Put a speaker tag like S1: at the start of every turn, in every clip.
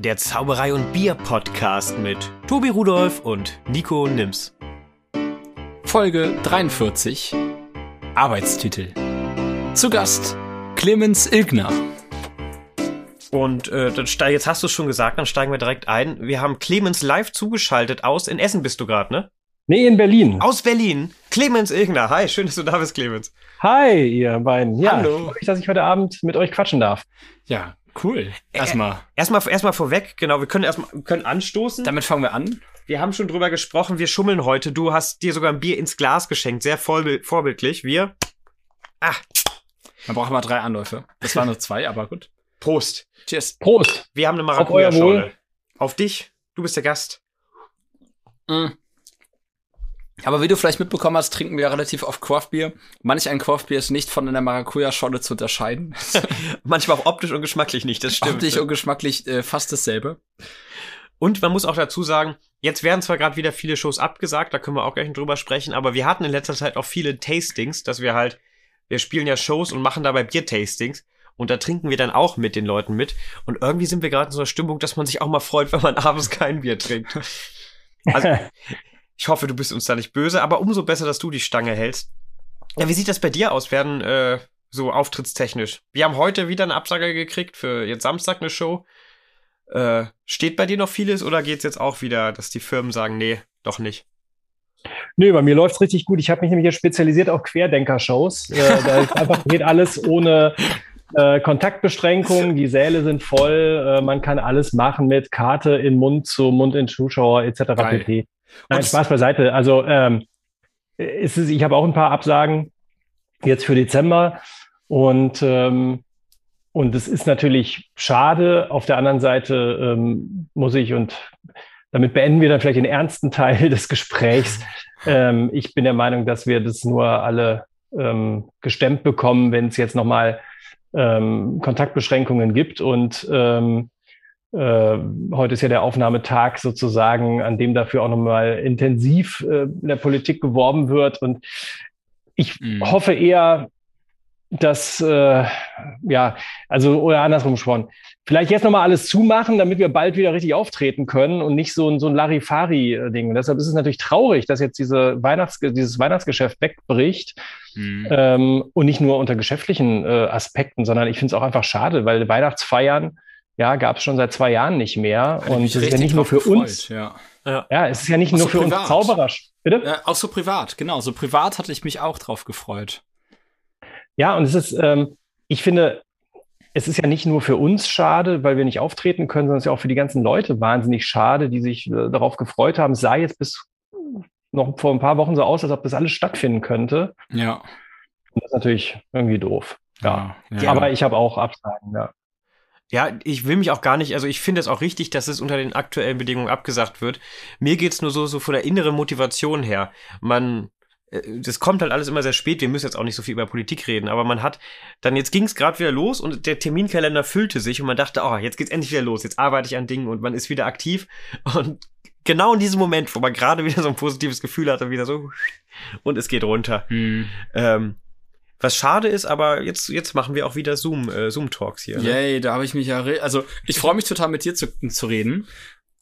S1: der Zauberei und Bier Podcast mit Tobi Rudolf und Nico Nims.
S2: Folge 43 Arbeitstitel. Zu Gast Clemens Ilgner.
S1: Und äh, dann steig, jetzt hast du es schon gesagt, dann steigen wir direkt ein. Wir haben Clemens live zugeschaltet aus. In Essen bist du gerade, ne?
S3: Nee, in Berlin.
S1: Aus Berlin. Clemens Ilgner. Hi, schön, dass du da bist, Clemens.
S3: Hi, ihr beiden. Ja,
S1: Hallo.
S3: freue mich, dass ich heute Abend mit euch quatschen darf.
S2: Ja, cool. Erstmal.
S1: Äh, erstmal, erstmal vorweg, genau, wir können erstmal wir können anstoßen.
S2: Damit fangen wir an.
S1: Wir haben schon drüber gesprochen, wir schummeln heute. Du hast dir sogar ein Bier ins Glas geschenkt, sehr vorbild, vorbildlich. Wir. Ah,
S2: Man braucht immer drei Anläufe. Das waren nur zwei, aber gut.
S1: Prost.
S2: Cheers.
S3: Prost.
S1: Wir haben eine
S3: Auf.
S1: Maracuja-Schorle. Auf dich. Du bist der Gast.
S2: Mm. Aber wie du vielleicht mitbekommen hast, trinken wir ja relativ oft Craftbier. Manch ein Craftbier ist nicht von einer Maracuja-Scholle zu unterscheiden.
S1: Manchmal auch optisch und geschmacklich nicht, das stimmt.
S2: Optisch und geschmacklich äh, fast dasselbe.
S1: Und man muss auch dazu sagen, jetzt werden zwar gerade wieder viele Shows abgesagt, da können wir auch gleich drüber sprechen, aber wir hatten in letzter Zeit auch viele Tastings, dass wir halt, wir spielen ja Shows und machen dabei Bier-Tastings und da trinken wir dann auch mit den Leuten mit und irgendwie sind wir gerade in so einer Stimmung, dass man sich auch mal freut, wenn man abends kein Bier trinkt. Also, ich hoffe, du bist uns da nicht böse, aber umso besser, dass du die Stange hältst. Ja, wie sieht das bei dir aus? Werden äh, so auftrittstechnisch? Wir haben heute wieder eine Absage gekriegt für jetzt Samstag eine Show. Äh, steht bei dir noch vieles oder geht's jetzt auch wieder, dass die Firmen sagen, nee, doch nicht?
S3: Nö, bei mir läuft's richtig gut. Ich habe mich nämlich jetzt spezialisiert auf Querdenker-Shows. Äh, da ist einfach geht alles ohne äh, Kontaktbeschränkungen. Die Säle sind voll. Äh, man kann alles machen mit Karte in Mund zu Mund in Zuschauer etc.
S2: Geil.
S3: pp. Nein, Spaß beiseite. Also ähm, ist es, ich habe auch ein paar Absagen jetzt für Dezember und ähm, und es ist natürlich schade. Auf der anderen Seite ähm, muss ich und damit beenden wir dann vielleicht den ernsten Teil des Gesprächs. Ähm, ich bin der Meinung, dass wir das nur alle ähm, gestemmt bekommen, wenn es jetzt nochmal ähm, Kontaktbeschränkungen gibt. Und ähm, äh, heute ist ja der Aufnahmetag sozusagen, an dem dafür auch nochmal intensiv äh, in der Politik geworben wird. Und ich
S2: Mhm.
S3: hoffe eher, dass, äh, ja, also, oder andersrum gesprochen, vielleicht jetzt nochmal alles zumachen, damit wir bald wieder richtig auftreten können und nicht so ein, so ein Larifari-Ding. Und deshalb ist es natürlich traurig, dass jetzt diese Weihnachts dieses Weihnachtsgeschäft wegbricht.
S2: Mhm.
S3: Ähm, und nicht nur unter geschäftlichen äh, Aspekten, sondern ich finde es auch einfach schade, weil Weihnachtsfeiern, ja, gab es schon seit zwei Jahren nicht mehr.
S2: Ich
S3: und es ist ja nicht nur für uns.
S2: gefreut, Ja.
S3: Ja, es ist ja nicht
S2: Auch
S3: nur
S2: so
S3: für uns
S2: privat.
S3: Zauberer. Bitte?
S2: Ja, auch so privat, genau. So privat hatte ich mich auch drauf gefreut.
S3: Ja, und es ist, ähm, ich finde, es ist ja nicht nur für uns schade, weil wir nicht auftreten können, sondern es ist ja auch für die ganzen Leute wahnsinnig schade, die sich äh, darauf gefreut haben. Es sah jetzt bis noch vor ein paar Wochen so aus, als ob das alles stattfinden könnte.
S2: Ja.
S3: Und das ist natürlich irgendwie doof. Ja.
S2: ja.
S3: Aber ich habe auch Absagen, ja.
S1: Ja, ich will mich auch gar nicht, also ich finde es auch richtig, dass es unter den aktuellen Bedingungen abgesagt wird. Mir geht's nur so, so von der inneren Motivation her. Man, äh, das kommt halt alles immer sehr spät, wir müssen jetzt auch nicht so viel über Politik reden, aber man hat, dann jetzt ging's gerade wieder los und der Terminkalender füllte sich und man dachte, oh, jetzt geht's endlich wieder los, jetzt arbeite ich an Dingen und man ist wieder aktiv und genau in diesem Moment, wo man gerade wieder so ein positives Gefühl hatte, wieder so und es geht runter.
S2: Hm.
S1: Ähm, was schade ist, aber jetzt, jetzt machen wir auch wieder Zoom, äh, Zoom-Talks hier. Ne?
S2: Yay, da habe ich mich ja. Re also, ich freue mich total mit dir zu, zu reden.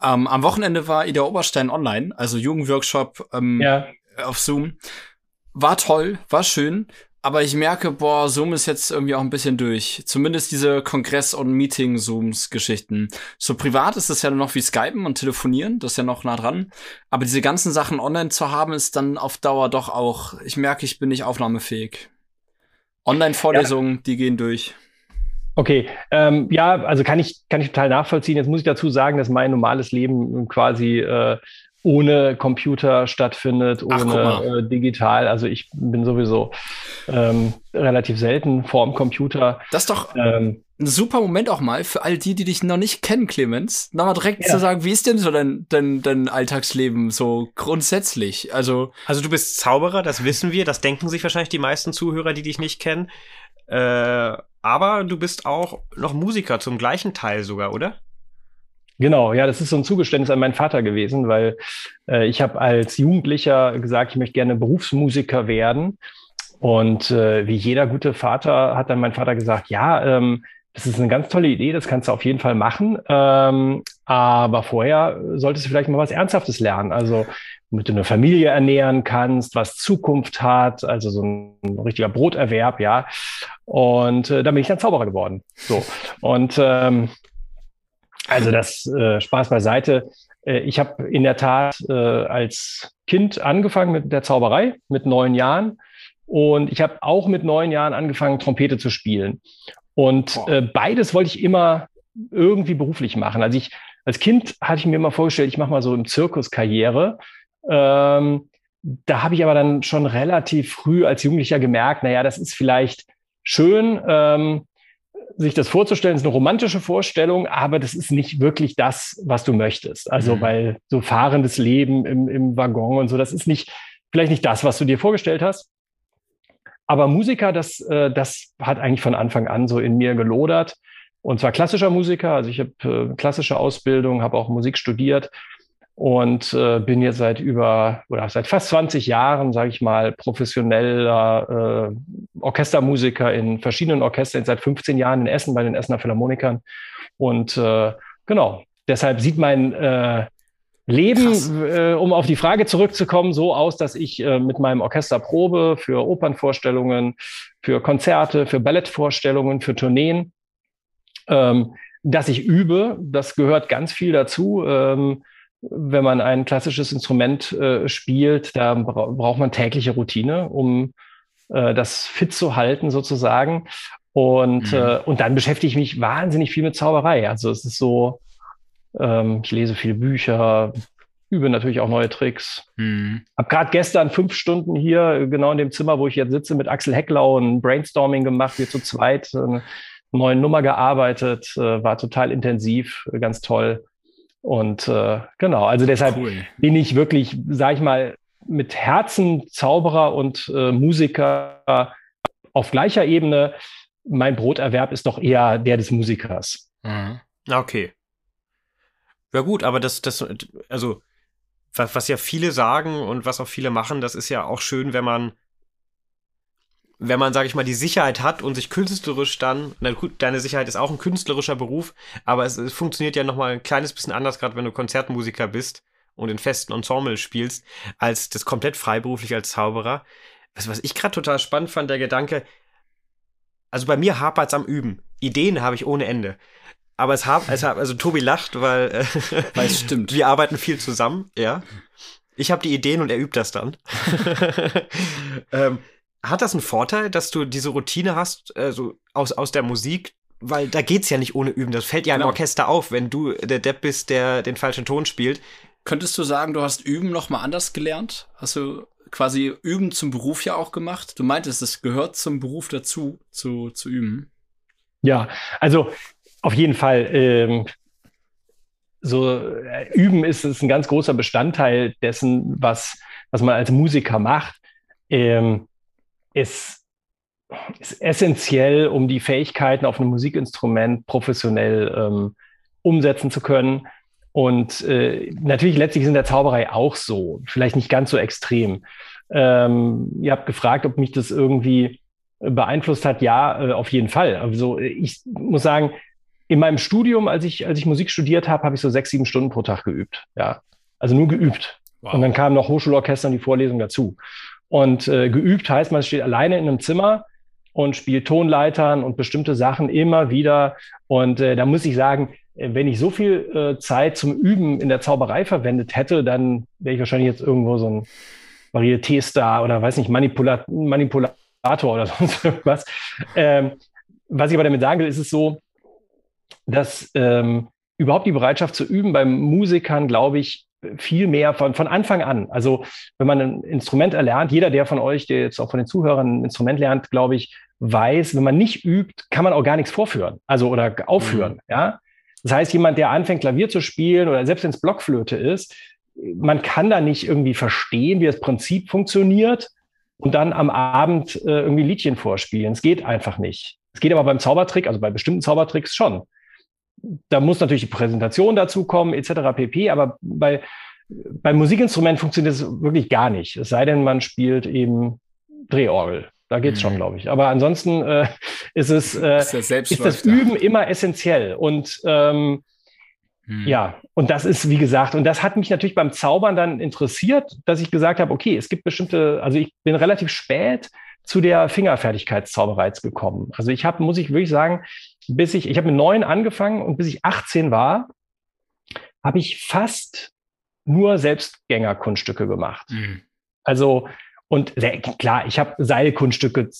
S2: Ähm, am Wochenende war Ida Oberstein online, also Jugendworkshop ähm,
S3: Ja,
S2: auf Zoom. War toll, war schön, aber ich merke, boah, Zoom ist jetzt irgendwie auch ein bisschen durch. Zumindest diese Kongress- und Meeting-Zooms-Geschichten. So privat ist es ja noch wie Skypen und Telefonieren, das ist ja noch nah dran. Aber diese ganzen Sachen online zu haben, ist dann auf Dauer doch auch, ich merke, ich bin nicht aufnahmefähig. Online-Vorlesungen, die gehen durch.
S3: Okay, ähm, ja, also kann ich, kann ich total nachvollziehen. Jetzt muss ich dazu sagen, dass mein normales Leben quasi äh, ohne Computer stattfindet,
S2: Ach,
S3: ohne
S2: mal.
S3: äh, digital. Also ich bin sowieso ähm, relativ selten vorm Computer.
S2: Das ist doch
S3: Ähm,
S2: ein super Moment auch mal für all die, die dich noch nicht kennen, Clemens, nochmal direkt
S3: Ja.
S2: zu sagen, wie ist denn so dein, dein, dein Alltagsleben so grundsätzlich? Also,
S1: Also du bist Zauberer, das wissen wir, das denken sich wahrscheinlich die meisten Zuhörer, die dich nicht kennen. Äh, aber du bist auch noch Musiker zum gleichen Teil sogar, oder?
S3: Genau, ja, das ist so ein Zugeständnis an meinen Vater gewesen, weil äh, ich habe als Jugendlicher gesagt, ich möchte gerne Berufsmusiker werden. Und äh, wie jeder gute Vater hat dann mein Vater gesagt, ja, ähm, das ist eine ganz tolle Idee, das kannst du auf jeden Fall machen. Ähm, aber vorher solltest du vielleicht mal was Ernsthaftes lernen. Also, damit du eine Familie ernähren kannst, was Zukunft hat, also so ein, richtiger Broterwerb, ja. Und äh, dann bin ich dann Zauberer geworden. So. Und ähm, also das äh, Spaß beiseite. Äh, ich habe in der Tat äh, als Kind angefangen mit der Zauberei mit neun Jahren. Und ich habe auch mit neun Jahren angefangen, Trompete zu spielen. Und äh, beides wollte ich immer irgendwie beruflich machen. Also ich als Kind hatte ich mir immer vorgestellt, ich mache mal so im Zirkus Karriere. Ähm, da habe ich aber dann schon relativ früh als Jugendlicher gemerkt, naja, das ist vielleicht schön, ähm, sich das vorzustellen, ist eine romantische Vorstellung, aber das ist nicht wirklich das, was du möchtest. Also, mhm. weil so fahrendes Leben im, im Waggon und so, das ist nicht, vielleicht nicht das, was du dir vorgestellt hast. Aber Musiker, das, äh, das hat eigentlich von Anfang an so in mir gelodert. Und zwar klassischer Musiker. Also ich habe äh, klassische Ausbildung, habe auch Musik studiert und äh, bin jetzt seit über oder seit fast 20 Jahren, sage ich mal, professioneller Orchestermusiker in verschiedenen Orchestern, seit 15 Jahren in Essen bei den Essener Philharmonikern. Und genau, deshalb sieht mein Leben, äh, um auf die Frage zurückzukommen, so aus, dass ich äh, mit meinem Orchester probe für Opernvorstellungen, für Konzerte, für Ballettvorstellungen, für Tourneen, ähm, dass ich übe. Das gehört ganz viel dazu. Ähm, wenn man ein klassisches Instrument äh, spielt, da bra braucht man tägliche Routine, um äh, das fit zu halten sozusagen. Und, mhm. äh, und dann beschäftige ich mich wahnsinnig viel mit Zauberei. Also es ist so, ähm, ich lese viele Bücher, übe natürlich auch neue Tricks. Mhm. Hab gerade gestern fünf Stunden hier, genau in dem Zimmer, wo ich jetzt sitze, mit Axel Hecklau ein Brainstorming gemacht, wir zu zweit, eine neue Nummer gearbeitet, äh, war total intensiv, ganz toll. Und äh, genau, also deshalb cool. bin ich wirklich, sag ich mal, mit Herzen Zauberer und äh, Musiker auf gleicher Ebene. Mein Broterwerb ist doch eher der des Musikers.
S1: Mhm. Okay. Ja gut, aber das, das, also was, was ja viele sagen und was auch viele machen, das ist ja auch schön, wenn man, wenn man, sage ich mal, die Sicherheit hat und sich künstlerisch dann, na gut, deine Sicherheit ist auch ein künstlerischer Beruf, aber es, es funktioniert ja nochmal ein kleines bisschen anders, gerade wenn du Konzertmusiker bist und in festen Ensemble spielst, als das komplett freiberuflich als Zauberer. Was, was ich gerade total spannend fand, der Gedanke, also bei mir hapert es am Üben. Ideen habe ich ohne Ende. Aber es hat, es hat, also Tobi lacht, weil, äh, weil es stimmt. wir arbeiten viel zusammen, ja. Ich habe die Ideen und er übt das dann. ähm, hat das einen Vorteil, dass du diese Routine hast, äh, so aus, aus der Musik? Weil da geht's ja nicht ohne Üben. Das fällt ja genau. im Orchester auf, wenn du der Depp bist, der den falschen Ton spielt.
S2: Könntest du sagen, du hast Üben noch mal anders gelernt? Hast du quasi Üben zum Beruf ja auch gemacht? Du meintest, es gehört zum Beruf dazu, zu, zu üben.
S3: Ja, also auf jeden Fall. Ähm, so äh, üben ist, ist ein ganz großer Bestandteil dessen, was, was man als Musiker macht. Ähm, ist, ist essentiell, um die Fähigkeiten auf einem Musikinstrument professionell ähm, umsetzen zu können. Und äh, natürlich letztlich ist in der Zauberei auch so, vielleicht nicht ganz so extrem. Ähm, ihr habt gefragt, ob mich das irgendwie beeinflusst hat. Ja, äh, auf jeden Fall. Also ich muss sagen, in meinem Studium, als ich, als ich Musik studiert habe, habe ich so sechs, sieben Stunden pro Tag geübt. Ja. Also nur geübt. Wow. Und dann kamen noch Hochschulorchester und die Vorlesung dazu. Und äh, geübt heißt, man steht alleine in einem Zimmer und spielt Tonleitern und bestimmte Sachen immer wieder. Und äh, da muss ich sagen, äh, wenn ich so viel äh, Zeit zum Üben in der Zauberei verwendet hätte, dann wäre ich wahrscheinlich jetzt irgendwo so ein Varieté-Star oder weiß nicht, Manipula Manipulator oder sonst irgendwas. Ähm, was ich aber damit sagen will, ist es so, dass ähm, überhaupt die Bereitschaft zu üben beim Musikern, glaube ich, viel mehr von, von Anfang an. Also wenn man ein Instrument erlernt, jeder, der von euch, der jetzt auch von den Zuhörern ein Instrument lernt, glaube ich, weiß, wenn man nicht übt, kann man auch gar nichts vorführen, also oder aufführen. Mhm. Ja, das heißt, jemand, der anfängt Klavier zu spielen oder selbst wenn es Blockflöte ist, man kann da nicht irgendwie verstehen, wie das Prinzip funktioniert und dann am Abend äh, irgendwie Liedchen vorspielen. Es geht einfach nicht. Es geht aber beim Zaubertrick, also bei bestimmten Zaubertricks schon da muss natürlich die Präsentation dazu kommen, etc. pp. Aber bei, beim Musikinstrument funktioniert das wirklich gar nicht. Es sei denn, man spielt eben Drehorgel. Da geht's mhm. schon, glaube ich. Aber ansonsten äh, ist es äh, ist, ist das Üben immer essentiell. Und ähm, mhm. ja, und das ist, wie gesagt, und das hat mich natürlich beim Zaubern dann interessiert, dass ich gesagt habe, okay, es gibt bestimmte, also ich bin relativ spät zu der Fingerfertigkeitszauberei gekommen. Also ich habe, muss ich wirklich sagen, bis ich, ich habe mit neun angefangen und bis ich 18 war, habe ich fast nur Selbstgängerkunststücke gemacht. Mhm. Also, und sehr, klar, ich habe Seilkunststücke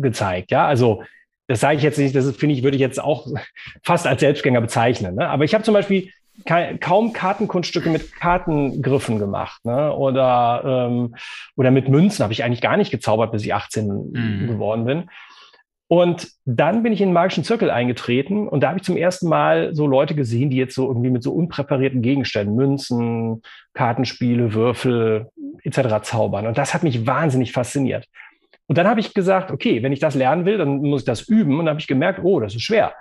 S3: gezeigt, ja, also das sage ich jetzt nicht, das finde ich, würde ich jetzt auch fast als Selbstgänger bezeichnen. Ne? Aber ich habe zum Beispiel kaum Kartenkunststücke mit Kartengriffen gemacht, ne? Oder ähm, oder mit Münzen habe ich eigentlich gar nicht gezaubert, bis ich 18 mhm. geworden bin. Und dann bin ich in den magischen Zirkel eingetreten und da habe ich zum ersten Mal so Leute gesehen, die jetzt so irgendwie mit so unpräparierten Gegenständen, Münzen, Kartenspiele, Würfel etc. zaubern. Und das hat mich wahnsinnig fasziniert. Und dann habe ich gesagt, okay, wenn ich das lernen will, dann muss ich das üben. Und dann habe ich gemerkt, oh, das ist schwer.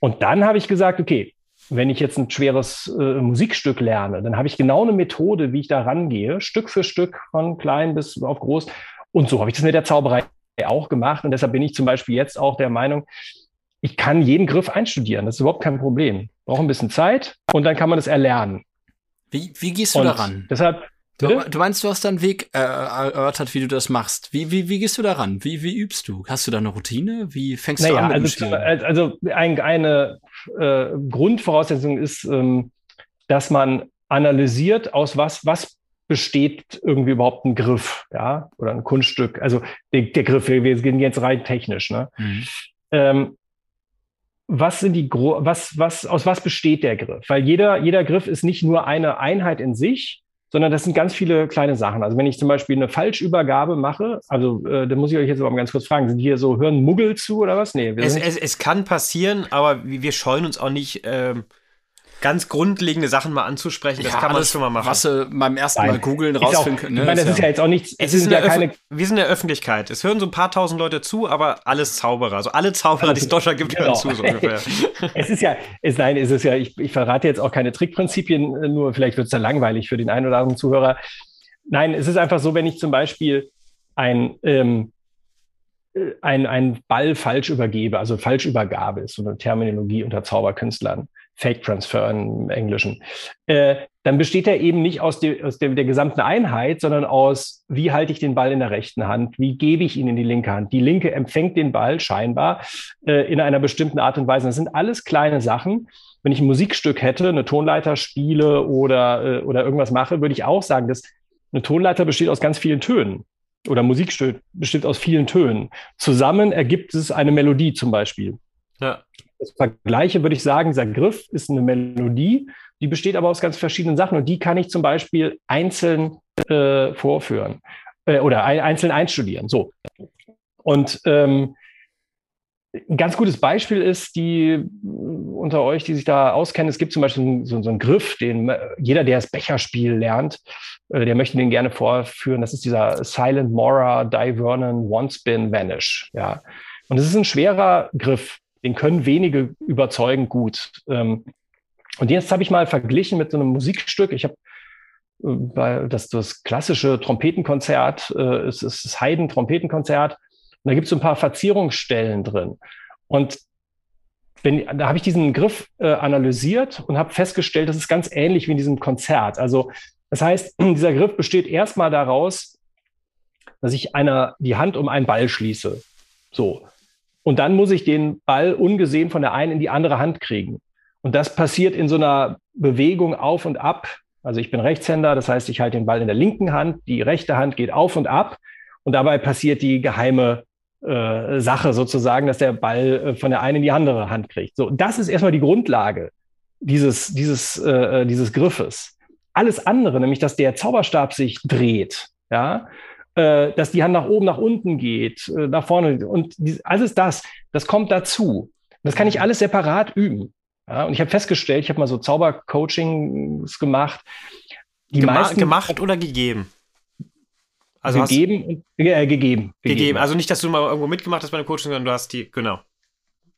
S3: Und dann habe ich gesagt, okay, wenn ich jetzt ein schweres äh, Musikstück lerne, dann habe ich genau eine Methode, wie ich da rangehe, Stück für Stück, von klein bis auf groß. Und so habe ich das mit der Zauberei auch gemacht. Und deshalb bin ich zum Beispiel jetzt auch der Meinung, ich kann jeden Griff einstudieren. Das ist überhaupt kein Problem. Brauche ein bisschen Zeit und dann kann man das erlernen.
S2: Wie, wie gehst du und daran?
S3: Deshalb.
S2: Du, du, meinst, du hast deinen Weg äh, erörtert, wie du das machst. Wie, wie, wie gehst du daran? Wie, wie übst du? Hast du da eine Routine? Wie fängst naja, du an?
S3: Mit also, also ein, eine äh, Grundvoraussetzung ist, ähm, dass man analysiert, aus was, was besteht irgendwie überhaupt ein Griff, ja, oder ein Kunststück. Also der, der Griff, wir, wir gehen jetzt rein technisch, ne? Mhm. Ähm, was sind die Gro was, was, aus was besteht der Griff? Weil jeder, jeder Griff ist nicht nur eine Einheit in sich, sondern das sind ganz viele kleine Sachen. Also wenn ich zum Beispiel eine Falschübergabe mache, also äh, da muss ich euch jetzt aber mal ganz kurz fragen, sind hier so, hören Muggel zu oder was?
S1: Nee. Es, es, es, kann passieren, aber wir scheuen uns auch nicht, ähm, ganz grundlegende Sachen mal anzusprechen,
S2: das ja, kann man schon mal machen. Was
S1: du beim ersten Nein. Mal googeln rausfinden können.
S3: Ne? Ich meine, das ist ja, jetzt auch nichts.
S1: Es, sind ja keine. Wir sind in der Öffentlichkeit. Es hören so ein paar tausend Leute zu, aber alles Zauberer. Also alle Zauberer, also, die es Deutschland gibt, genau. hören zu, so ungefähr.
S3: es ist ja, es, nein, es ist ja, ich, ich verrate jetzt auch keine Trickprinzipien, nur vielleicht wird es ja langweilig für den einen oder anderen Zuhörer. Nein, es ist einfach so, wenn ich zum Beispiel ein, ähm, ein, ein Ball falsch übergebe, also Falschübergabe ist so eine Terminologie unter Zauberkünstlern Fake Transfer im Englischen, äh, dann besteht er eben nicht aus, die, aus der, der, gesamten Einheit, sondern aus, wie halte ich den Ball in der rechten Hand, wie gebe ich ihn in die linke Hand. Die linke empfängt den Ball scheinbar äh, in einer bestimmten Art und Weise. Das sind alles kleine Sachen. Wenn ich ein Musikstück hätte, eine Tonleiter spiele oder, äh, oder irgendwas mache, würde ich auch sagen, dass eine Tonleiter besteht aus ganz vielen Tönen oder Musikstück besteht aus vielen Tönen. Zusammen ergibt es eine Melodie zum Beispiel. Ja das Vergleiche würde ich sagen, dieser Griff ist eine Melodie, die besteht aber aus ganz verschiedenen Sachen und die kann ich zum Beispiel einzeln äh, vorführen äh, oder ein, einzeln einstudieren. So. Und ähm, ein ganz gutes Beispiel ist, die unter euch, die sich da auskennen, es gibt zum Beispiel so, so einen Griff, den jeder, der das Becherspiel lernt, äh, der möchte den gerne vorführen. Das ist dieser Silent Mora Die Vernon One Spin Vanish. Ja. Und es ist ein schwerer Griff den können wenige überzeugend gut. Ähm, und jetzt habe ich mal verglichen mit so einem Musikstück. Ich habe äh, das, das klassische Trompetenkonzert, äh, es ist das Haydn-Trompetenkonzert. Und da gibt es so ein paar Verzierungsstellen drin. Und wenn, da habe ich diesen Griff äh, analysiert und habe festgestellt, das ist ganz ähnlich wie in diesem Konzert. Also das heißt, dieser Griff besteht erstmal daraus, dass ich einer die Hand um einen Ball schließe. So. Und dann muss ich den Ball ungesehen von der einen in die andere Hand kriegen. Und das passiert in so einer Bewegung auf und ab. Also ich bin Rechtshänder, das heißt, ich halte den Ball in der linken Hand, die rechte Hand geht auf und ab. Und dabei passiert die geheime äh, Sache sozusagen, dass der Ball äh, von der einen in die andere Hand kriegt. So, das ist erstmal die Grundlage dieses, dieses, äh, dieses Griffes. Alles andere, nämlich dass der Zauberstab sich dreht, ja, äh, dass die Hand nach oben, nach unten geht, äh, nach vorne. Und die, alles das, das kommt dazu. Das kann ich alles separat üben. Ja, und ich habe festgestellt, ich habe mal so Zaubercoachings gemacht.
S1: Die Gema meisten, gemacht oder gegeben?
S3: Also gegeben, und, äh, gegeben,
S1: gegeben. Also nicht, dass du mal irgendwo mitgemacht hast bei einem Coaching, sondern du hast die, genau.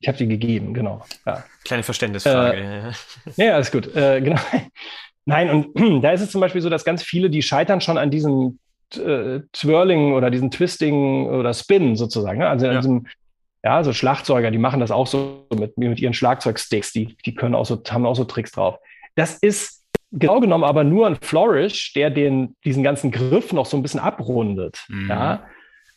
S3: Ich habe die gegeben, genau.
S1: Ja. Kleine Verständnisfrage. Äh,
S3: ja, alles gut. Äh, genau. Nein, und da ist es zum Beispiel so, dass ganz viele, die scheitern schon an diesem äh, Twirling oder diesen Twisting oder Spin sozusagen. Ne? Also
S1: Ja.
S3: diesem, ja, so Schlagzeuger, die machen das auch so mit, mit ihren Schlagzeugsticks, die, die können auch so, haben auch so Tricks drauf. Das ist genau genommen aber nur ein Flourish, der den, diesen ganzen Griff noch so ein bisschen abrundet.
S2: Mhm.
S3: Ja.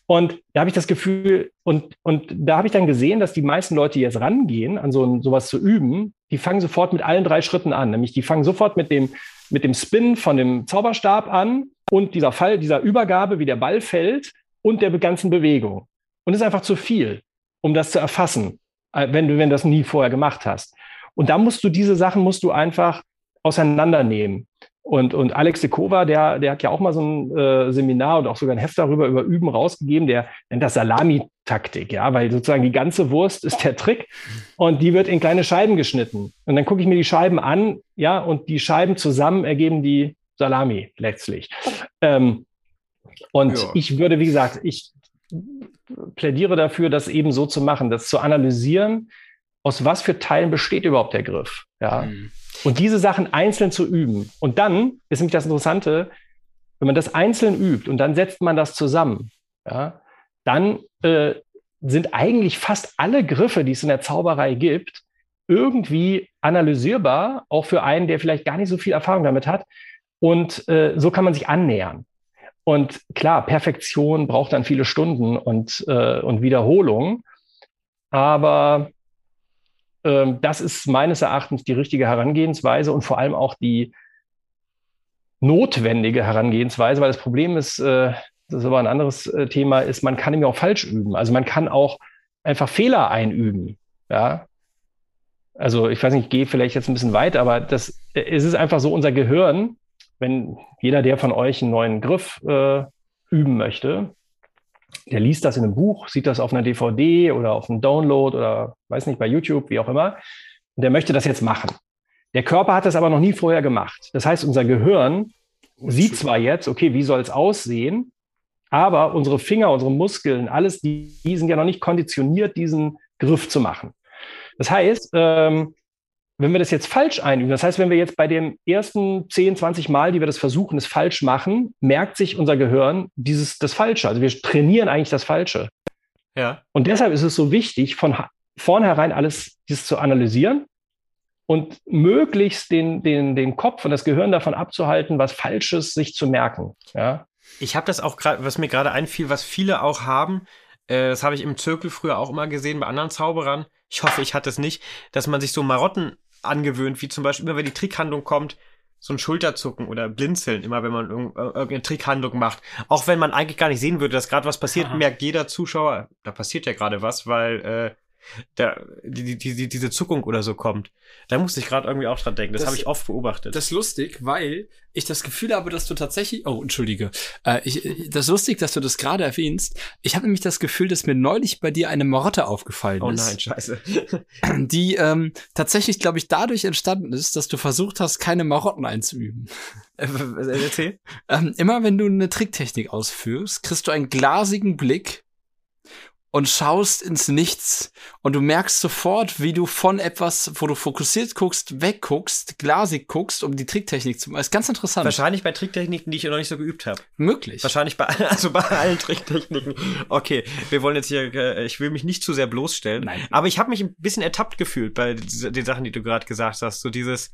S3: Und da habe ich das Gefühl, und, und da habe ich dann gesehen, dass die meisten Leute, die jetzt rangehen, an so ein, sowas zu üben, die fangen sofort mit allen drei Schritten an. Nämlich die fangen sofort mit dem, mit dem Spin von dem Zauberstab an und dieser Fall, dieser Übergabe, wie der Ball fällt und der ganzen Bewegung. Und es ist einfach zu viel, um das zu erfassen, äh, wenn du, wenn du das nie vorher gemacht hast. Und da musst du diese Sachen musst du einfach auseinandernehmen. Und, und Alex de Kova, der, der hat ja auch mal so ein äh, Seminar und auch sogar ein Heft darüber über Üben rausgegeben, der nennt das Salami-Taktik, ja, weil sozusagen die ganze Wurst ist der Trick und die wird in kleine Scheiben geschnitten. Und dann gucke ich mir die Scheiben an, ja, und die Scheiben zusammen ergeben die Salami letztlich. Ähm, und
S2: Ja.
S3: ich würde, wie gesagt, ich plädiere dafür, das eben so zu machen, das zu analysieren, aus was für Teilen besteht überhaupt der Griff. Ja.
S2: Mhm.
S3: Und diese Sachen einzeln zu üben. Und dann ist nämlich das Interessante, wenn man das einzeln übt und dann setzt man das zusammen, ja, dann äh, sind eigentlich fast alle Griffe, die es in der Zauberei gibt, irgendwie analysierbar, auch für einen, der vielleicht gar nicht so viel Erfahrung damit hat. Und äh, so kann man sich annähern. Und klar, Perfektion braucht dann viele Stunden und, äh, und Wiederholung. Aber ähm, das ist meines Erachtens die richtige Herangehensweise und vor allem auch die notwendige Herangehensweise, weil das Problem ist, äh, das ist aber ein anderes äh, Thema, ist, man kann nämlich auch falsch üben. Also man kann auch einfach Fehler einüben. Ja. Also ich weiß nicht, ich gehe vielleicht jetzt ein bisschen weit, aber das, äh, es ist einfach so, unser Gehirn, wenn jeder, der von euch einen neuen Griff äh, üben möchte, der liest das in einem Buch, sieht das auf einer DVD oder auf einem Download oder weiß nicht, bei YouTube, wie auch immer. Und der möchte das jetzt machen. Der Körper hat das aber noch nie vorher gemacht. Das heißt, unser Gehirn sieht zwar jetzt, okay, wie soll es aussehen, aber unsere Finger, unsere Muskeln, alles, die, die sind ja noch nicht konditioniert, diesen Griff zu machen. Das heißt, ähm, wenn wir das jetzt falsch einüben, das heißt, wenn wir jetzt bei den ersten 10, 20 Mal, die wir das versuchen, es falsch machen, merkt sich unser Gehirn dieses, das Falsche. Also wir trainieren eigentlich das Falsche.
S1: Ja.
S3: Und deshalb ist es so wichtig, von vornherein alles dieses zu analysieren und möglichst den, den, den Kopf und das Gehirn davon abzuhalten, was Falsches sich zu merken. Ja.
S1: Ich habe das auch gerade, was mir gerade einfiel, was viele auch haben, äh, das habe ich im Zirkel früher auch immer gesehen bei anderen Zauberern. Ich hoffe, ich hatte es nicht, dass man sich so Marotten angewöhnt, wie zum Beispiel immer, wenn die Trickhandlung kommt, so ein Schulterzucken oder Blinzeln, immer wenn man irg irgendeine Trickhandlung macht. Auch wenn man eigentlich gar nicht sehen würde, dass gerade was passiert,
S2: Aha.
S1: merkt jeder Zuschauer, da passiert ja gerade was, weil äh, da, die, die, die, diese Zuckung oder so kommt. Da musste ich gerade irgendwie auch dran denken. Das,
S2: Das-
S1: habe ich oft beobachtet.
S2: Das ist lustig, weil ich das Gefühl habe, dass du tatsächlich. Oh, entschuldige. Äh, ich, äh, das ist lustig, dass du das gerade erwähnst. Ich habe nämlich das Gefühl, dass mir neulich bei dir eine Marotte aufgefallen
S1: oh
S2: ist.
S1: nein, scheiße.
S2: Die ähm, tatsächlich, glaube ich, dadurch entstanden ist, dass du versucht hast, keine Marotten einzuüben.
S1: Äh, Erzähl.
S2: Ähm, immer wenn du eine Tricktechnik ausführst, kriegst du einen glasigen Blick und schaust ins Nichts und du merkst sofort, wie du von etwas, wo du fokussiert guckst, wegguckst, glasig guckst, um die Tricktechnik zu machen. Ist ganz interessant.
S1: Wahrscheinlich bei Tricktechniken, die ich noch nicht so geübt habe.
S2: Möglich.
S1: Wahrscheinlich bei, also bei allen Tricktechniken. Okay, wir wollen jetzt hier, äh, ich will mich nicht zu sehr bloßstellen.
S2: Nein.
S1: Aber ich habe mich ein bisschen ertappt gefühlt bei den Sachen, die du gerade gesagt hast. So dieses,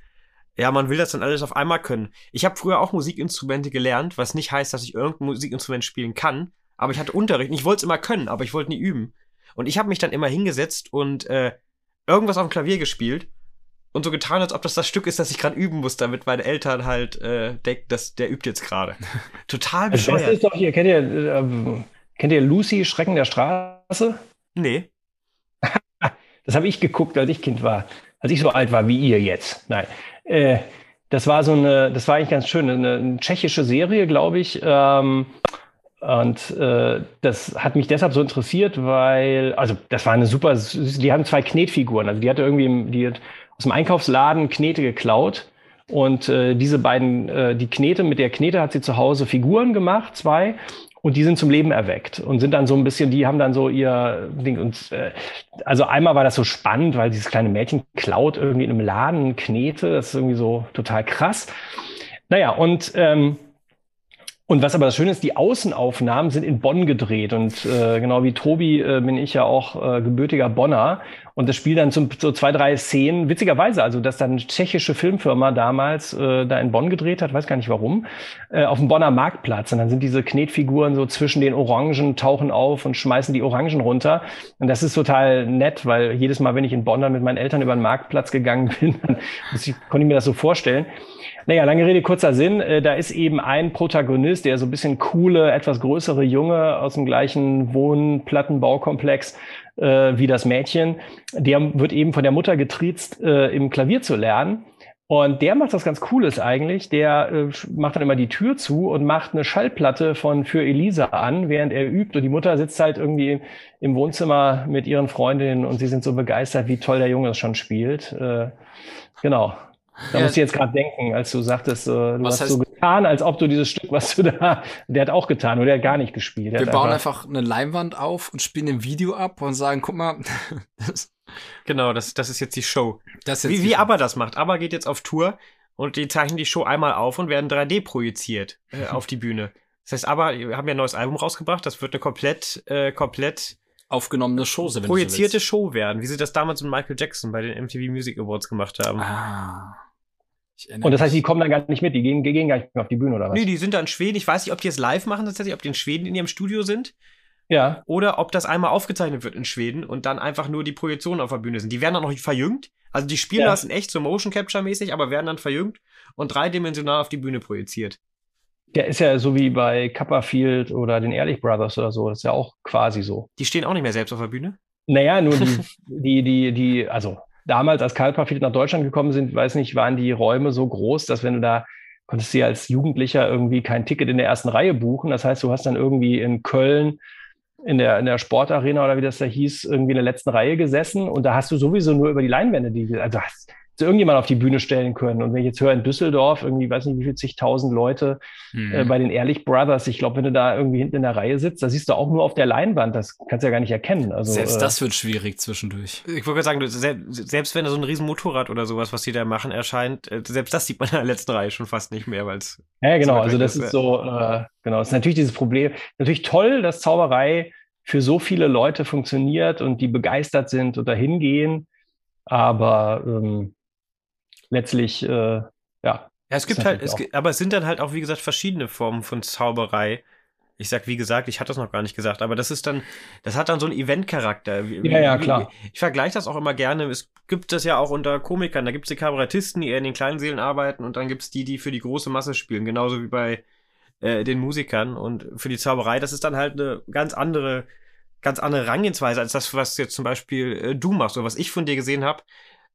S1: ja, man will das dann alles auf einmal können. Ich habe früher auch Musikinstrumente gelernt, was nicht heißt, dass ich irgendein Musikinstrument spielen kann. Aber ich hatte Unterricht und ich wollte es immer können, aber ich wollte nie üben. Und ich habe mich dann immer hingesetzt und äh, irgendwas auf dem Klavier gespielt und so getan, als ob das das Stück ist, das ich gerade üben muss, damit meine Eltern halt äh, denken, dass der übt jetzt gerade. Total
S3: Das Beste
S1: bescheuert.
S3: ist doch hier, kennt ihr, äh, kennt ihr Lucy, Schrecken der Straße?
S1: Nee.
S3: Das habe ich geguckt, als ich Kind war, als ich so alt war wie ihr jetzt. Nein. Äh, das war so eine, das war eigentlich ganz schön, eine, eine tschechische Serie, glaube ich. Ähm, und äh, das hat mich deshalb so interessiert, weil, also das war eine super, die haben zwei Knetfiguren. Also die hatte irgendwie, die hat aus dem Einkaufsladen Knete geklaut. Und äh, diese beiden, äh, die Knete, mit der Knete hat sie zu Hause Figuren gemacht, zwei. Und die sind zum Leben erweckt und sind dann so ein bisschen, die haben dann so ihr Ding. Und äh, also einmal war das so spannend, weil dieses kleine Mädchen klaut irgendwie in einem Laden Knete. Das ist irgendwie so total krass. Naja, und ähm, Und was aber das Schöne ist, die Außenaufnahmen sind in Bonn gedreht. Und äh, genau wie Tobi äh, bin ich ja auch äh, gebürtiger Bonner. Und das Spiel dann zum, so zwei, drei Szenen, witzigerweise, also dass dann eine tschechische Filmfirma damals äh, da in Bonn gedreht hat, weiß gar nicht warum, äh, auf dem Bonner Marktplatz. Und dann sind diese Knetfiguren so zwischen den Orangen, tauchen auf und schmeißen die Orangen runter. Und das ist total nett, weil jedes Mal, wenn ich in Bonn dann mit meinen Eltern über den Marktplatz gegangen bin, dann ich, konnte ich mir das so vorstellen. Naja, lange Rede, kurzer Sinn. Äh, da ist eben ein Protagonist, der so ein bisschen coole, etwas größere Junge aus dem gleichen Wohnplattenbaukomplex äh, wie das Mädchen. Der wird eben von der Mutter getriezt, äh, im Klavier zu lernen. Und der macht was ganz Cooles eigentlich. Der äh, macht dann immer die Tür zu und macht eine Schallplatte von Für Elisa an, während er übt. Und die Mutter sitzt halt irgendwie im Wohnzimmer mit ihren Freundinnen und sie sind so begeistert, wie toll der Junge es schon spielt. Äh, genau. Da ja. musst du jetzt gerade denken, als du sagtest, äh, du was hast so getan, als ob du dieses Stück, was du da, der hat auch getan oder der hat gar nicht gespielt.
S2: Wir bauen einfach, einfach, eine Leinwand auf und spielen ein Video ab und sagen, guck mal.
S1: genau, das, das ist jetzt die Show. Das wie, wie ABBA das macht. ABBA geht jetzt auf Tour und die zeichnen die Show einmal auf und werden 3D projiziert äh, auf die Bühne. Das heißt, ABBA, wir haben ja ein neues Album rausgebracht, das wird eine komplett, äh, komplett
S2: aufgenommene Show,
S1: wenn projizierte so Show werden, wie sie das damals mit Michael Jackson bei den MTV Music Awards gemacht haben.
S3: Ah. Und das heißt, die kommen dann gar nicht mit, die gehen, gehen gar nicht mehr auf die Bühne oder was?
S1: Nee, die sind da in Schweden. Ich weiß nicht, ob die es live machen tatsächlich, ob die in Schweden in ihrem Studio sind.
S3: Ja.
S1: Oder ob das einmal aufgezeichnet wird in Schweden und dann einfach nur die Projektionen auf der Bühne sind. Die werden dann noch nicht verjüngt. Also die spielen ja. das in echt so Motion Capture mäßig, aber werden dann verjüngt und dreidimensional auf die Bühne projiziert.
S3: Der ist ja so wie bei Copperfield oder den Ehrlich Brothers oder so. Das ist ja auch quasi so.
S1: Die stehen auch nicht mehr selbst auf der Bühne?
S3: Naja, nur die, die, die, die, also damals, als Karl Copperfield nach Deutschland gekommen sind, weiß nicht, waren die Räume so groß, dass wenn du da konntest du ja als Jugendlicher irgendwie kein Ticket in der ersten Reihe buchen. Das heißt, du hast dann irgendwie in Köln in der, in der Sportarena oder wie das da hieß, irgendwie in der letzten Reihe gesessen und da hast du sowieso nur über die Leinwände, die, also hast, zu irgendjemand auf die Bühne stellen können. Und wenn ich jetzt höre in Düsseldorf, irgendwie, weiß nicht, wie viel zigtausend Leute mhm. äh, bei den Ehrlich Brothers, ich glaube, wenn du da irgendwie hinten in der Reihe sitzt, da siehst du auch nur auf der Leinwand, das kannst du ja gar nicht erkennen. Also,
S2: selbst äh, das wird schwierig zwischendurch.
S1: Ich wollte sagen, selbst wenn da so ein riesen Motorrad oder sowas, was die da machen, erscheint, äh, selbst das sieht man in der letzten Reihe schon fast nicht mehr, weil es.
S3: Ja, genau, also das ist so, äh, genau, das ist natürlich dieses Problem. Natürlich toll, dass Zauberei für so viele Leute funktioniert und die begeistert sind und dahin gehen. Aber ähm, letztlich, äh, ja. Ja,
S1: es gibt halt, es gibt, aber es sind dann halt auch, wie gesagt, verschiedene Formen von Zauberei. Ich sag, wie gesagt, ich hatte das noch gar nicht gesagt, aber das ist dann, das hat dann so einen Event-Charakter.
S3: Ja, ja, klar.
S1: Ich, ich vergleiche das auch immer gerne. Es gibt das ja auch unter Komikern. Da gibt es die Kabarettisten, die eher in den kleinen Seelen arbeiten und dann gibt es die, die für die große Masse spielen. Genauso wie bei äh, den Musikern. Und für die Zauberei, das ist dann halt eine ganz andere, ganz andere Rangehensweise als das, was jetzt zum Beispiel äh, du machst oder was ich von dir gesehen habe.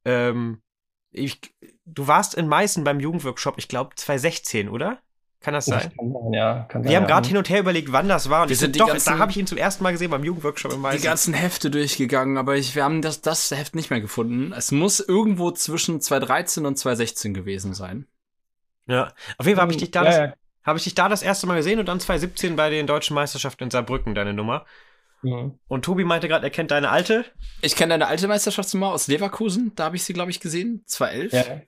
S1: Ähm, ich, du warst in Meißen beim Jugendworkshop, ich glaube 2016, oder? Kann das sein? Kann sein ja, kann sein, Wir haben gerade ja. hin und her überlegt, wann das war. Und
S2: wir
S1: sind
S2: so, doch, ganzen,
S1: da habe ich ihn zum ersten Mal gesehen beim Jugendworkshop in Meißen.
S2: Die ganzen Hefte durchgegangen, aber ich, wir haben das, das Heft nicht mehr gefunden. Es muss irgendwo zwischen 2013 und 2016 gewesen sein.
S1: Ja, auf jeden Fall habe ich dich da ja, das, ja. habe ich dich da das erste Mal gesehen und dann 2017 bei den deutschen Meisterschaften in Saarbrücken deine Nummer. Mhm. Und Tobi meinte gerade, er kennt deine alte.
S2: Ich kenne deine alte Meisterschaftsnummer aus Leverkusen. Da habe ich sie, glaube ich, gesehen. 2011. Ja.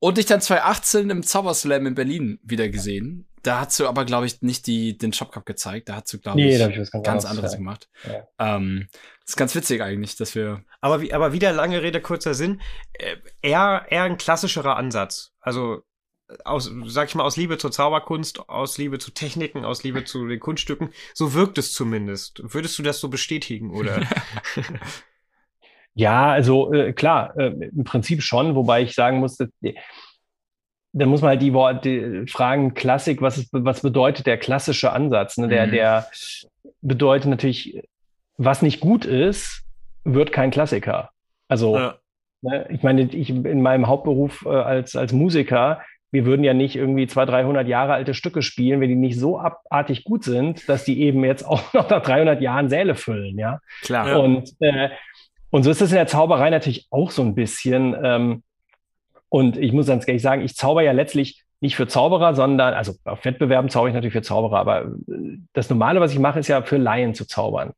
S2: Und ich dann 2018 im Zauberslam in Berlin wieder gesehen. Da hast du aber, glaube ich, nicht die, den Shop Cup gezeigt. Da hast du, glaube nee, ich, ich ganz, ganz anderes ja. gemacht. Ja. Ähm, ist ganz witzig eigentlich, dass wir.
S1: Aber, wie, aber wieder lange Rede, kurzer Sinn. Äh, eher, eher ein klassischerer Ansatz. Also aus, sag ich mal, aus Liebe zur Zauberkunst, aus Liebe zu Techniken, aus Liebe zu den Kunststücken. So wirkt es zumindest. Würdest du das so bestätigen, oder?
S3: ja, also äh, klar, äh, im Prinzip schon, wobei ich sagen muss, dass, da muss man halt die Worte fragen, Klassik, was, ist, was bedeutet der klassische Ansatz? Ne? Der, mhm. der bedeutet natürlich, was nicht gut ist, wird kein Klassiker. Also, ja. ne, ich meine, ich in meinem Hauptberuf äh, als, als Musiker, wir würden ja nicht irgendwie 200, 300 Jahre alte Stücke spielen, wenn die nicht so abartig gut sind, dass die eben jetzt auch noch nach 300 Jahren Säle füllen, ja.
S1: Klar.
S3: Und, äh, und so ist es in der Zauberei natürlich auch so ein bisschen. Ähm, und ich muss ganz ehrlich sagen, ich zauber ja letztlich nicht für Zauberer, sondern, also auf Wettbewerben zauber ich natürlich für Zauberer, aber äh, das Normale, was ich mache, ist ja für Laien zu zaubern.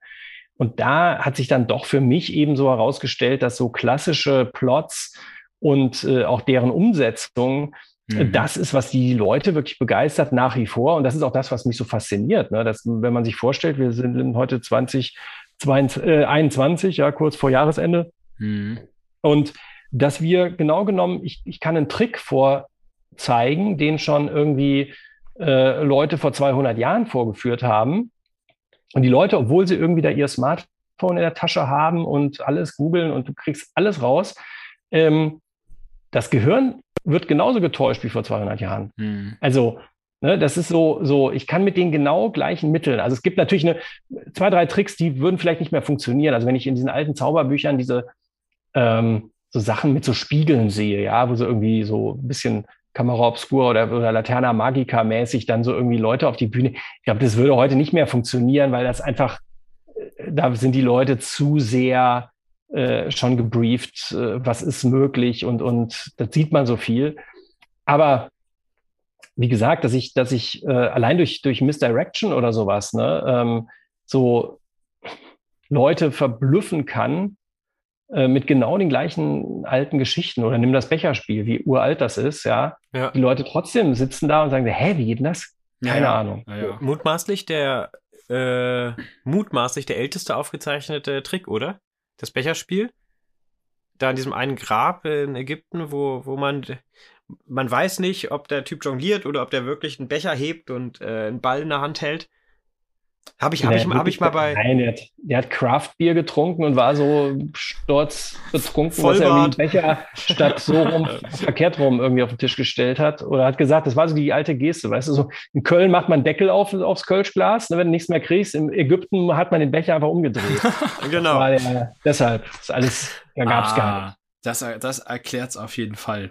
S3: Und da hat sich dann doch für mich eben so herausgestellt, dass so klassische Plots und äh, auch deren Umsetzung Mhm. Das ist, was die Leute wirklich begeistert nach wie vor. Und das ist auch das, was mich so fasziniert. Ne? Dass, wenn man sich vorstellt, wir sind heute 2021, äh, ja, kurz vor Jahresende. Mhm. Und dass wir genau genommen, ich, ich kann einen Trick vorzeigen, den schon irgendwie äh, Leute vor 200 Jahren vorgeführt haben. Und die Leute, obwohl sie irgendwie da ihr Smartphone in der Tasche haben und alles googeln und du kriegst alles raus, ähm, das Gehirn wird genauso getäuscht wie vor 200 Jahren. Mhm. Also, ne, das ist so, so, ich kann mit den genau gleichen Mitteln, also es gibt natürlich eine, zwei, drei Tricks, die würden vielleicht nicht mehr funktionieren. Also wenn ich in diesen alten Zauberbüchern diese ähm, so Sachen mit so Spiegeln sehe, ja, wo so irgendwie so ein bisschen Kamera Obscura oder, oder Laterna Magica mäßig dann so irgendwie Leute auf die Bühne. Ich glaube, das würde heute nicht mehr funktionieren, weil das einfach, äh, da sind die Leute zu sehr äh, schon gebrieft, äh, was ist möglich und, und das sieht man so viel. Aber wie gesagt, dass ich, dass ich äh, allein durch, durch Misdirection oder sowas, ne, ähm, so Leute verblüffen kann äh, mit genau den gleichen alten Geschichten. Oder nimm das Becherspiel, wie uralt das ist, ja. ja. Die Leute trotzdem sitzen da und sagen, hä, wie geht denn das? Keine ja, Ahnung.
S1: Ja, Mutmaßlich der äh, mutmaßlich der älteste aufgezeichnete Trick, oder? Das Becherspiel. Da in diesem einen Grab in Ägypten, wo, wo man, man weiß nicht, ob der Typ jongliert oder ob der wirklich einen Becher hebt und äh, einen Ball in der Hand hält. Habe ich, hab ich, hab ich mal bei.
S3: Nein, der hat, der hat Craft-Bier getrunken und war so sturzbetrunken, dass er irgendwie einen Becher statt so rum, verkehrt rum irgendwie auf den Tisch gestellt hat. Oder hat gesagt, das war so die alte Geste, weißt du, so in Köln macht man Deckel auf, aufs Kölschglas, ne, wenn du nichts mehr kriegst. In Ägypten hat man den Becher einfach umgedreht.
S1: genau.
S3: Der, deshalb, das alles, da gab es ah, gar nicht.
S2: Das, das erklärt es auf jeden Fall.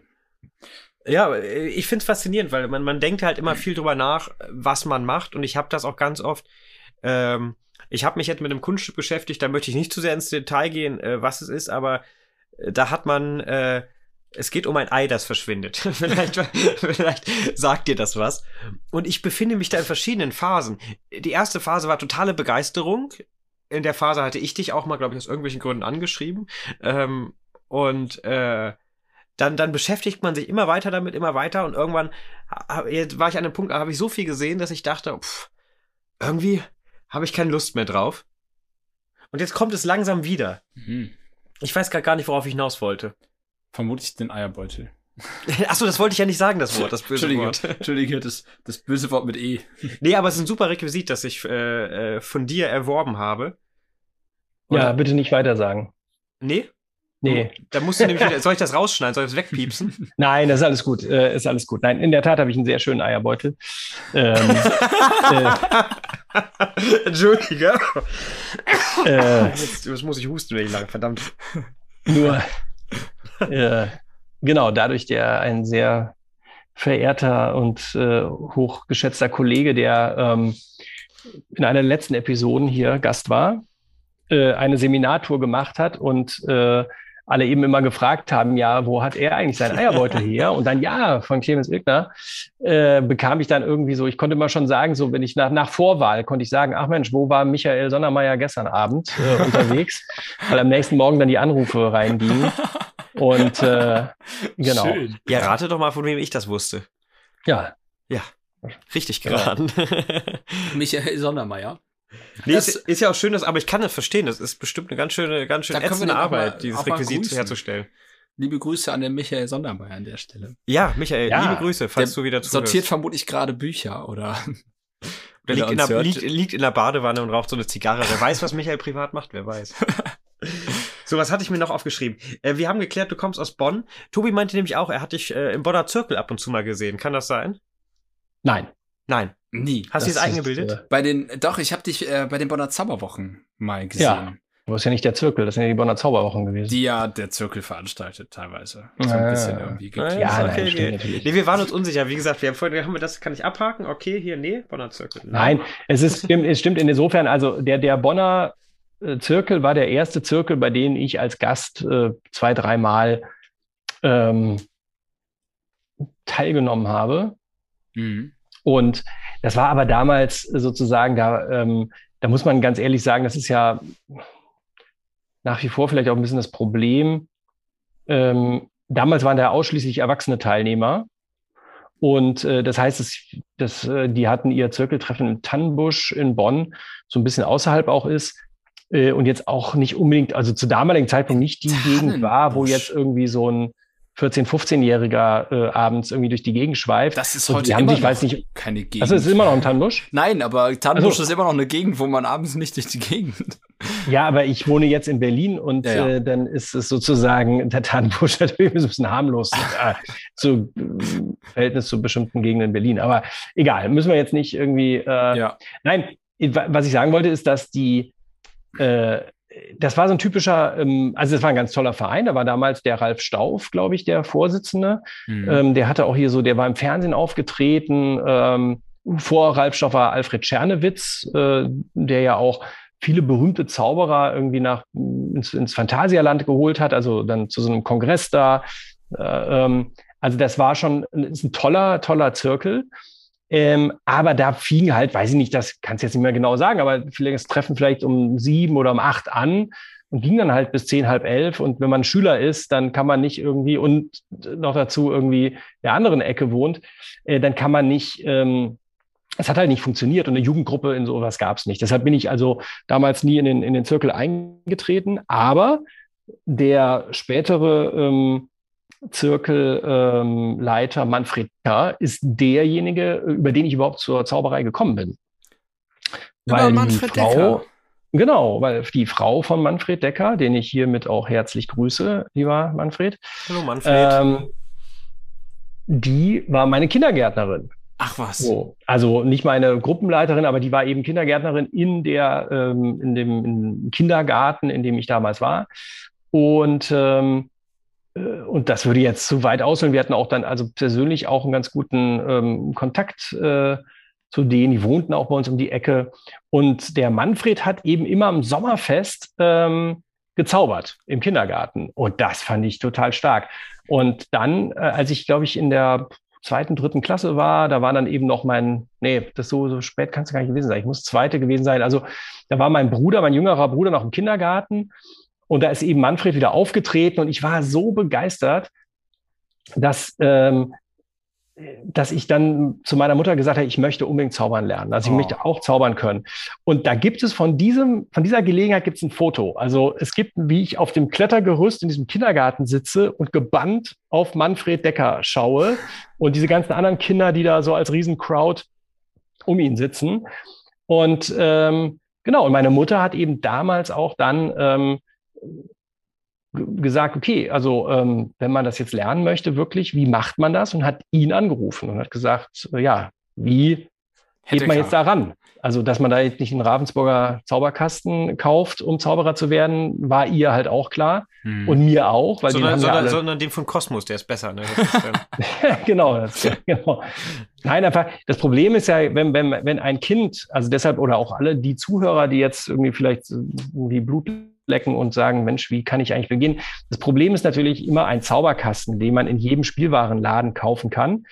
S1: Ja, ich finde es faszinierend, weil man, man denkt halt immer viel drüber nach, was man macht. Und ich habe das auch ganz oft ähm, ich habe mich jetzt mit einem Kunststück beschäftigt, da möchte ich nicht zu sehr ins Detail gehen, äh, was es ist, aber äh, da hat man, äh, es geht um ein Ei, das verschwindet. vielleicht, vielleicht sagt dir das was. Und ich befinde mich da in verschiedenen Phasen. Die erste Phase war totale Begeisterung. In der Phase hatte ich dich auch mal, glaube ich, aus irgendwelchen Gründen angeschrieben. Ähm, und äh, dann, dann beschäftigt man sich immer weiter damit, immer weiter. Und irgendwann war ich an einem Punkt, da habe ich so viel gesehen, dass ich dachte, pff, irgendwie habe ich keine Lust mehr drauf. Und jetzt kommt es langsam wieder. Mhm. Ich weiß gar nicht, worauf ich hinaus wollte.
S2: Vermutlich den Eierbeutel.
S1: Achso, das wollte ich ja nicht sagen, das Wort, das böse
S2: Entschuldige,
S1: Wort.
S2: Entschuldige, das, das böse Wort mit E.
S1: Nee, aber es ist ein super Requisit, das ich äh, äh von dir erworben habe.
S3: Oder? Ja, bitte nicht weiter sagen.
S1: Nee?
S3: Nee.
S1: Da musst du nämlich wieder, soll ich das rausschneiden? Soll ich das wegpiepsen?
S3: Nein, das ist alles gut. Äh, ist alles gut. Nein, in der Tat habe ich einen sehr schönen Eierbeutel. Ähm,
S1: äh, Entschuldige. Äh, jetzt, jetzt, muss ich husten, wenn ich lange, verdammt.
S3: Nur, äh, genau, dadurch der ein sehr verehrter und äh, hochgeschätzter Kollege, der ähm, in einer der letzten Episoden hier Gast war, äh, eine Seminartour gemacht hat und äh, alle eben immer gefragt haben, ja, wo hat er eigentlich seinen Eierbeutel her? Und dann, ja, von Clemens Ilgner, äh, bekam ich dann irgendwie so, ich konnte immer schon sagen, so wenn ich nach, nach Vorwahl konnte ich sagen, ach Mensch, wo war Michael Sondermeier gestern Abend äh, unterwegs? Weil am nächsten Morgen dann die Anrufe reingingen. Und äh, genau. Schön.
S1: Ja, rate doch mal, von wem ich das wusste.
S3: Ja.
S1: Ja. Richtig geraten.
S2: Michael Sondermeier.
S1: Nee, das, ist, ist, ja auch schön, dass, aber ich kann das verstehen. Das ist bestimmt eine ganz schöne, ganz schön ätzende Arbeit, mal, dieses Requisit herzustellen.
S2: Liebe Grüße an den Michael Sondermeier an der Stelle.
S1: Ja, Michael, ja, liebe Grüße, falls du wieder zuhörst.
S2: Sortiert vermutlich gerade Bücher oder.
S1: oder liegt in, der, liegt, liegt in der Badewanne und raucht so eine Zigarre. Wer weiß, was Michael privat macht, wer weiß. So, was hatte ich mir noch aufgeschrieben? Äh, wir haben geklärt, du kommst aus Bonn. Tobi meinte nämlich auch, er hat dich äh, im Bonner Zirkel ab und zu mal gesehen. Kann das sein?
S3: Nein.
S1: Nein. Nie. Hast du es eingebildet? Äh,
S2: bei den, doch, ich habe dich äh, bei den Bonner Zauberwochen mal gesehen. Ja.
S3: Du ist ja nicht der Zirkel, das sind ja die Bonner Zauberwochen gewesen.
S2: Die ja der Zirkel veranstaltet teilweise. So ein bisschen irgendwie
S1: geklärt. Ja, okay, nein, stimmt natürlich. Nee, wir waren uns unsicher. Wie gesagt, wir haben vorhin, haben wir das, kann ich abhaken? Okay, hier, nee, Bonner Zirkel.
S3: Nein, nein es ist, stimmt, es stimmt insofern, also der, der Bonner äh, Zirkel war der erste Zirkel, bei dem ich als Gast äh, zwei, dreimal ähm, teilgenommen habe. Mhm. Und das war aber damals sozusagen, da, ähm, da muss man ganz ehrlich sagen, das ist ja nach wie vor vielleicht auch ein bisschen das Problem. Ähm, damals waren da ausschließlich erwachsene Teilnehmer. Und äh, das heißt, es, das, äh, die hatten ihr Zirkeltreffen in Tannenbusch in Bonn, so ein bisschen außerhalb auch ist. Äh, und jetzt auch nicht unbedingt, also zu damaligen Zeitpunkt nicht die Gegend war, wo jetzt irgendwie so ein 14-, 15-Jähriger äh, abends irgendwie durch die Gegend schweift.
S2: Das ist heute immer
S3: sich,
S2: noch
S3: nicht,
S2: keine Gegend.
S3: also es ist immer noch ein Tannenbusch.
S2: Nein, aber Tannenbusch
S3: Also-
S2: ist immer noch eine Gegend, wo man abends nicht durch die Gegend.
S3: Ja, aber ich wohne jetzt in Berlin und
S2: Ja, ja.
S3: Äh, dann ist es sozusagen der Tannenbusch natürlich ein bisschen harmlos äh, zu äh, Verhältnis zu bestimmten Gegenden in Berlin. Aber egal, müssen wir jetzt nicht irgendwie. Äh,
S2: Ja.
S3: Nein, wa- was ich sagen wollte, ist, dass die, äh, das war so ein typischer, ähm, also das war ein ganz toller Verein. Da war damals der Ralf Stauf, glaube ich, der Vorsitzende.
S2: Mhm.
S3: Ähm, der hatte auch hier so, der war im Fernsehen aufgetreten. Ähm, vor Ralf Stauf war Alfred Czernewitz, äh, der ja auch viele berühmte Zauberer irgendwie nach ins, ins Phantasialand geholt hat, also dann zu so einem Kongress da. Äh, ähm, also das war schon ist ein toller, toller Zirkel. Ähm, aber da fing halt, weiß ich nicht, das kannst du jetzt nicht mehr genau sagen, aber vielleicht das Treffen vielleicht um sieben oder um acht an und ging dann halt bis zehn, halb elf. Und wenn man Schüler ist, dann kann man nicht irgendwie und noch dazu irgendwie der anderen Ecke wohnt, äh, dann kann man nicht, ähm, es hat halt nicht funktioniert und eine Jugendgruppe in sowas gab es nicht. Deshalb bin ich also damals nie in den, in den Zirkel eingetreten, aber der spätere ähm, Zirkelleiter ähm, Manfred K. ist derjenige, über den ich überhaupt zur Zauberei gekommen bin.
S2: Über
S3: Weil
S2: Manfred
S3: Frau,
S2: Decker.
S3: Genau, weil die Frau von Manfred Decker, den ich hiermit auch herzlich grüße, lieber Manfred,
S1: Hallo Manfred.
S3: ähm, die war meine Kindergärtnerin.
S2: Ach was.
S3: So. Also nicht meine Gruppenleiterin, aber die war eben Kindergärtnerin in der, ähm, in dem Kindergarten, in dem ich damals war. Und, ähm, äh, und das würde jetzt zu weit ausholen. Wir hatten auch dann also persönlich auch einen ganz guten ähm, Kontakt äh, zu denen. Die wohnten auch bei uns um die Ecke. Und der Manfred hat eben immer am Sommerfest ähm, gezaubert im Kindergarten. Und das fand ich total stark. Und dann, äh, als ich, glaube ich, in der zweiten, dritten Klasse war, da war dann eben noch mein, nee, das so, so spät kann es gar nicht gewesen sein. Ich muss zweite gewesen sein. Also da war mein Bruder, mein jüngerer Bruder noch im Kindergarten und da ist eben Manfred wieder aufgetreten und ich war so begeistert, dass, ähm, dass ich dann zu meiner Mutter gesagt habe, ich möchte unbedingt zaubern lernen. Also ich
S2: Oh.
S3: möchte auch zaubern können. Und da gibt es von diesem, von dieser Gelegenheit gibt es ein Foto. Also es gibt, wie ich auf dem Klettergerüst in diesem Kindergarten sitze und gebannt auf Manfred Decker schaue und diese ganzen anderen Kinder, die da so als Riesencrowd um ihn sitzen. Und ähm, genau, und meine Mutter hat eben damals auch dann ähm, gesagt, okay, also ähm, wenn man das jetzt lernen möchte, wirklich, wie macht man das? Und hat ihn angerufen und hat gesagt, ja, wie geht man jetzt da ran? Also, dass man da jetzt nicht einen Ravensburger Zauberkasten kauft, um Zauberer zu werden, war ihr halt auch klar.
S2: Hm.
S3: Und mir auch, weil die
S1: sondern, sondern,
S3: alle,
S1: sondern den von Kosmos, der ist besser. Ne? Ist,
S3: genau, das, genau. Nein, einfach, das Problem ist ja, wenn, wenn, wenn ein Kind, also deshalb, oder auch alle die Zuhörer, die jetzt irgendwie vielleicht irgendwie Blut lecken und sagen, Mensch, wie kann ich eigentlich beginnen? Das Problem ist natürlich immer ein Zauberkasten, den man in jedem Spielwarenladen kaufen kann.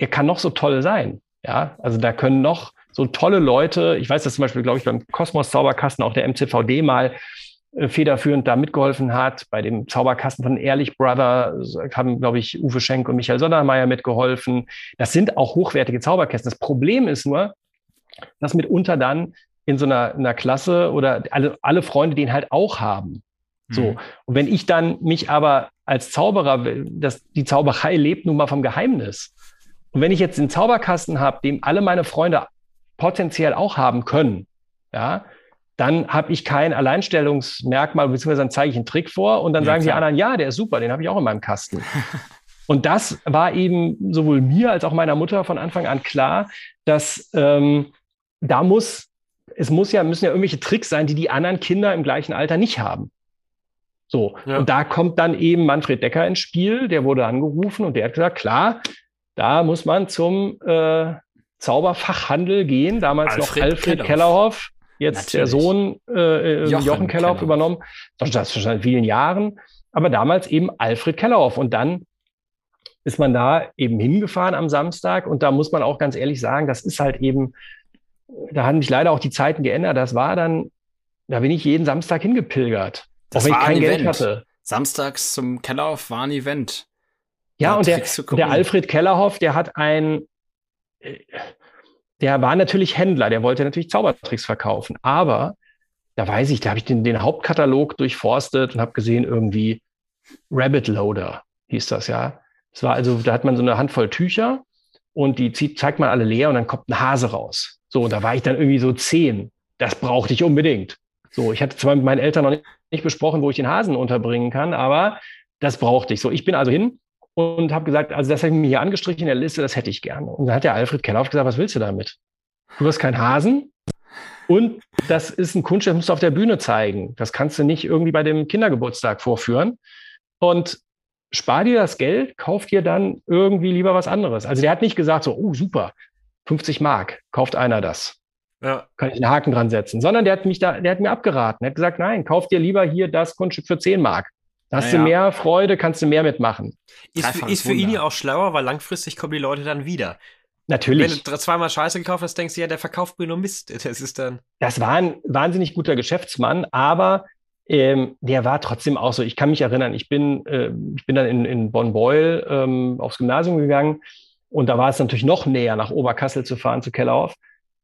S3: Der kann noch so toll sein. Ja, also da können noch so tolle Leute, ich weiß, dass zum Beispiel, glaube ich, beim Kosmos Zauberkasten auch der MCVD mal äh, federführend da mitgeholfen hat. Bei dem Zauberkasten von Ehrlich Brother haben, glaube ich, Uwe Schenk und Michael Sondermeier mitgeholfen. Das sind auch hochwertige Zauberkästen. Das Problem ist nur, dass mitunter dann in so einer, einer Klasse oder alle, alle Freunde den halt auch haben. So.
S2: Hm.
S3: Und wenn ich dann mich aber als Zauberer, das, die Zauberei lebt nun mal vom Geheimnis. Und wenn ich jetzt einen Zauberkasten habe, den alle meine Freunde potenziell auch haben können, ja, dann habe ich kein Alleinstellungsmerkmal, beziehungsweise dann zeige ich einen Trick vor und dann
S2: Ja,
S3: sagen die
S2: klar.
S3: anderen, ja, der ist super, den habe ich auch in meinem Kasten. und das war eben sowohl mir als auch meiner Mutter von Anfang an klar, dass ähm, da muss, es muss ja, müssen ja irgendwelche Tricks sein, die die anderen Kinder im gleichen Alter nicht haben. So,
S1: Ja.
S3: und da kommt dann eben Manfred Decker ins Spiel, der wurde angerufen und der hat gesagt, klar, da muss man zum äh, Zauberfachhandel gehen, damals noch
S2: Alfred
S3: Alfred
S2: Kellerhoff.
S3: Kellerhoff, jetzt der
S2: Natürlich.
S3: Sohn äh, äh,
S2: Jochen
S3: Jochen, Kellerhoff
S2: Kellerhoff.
S3: übernommen, das das schon seit vielen Jahren, aber damals eben Alfred Kellerhoff und dann ist man da eben hingefahren am Samstag und da muss man auch ganz ehrlich sagen, das ist halt eben, da haben sich leider auch die Zeiten geändert, das war dann, da bin ich jeden Samstag hingepilgert,
S2: Das
S3: auch wenn ich
S2: war
S3: kein
S2: ein
S3: Geld
S2: Event.
S3: hatte.
S2: Samstags zum Kellerhof war ein Event.
S3: Ja, und der, der Alfred Kellerhoff, der hat ein, äh, der war natürlich Händler, der wollte natürlich Zaubertricks verkaufen, aber da weiß ich, da habe ich den, den Hauptkatalog durchforstet und habe gesehen, irgendwie Rabbit Loader hieß das ja. Das war also, da hat man so eine Handvoll Tücher und die zieht, zeigt man alle leer und dann kommt ein Hase raus. So, da war ich dann irgendwie so zehn. Das brauchte ich unbedingt. So, ich hatte zwar mit meinen Eltern noch nicht, besprochen, wo ich den Hasen unterbringen kann, aber das brauchte ich. So, ich bin also hin und habe gesagt, also das habe ich mir hier angestrichen in der Liste, das hätte ich gerne. Und dann hat der Alfred Kellerhoff gesagt, was willst du damit? Du hast keinen Hasen und das ist ein Kunststück, das musst du auf der Bühne zeigen. Das kannst du nicht irgendwie bei dem Kindergeburtstag vorführen. Und spar dir das Geld, kauf dir dann irgendwie lieber was anderes. Also der hat nicht gesagt so, oh super, 50 Mark, kauft einer das. Ja. Kann ich einen Haken dran setzen. Sondern der hat mich da, der hat mir abgeraten. Er hat gesagt, nein, kauf dir lieber hier das Kunststück für 10 Mark. Da hast naja. du mehr Freude, kannst du mehr mitmachen.
S1: Ist, ist für ihn ja auch schlauer, weil langfristig kommen die Leute dann wieder.
S3: Natürlich.
S1: Wenn du zweimal Scheiße gekauft hast, denkst du ja, der verkauft mir nur Mist. Das ist dann.
S3: Das war ein wahnsinnig guter Geschäftsmann, aber ähm, der war trotzdem auch so. Ich kann mich erinnern, ich bin, äh, ich bin dann in, in Bonn-Beul ähm, aufs Gymnasium gegangen und da war es natürlich noch näher, nach Oberkassel zu fahren, zu Kellerhof.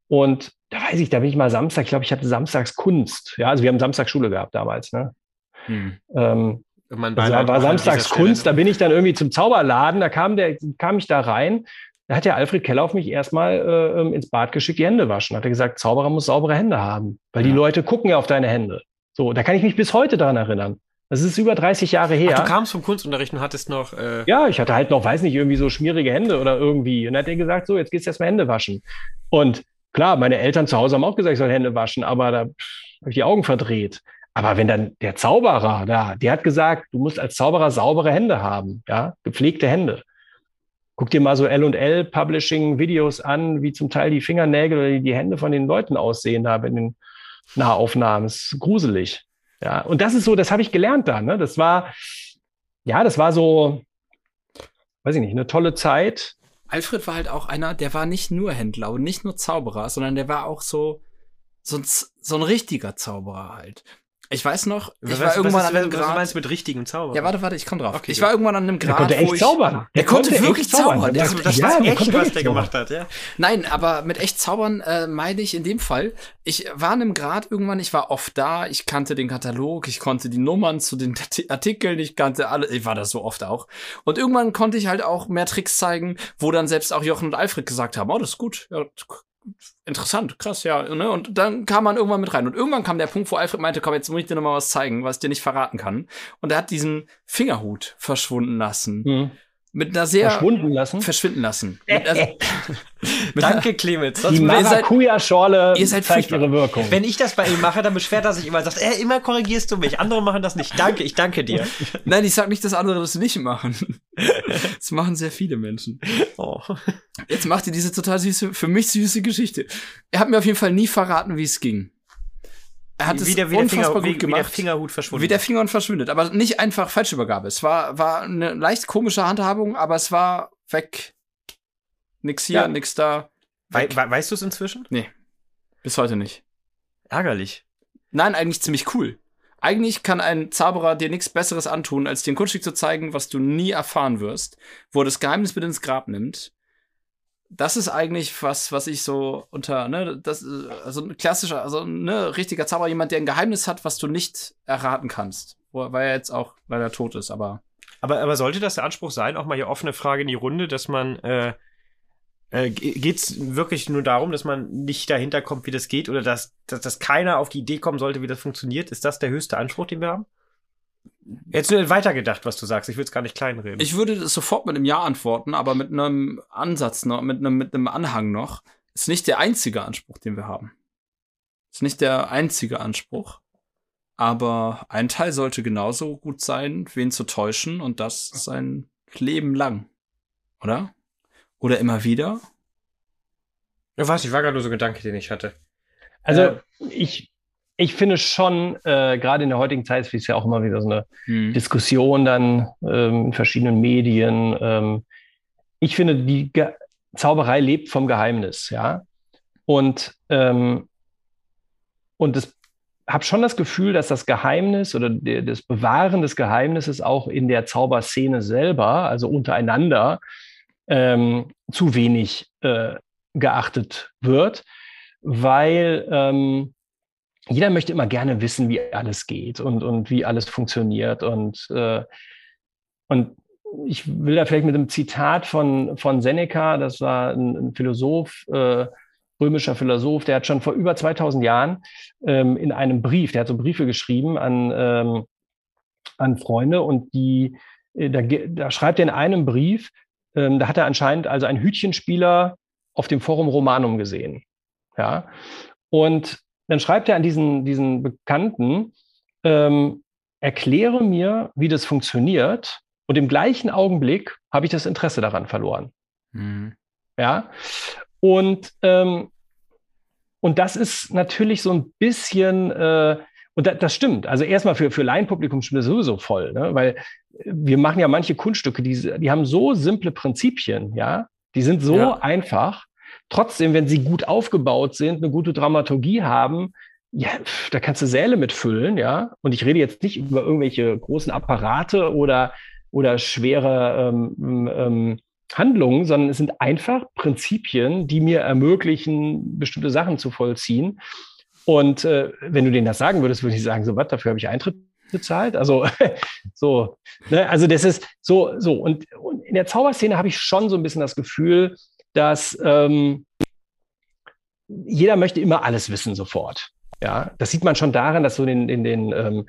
S3: Und da weiß ich, da bin ich mal Samstag, ich glaube, ich hatte Samstags Kunst. Ja, also wir haben Samstagsschule gehabt damals. Ne? Hm. Ähm, also war Samstags Kunst, da bin ich dann irgendwie zum Zauberladen, da kam der, kam ich da rein da hat der Alfred Keller auf mich erstmal äh, ähm, ins Bad geschickt, die Hände waschen. Hat er gesagt, Zauberer muss saubere Hände haben, weil ja. die Leute gucken ja auf deine Hände. So, da kann ich mich bis heute daran erinnern. Das ist über 30 Jahre her.
S1: Ach, du kamst vom Kunstunterricht und hattest noch. Äh
S3: ja, ich hatte halt noch, weiß nicht, irgendwie so schmierige Hände oder irgendwie. Und dann hat er gesagt, so, jetzt geht's erstmal Hände waschen. Und klar, meine Eltern zu Hause haben auch gesagt, ich soll Hände waschen, aber da habe ich die Augen verdreht. Aber wenn dann der Zauberer da, der hat gesagt, du musst als Zauberer saubere Hände haben, ja, gepflegte Hände. Guck dir mal so L&L Publishing Videos an, wie zum Teil die Fingernägel oder die Hände von den Leuten aussehen da in den Nahaufnahmen. Das ist gruselig. Ja, und das ist so, das habe ich gelernt da. Ne? Das war, ja, das war so, weiß ich nicht, eine tolle Zeit.
S2: Alfred war halt auch einer, der war nicht nur Händler und nicht nur Zauberer, sondern der war auch so, so so ein richtiger Zauberer halt. Ich weiß noch, ich was, war irgendwann
S1: an einem Grad. Was meinst du mit richtigen Zauber?
S2: Ja, warte, warte, ich komme drauf. Okay, ich war irgendwann an einem Grad,
S3: der konnte echt zaubern.
S2: Der, der konnte, konnte wirklich zaubern.
S1: Der, das ja, war echt, was der gemacht hat, ja.
S2: Nein, aber mit echt zaubern äh, meine ich in dem Fall, ich war an einem Grad irgendwann, ich war oft da, ich kannte den Katalog, ich konnte die Nummern zu den Artikeln, ich kannte alle, ich war das so oft auch. Und irgendwann konnte ich halt auch mehr Tricks zeigen, wo dann selbst auch Jochen und Alfred gesagt haben, oh, das ist gut, ja, interessant, krass, ja. Ne? Und dann kam man irgendwann mit rein. Und irgendwann kam der Punkt, wo Alfred meinte, komm, jetzt muss ich dir noch mal was zeigen, was ich dir nicht verraten kann. Und er hat diesen Fingerhut verschwunden lassen. Mhm mit einer sehr
S3: verschwunden lassen,
S2: verschwinden lassen.
S1: Also, Danke Clemens.
S3: Die Maracuja-Schorle zeigt ihre Wirkung.
S1: Wenn ich das bei ihm mache, dann beschwert er sich immer, sagt, äh, immer korrigierst du mich. Andere machen das nicht. Danke, ich danke dir.
S2: Nein, ich sag nicht, dass andere das nicht machen. Das machen sehr viele Menschen. Oh. Jetzt macht ihr diese total süße, für mich süße Geschichte. Er hat mir auf jeden Fall nie verraten, wie es ging. Er hat wie, es der, wie unfassbar Finger, gut gemacht. Wie der
S1: Fingerhut verschwunden.
S2: Wie der Fingerhut verschwindet. Aber nicht einfach Falschübergabe. Es war, war eine leicht komische Handhabung, aber es war weg. Nix hier, ja. nix da.
S1: We we weißt du es inzwischen?
S2: Nee. Bis heute nicht.
S1: Ärgerlich.
S2: Nein, eigentlich ziemlich cool. Eigentlich kann ein Zauberer dir nichts Besseres antun, als dir ein Kunststück zu zeigen, was du nie erfahren wirst, wo er das Geheimnis mit ins Grab nimmt das ist eigentlich was, was ich so unter, ne, das, also ein klassischer, also ne, richtiger Zauberer, jemand, der ein Geheimnis hat, was du nicht erraten kannst. Weil er jetzt auch leider tot ist, aber.
S1: Aber, aber sollte das der Anspruch sein, auch mal hier offene Frage in die Runde, dass man, äh, äh, geht's wirklich nur darum, dass man nicht dahinter kommt, wie das geht, oder dass, dass, dass keiner auf die Idee kommen sollte, wie das funktioniert? Ist das der höchste Anspruch, den wir haben? Jetzt nur weitergedacht, was du sagst. Ich will es gar nicht kleinreden.
S2: Ich würde das sofort mit einem Ja antworten, aber mit einem Ansatz noch, mit einem, mit einem Anhang noch. Ist nicht der einzige Anspruch, den wir haben. Ist nicht der einzige Anspruch. Aber ein Teil sollte genauso gut sein, wen zu täuschen und das sein Leben lang. Oder? Oder immer wieder?
S1: Ja, was? Ich war gerade nur so ein Gedanke, den ich hatte.
S3: Also, äh, ich, ich finde schon, äh, gerade in der heutigen Zeit ist ja auch immer wieder so eine hm. Diskussion dann ähm, in verschiedenen Medien. Ähm, ich finde, die Ge Zauberei lebt vom Geheimnis, ja. Und, ähm, und das habe schon das Gefühl, dass das Geheimnis oder das Bewahren des Geheimnisses auch in der Zauberszene selber, also untereinander, ähm, zu wenig äh, geachtet wird, weil ähm, jeder möchte immer gerne wissen, wie alles geht und, und wie alles funktioniert. Und, äh, und ich will da vielleicht mit einem Zitat von, von Seneca, das war ein, ein Philosoph, äh, römischer Philosoph, der hat schon vor über 2000 Jahren ähm, in einem Brief, der hat so Briefe geschrieben an, ähm, an Freunde und die, äh, da, da, schreibt er in einem Brief, ähm, da hat er anscheinend also einen Hütchenspieler auf dem Forum Romanum gesehen. Ja. Und dann schreibt er an diesen, diesen Bekannten, ähm, erkläre mir, wie das funktioniert. Und im gleichen Augenblick habe ich das Interesse daran verloren. Mhm. Ja. Und, ähm, und das ist natürlich so ein bisschen, äh, und da, das stimmt. Also erstmal für, für Laienpublikum stimmt das sowieso voll, ne? weil wir machen ja manche Kunststücke, die, die haben so simple Prinzipien, ja, die sind so ja. einfach. Trotzdem, wenn sie gut aufgebaut sind, eine gute Dramaturgie haben, ja, da kannst du Säle mitfüllen, ja. Und ich rede jetzt nicht über irgendwelche großen Apparate oder, oder schwere ähm, ähm, Handlungen, sondern es sind einfach Prinzipien, die mir ermöglichen, bestimmte Sachen zu vollziehen. Und äh, wenn du denen das sagen würdest, würde ich sagen, so was, dafür habe ich Eintritt bezahlt. Also so, ne? also das ist so, so. Und, und in der Zauberszene habe ich schon so ein bisschen das Gefühl, dass ähm, jeder möchte immer alles wissen sofort. Ja, das sieht man schon daran, dass so in, in den ähm,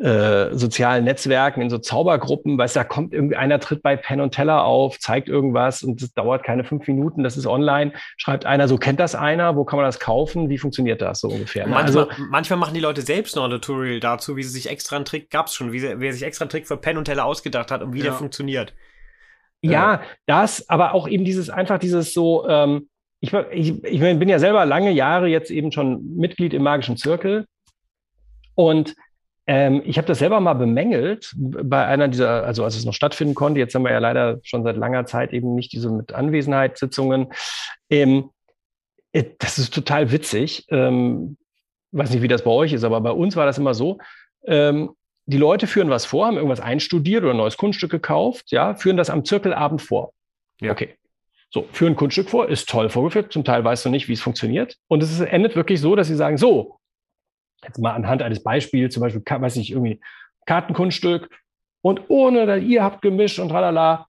S3: äh, sozialen Netzwerken, in so Zaubergruppen, weißt du, da kommt irgendwie einer tritt bei Penn und Teller auf, zeigt irgendwas und es dauert keine fünf Minuten, das ist online, schreibt einer, so kennt das einer, wo kann man das kaufen, wie funktioniert das so ungefähr?
S1: Ne? Manchmal, also, manchmal machen die Leute selbst noch ein Tutorial dazu, wie sie sich extra einen Trick, gab's schon, wie sie, wer sich extra einen Trick für Penn und Teller ausgedacht hat und wie ja. der funktioniert.
S3: Ja, das, aber auch eben dieses, einfach dieses so, ähm, ich, ich, ich bin ja selber lange Jahre jetzt eben schon Mitglied im magischen Zirkel und ähm, ich habe das selber mal bemängelt bei einer dieser, also als es noch stattfinden konnte, jetzt haben wir ja leider schon seit langer Zeit eben nicht diese mit Anwesenheitssitzungen. Ähm, äh, das ist total witzig. Ähm, weiß nicht, wie das bei euch ist, aber bei uns war das immer so. Ähm, die Leute führen was vor, haben irgendwas einstudiert oder ein neues Kunststück gekauft, ja, führen das am Zirkelabend vor. Ja. Okay. So, führen ein Kunststück vor, ist toll vorgeführt. Zum Teil weißt du nicht, wie es funktioniert. Und es endet wirklich so, dass sie sagen, so, jetzt mal anhand eines Beispiels, zum Beispiel, weiß ich, irgendwie Kartenkunststück und ohne, dass ihr habt gemischt und tralala,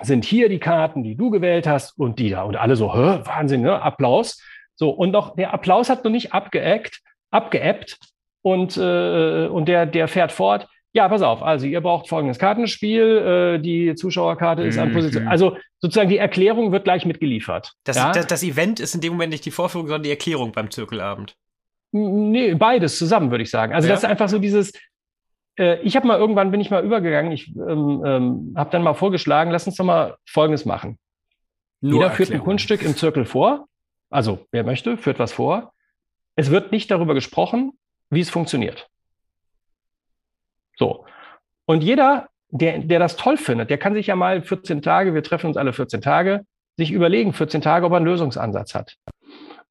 S3: sind hier die Karten, die du gewählt hast und die da. Und alle so, Wahnsinn, ne? Applaus. So, und noch, der Applaus hat noch nicht abgeeckt, abgeebbt und, äh, und der, der fährt fort. Ja, pass auf, also ihr braucht folgendes Kartenspiel, äh, die Zuschauerkarte ist an Position. Mhm. Also sozusagen die Erklärung wird gleich mitgeliefert.
S1: Das, ja? das, das Event ist in dem Moment nicht die Vorführung, sondern die Erklärung beim Zirkelabend.
S3: Nee, beides zusammen, würde ich sagen. Also ja. das ist einfach so dieses, äh, ich habe mal irgendwann, bin ich mal übergegangen, ich ähm, ähm, habe dann mal vorgeschlagen, lass uns doch mal Folgendes machen. Nur Jeder führt ein Kunststück im Zirkel vor, also wer möchte, führt was vor. Es wird nicht darüber gesprochen, wie es funktioniert. So. Und jeder, der, der das toll findet, der kann sich ja mal 14 Tage, wir treffen uns alle 14 Tage, sich überlegen, 14 Tage, ob er einen Lösungsansatz hat.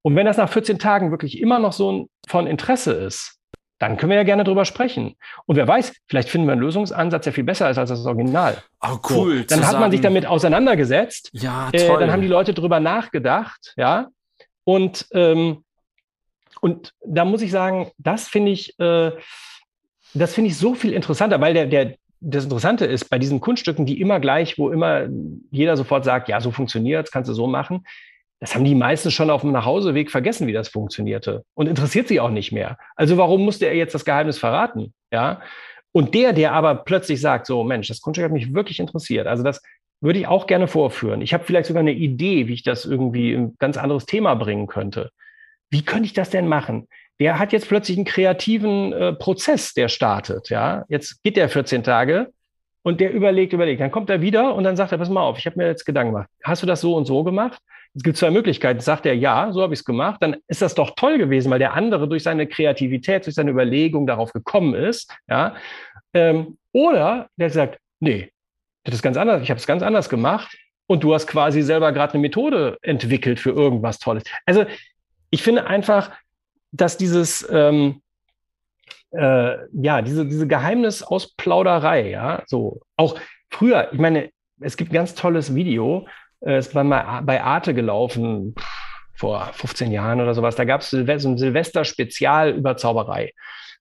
S3: Und wenn das nach 14 Tagen wirklich immer noch so ein, von Interesse ist, dann können wir ja gerne drüber sprechen. Und wer weiß, vielleicht finden wir einen Lösungsansatz, der viel besser ist als das Original.
S2: Oh, cool.
S3: So, dann hat man sich damit auseinandergesetzt.
S2: Ja, toll.
S3: Äh, dann haben die Leute drüber nachgedacht, ja. Und, ähm, und da muss ich sagen, das finde ich, äh, das finde ich so viel interessanter, weil der, der, das Interessante ist, bei diesen Kunststücken, die immer gleich, wo immer jeder sofort sagt, ja, so funktioniert kannst du so machen, das haben die meisten schon auf dem Nachhauseweg vergessen, wie das funktionierte und interessiert sie auch nicht mehr. Also warum musste er jetzt das Geheimnis verraten? Ja. Und der, der aber plötzlich sagt, so Mensch, das Kunststück hat mich wirklich interessiert. Also das würde ich auch gerne vorführen. Ich habe vielleicht sogar eine Idee, wie ich das irgendwie in ein ganz anderes Thema bringen könnte. Wie könnte ich das denn machen? Der hat jetzt plötzlich einen kreativen äh, Prozess, der startet. Ja, jetzt geht der 14 Tage und der überlegt, überlegt. Dann kommt er wieder und dann sagt er, pass mal auf, ich habe mir jetzt Gedanken gemacht. Hast du das so und so gemacht? Es gibt zwei Möglichkeiten. Sagt er, ja, so habe ich es gemacht, dann ist das doch toll gewesen, weil der andere durch seine Kreativität, durch seine Überlegung darauf gekommen ist. Ja? Ähm, oder der sagt, nee, das ist ganz anders, ich habe es ganz anders gemacht und du hast quasi selber gerade eine Methode entwickelt für irgendwas Tolles. Also ich finde einfach, dass dieses, ähm, äh, ja, diese, diese Geheimnisausplauderei, ja, so. Auch früher, ich meine, es gibt ein ganz tolles Video, äh, es war mal bei Arte gelaufen, vor 15 Jahren oder sowas. Da gab es so ein Silvester-Spezial über Zauberei,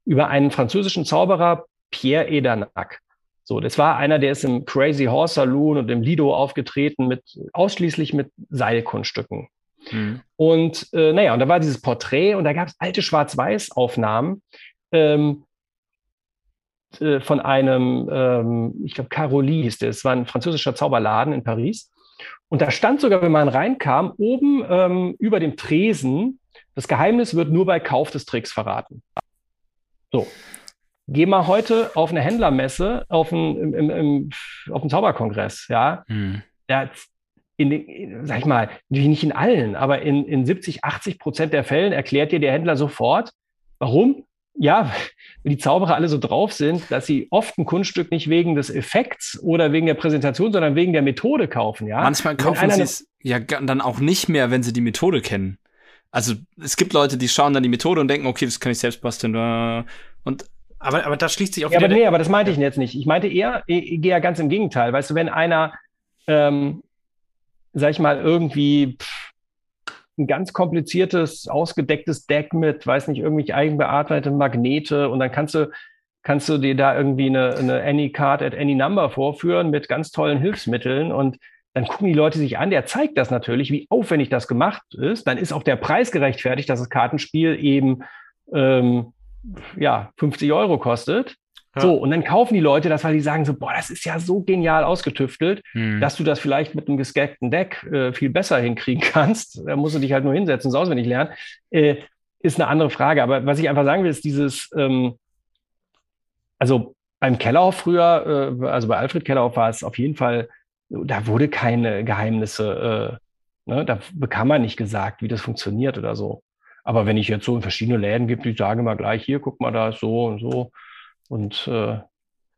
S3: über einen französischen Zauberer, Pierre Edanak. So, das war einer, der ist im Crazy Horse Saloon und im Lido aufgetreten mit ausschließlich mit Seilkunststücken. Mhm. Und äh, naja, und da war dieses Porträt und da gab es alte Schwarz-Weiß-Aufnahmen ähm, äh, von einem, ähm, ich glaube, Caroli hieß der, es war ein französischer Zauberladen in Paris. Und da stand sogar, wenn man reinkam, oben ähm, über dem Tresen, das Geheimnis wird nur bei Kauf des Tricks verraten. So. Geh mal heute auf eine Händlermesse, auf einen, im, im, auf einen Zauberkongress, ja. Hm. Da, in den, sag ich mal, natürlich nicht in allen, aber in, in 70, 80 Prozent der Fällen erklärt dir der Händler sofort, warum ja, wenn die Zauberer alle so drauf sind, dass sie oft ein Kunststück nicht wegen des Effekts oder wegen der Präsentation, sondern wegen der Methode kaufen, ja.
S2: Manchmal kaufen sie es ja dann auch nicht mehr, wenn sie die Methode kennen. Also es gibt Leute, die schauen dann die Methode und denken, okay, das kann ich selbst basteln. Und
S1: aber, aber da schließt sich auch
S3: ja, wieder. Aber nee, aber das meinte ich jetzt nicht. Ich meinte eher, ich, ich gehe ja ganz im Gegenteil. Weißt du, wenn einer, ähm, sag ich mal, irgendwie ein ganz kompliziertes, ausgedecktes Deck mit, weiß nicht, irgendwelche eigenbearbeitete Magnete und dann kannst du, kannst du dir da irgendwie eine, eine Any Card at Any Number vorführen mit ganz tollen Hilfsmitteln und dann gucken die Leute sich an, der zeigt das natürlich, wie aufwendig das gemacht ist. Dann ist auch der Preis gerechtfertigt, dass das Kartenspiel eben ähm, ja 50 Euro kostet. So, und dann kaufen die Leute das, weil die sagen so, boah, das ist ja so genial ausgetüftelt, hm. dass du das vielleicht mit einem gescackten Deck äh, viel besser hinkriegen kannst. Da musst du dich halt nur hinsetzen, so auswendig lernen. Äh, ist eine andere Frage. Aber was ich einfach sagen will, ist dieses, ähm, also beim Kellerhoff früher, äh, also bei Alfred Kellerhoff war es auf jeden Fall, da wurde keine Geheimnisse, äh, ne, da bekam man nicht gesagt, wie das funktioniert oder so. Aber wenn ich jetzt so in verschiedene Läden gibt, die sagen mal gleich, hier, guck mal, da ist so und so, und äh,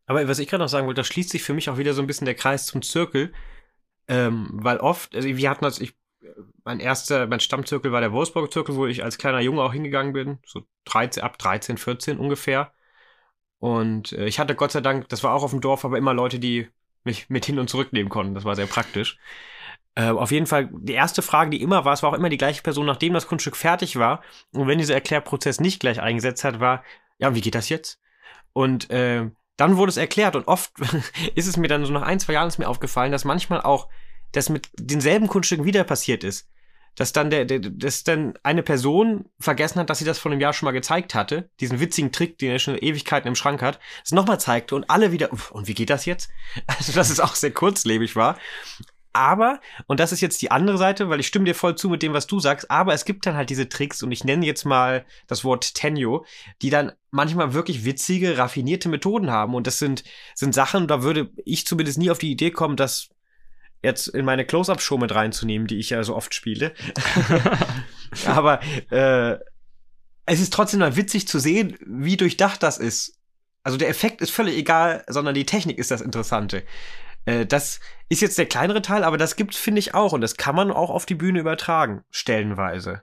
S1: aber was ich gerade noch sagen wollte, da schließt sich für mich auch wieder so ein bisschen der Kreis zum Zirkel, ähm, weil oft, also wir hatten das, ich, mein erster, mein Stammzirkel war der Wolfsburg-Zirkel, wo ich als kleiner Junge auch hingegangen bin, so 13, ab 13, 14 ungefähr. Und äh, ich hatte Gott sei Dank, das war auch auf dem Dorf, aber immer Leute, die mich mit hin und zurück nehmen konnten. Das war sehr praktisch. Äh, auf jeden Fall, die erste Frage, die immer war, es war auch immer die gleiche Person, nachdem das Kunststück fertig war. Und wenn dieser Erklärprozess nicht gleich eingesetzt hat, war, ja, wie geht das jetzt? Und äh, dann wurde es erklärt und oft ist es mir dann so nach ein, zwei Jahren ist mir aufgefallen, dass manchmal auch das mit denselben Kunststücken wieder passiert ist. Dass dann der, der, dass dann eine Person vergessen hat, dass sie das vor einem Jahr schon mal gezeigt hatte, diesen witzigen Trick, den er schon Ewigkeiten im Schrank hat, es nochmal zeigte und alle wieder, und wie geht das jetzt? Also, dass es auch sehr kurzlebig war. Aber, und das ist jetzt die andere Seite, weil ich stimme dir voll zu mit dem, was du sagst, aber es gibt dann halt diese Tricks, und ich nenne jetzt mal das Wort Tenyo, die dann manchmal wirklich witzige, raffinierte Methoden haben. Und das sind, sind Sachen, da würde ich zumindest nie auf die Idee kommen, das jetzt in meine Close-Up-Show mit reinzunehmen, die ich ja so oft spiele. aber äh, es ist trotzdem mal witzig zu sehen, wie durchdacht das ist. Also der Effekt ist völlig egal, sondern die Technik ist das Interessante. Äh, das ist jetzt der kleinere Teil, aber das gibt's, finde ich, auch. Und das kann man auch auf die Bühne übertragen, stellenweise.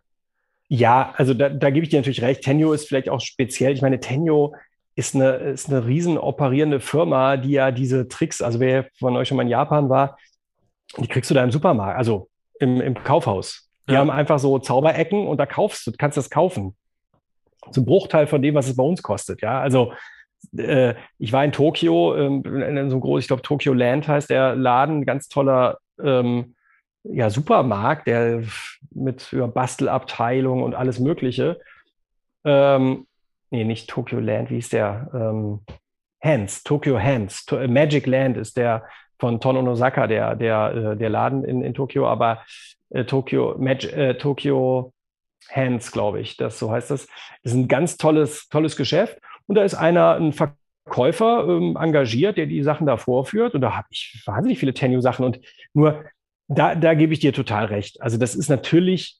S3: Ja, also da, da gebe ich dir natürlich recht. Tenyo ist vielleicht auch speziell. Ich meine, Tenyo ist eine, ist eine riesen operierende Firma, die ja diese Tricks, also wer von euch schon mal in Japan war, die kriegst du da im Supermarkt, also im, im Kaufhaus. Die ja. haben einfach so Zauberecken und da kaufst du, kannst das kaufen. Zum Bruchteil von dem, was es bei uns kostet. Ja, also äh, ich war in Tokio, ähm, in so einem großen, ich glaube, Tokyo Land heißt der Laden, ganz toller ähm, ja, Supermarkt, der mit ja, Bastelabteilung und alles Mögliche. Ähm, nee, nicht Tokyo Land, wie ist der? Ähm, Hands, Tokyo Hands. To Magic Land ist der von Ton Onosaka, der, der, äh, der Laden in, in Tokio, aber äh, Tokyo, äh, Tokyo Hands, glaube ich, das so heißt das. Ist ein ganz tolles, tolles Geschäft. Und da ist einer, ein Verkäufer ähm, engagiert, der die Sachen da vorführt. Und da habe ich wahnsinnig viele Tenue-Sachen. Und nur da, da gebe ich dir total recht. Also das ist natürlich,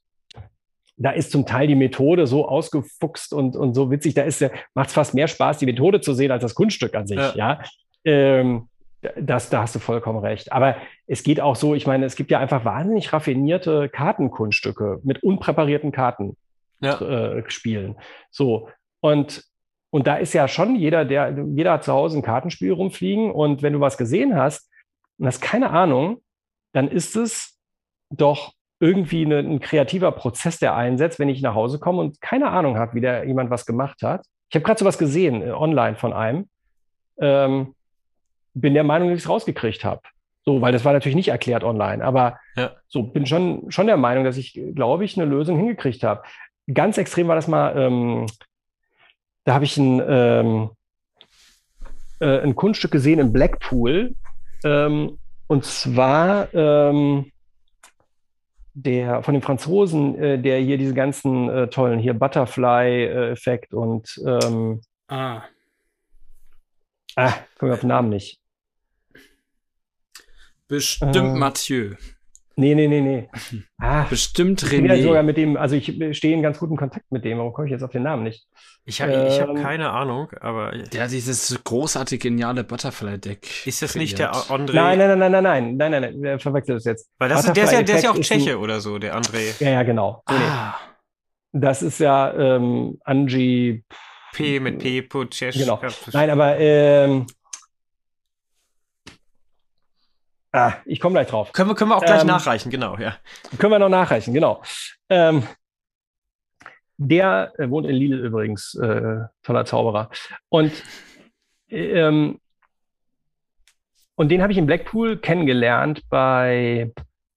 S3: da ist zum Teil die Methode so ausgefuchst und, und so witzig. Da ist macht es fast mehr Spaß, die Methode zu sehen, als das Kunststück an sich. Ja. ja? Ähm, das, da hast du vollkommen recht. Aber es geht auch so, ich meine, es gibt ja einfach wahnsinnig raffinierte Kartenkunststücke mit unpräparierten Karten ja. äh, spielen. So. Und und da ist ja schon jeder, der, jeder hat zu Hause ein Kartenspiel rumfliegen und wenn du was gesehen hast und hast keine Ahnung, dann ist es doch irgendwie eine, ein kreativer Prozess, der einsetzt, wenn ich nach Hause komme und keine Ahnung habe, wie da jemand was gemacht hat. Ich habe gerade so was gesehen äh, online von einem. Ähm, bin der Meinung, dass ich es rausgekriegt habe. So, weil das war natürlich nicht erklärt online, aber ja. so bin schon, schon der Meinung, dass ich, glaube ich, eine Lösung hingekriegt habe. Ganz extrem war das mal, ähm, da habe ich ein, ähm, äh, ein Kunststück gesehen in Blackpool. Ähm, und zwar ähm, der von den Franzosen, äh, der hier diese ganzen äh, tollen hier Butterfly-Effekt und ähm, ah. Ah, komme auf den Namen nicht.
S2: Bestimmt äh, Mathieu.
S3: Nee, nee, nee, nee.
S2: Ah, Bestimmt
S3: René. Ich bin ja sogar mit dem, also ich stehe in ganz guten Kontakt mit dem, warum komme ich jetzt auf den Namen nicht?
S1: Ich habe ähm, hab keine Ahnung, aber.
S2: Der hat dieses großartig geniale Butterfly-Deck.
S1: Ist das nicht der André?
S3: Nein, nein, nein, nein, nein, nein, nein, nein, verwechselt das jetzt.
S1: Weil das ist, der, ist ja, der ist ja auch Tscheche oder so, der André.
S3: Ja, ja, genau. Nee, ah. Nee. Das ist ja ähm, Angie.
S1: P mit P, Putschesch.
S3: Genau. Nein, aber ähm, Ah, ich komme gleich drauf.
S1: Können wir, können wir auch gleich ähm, nachreichen, genau, ja.
S3: Können wir noch nachreichen, genau. Ähm, der äh, wohnt in Lille übrigens, äh, toller Zauberer. Und, ähm, und den habe ich in Blackpool kennengelernt bei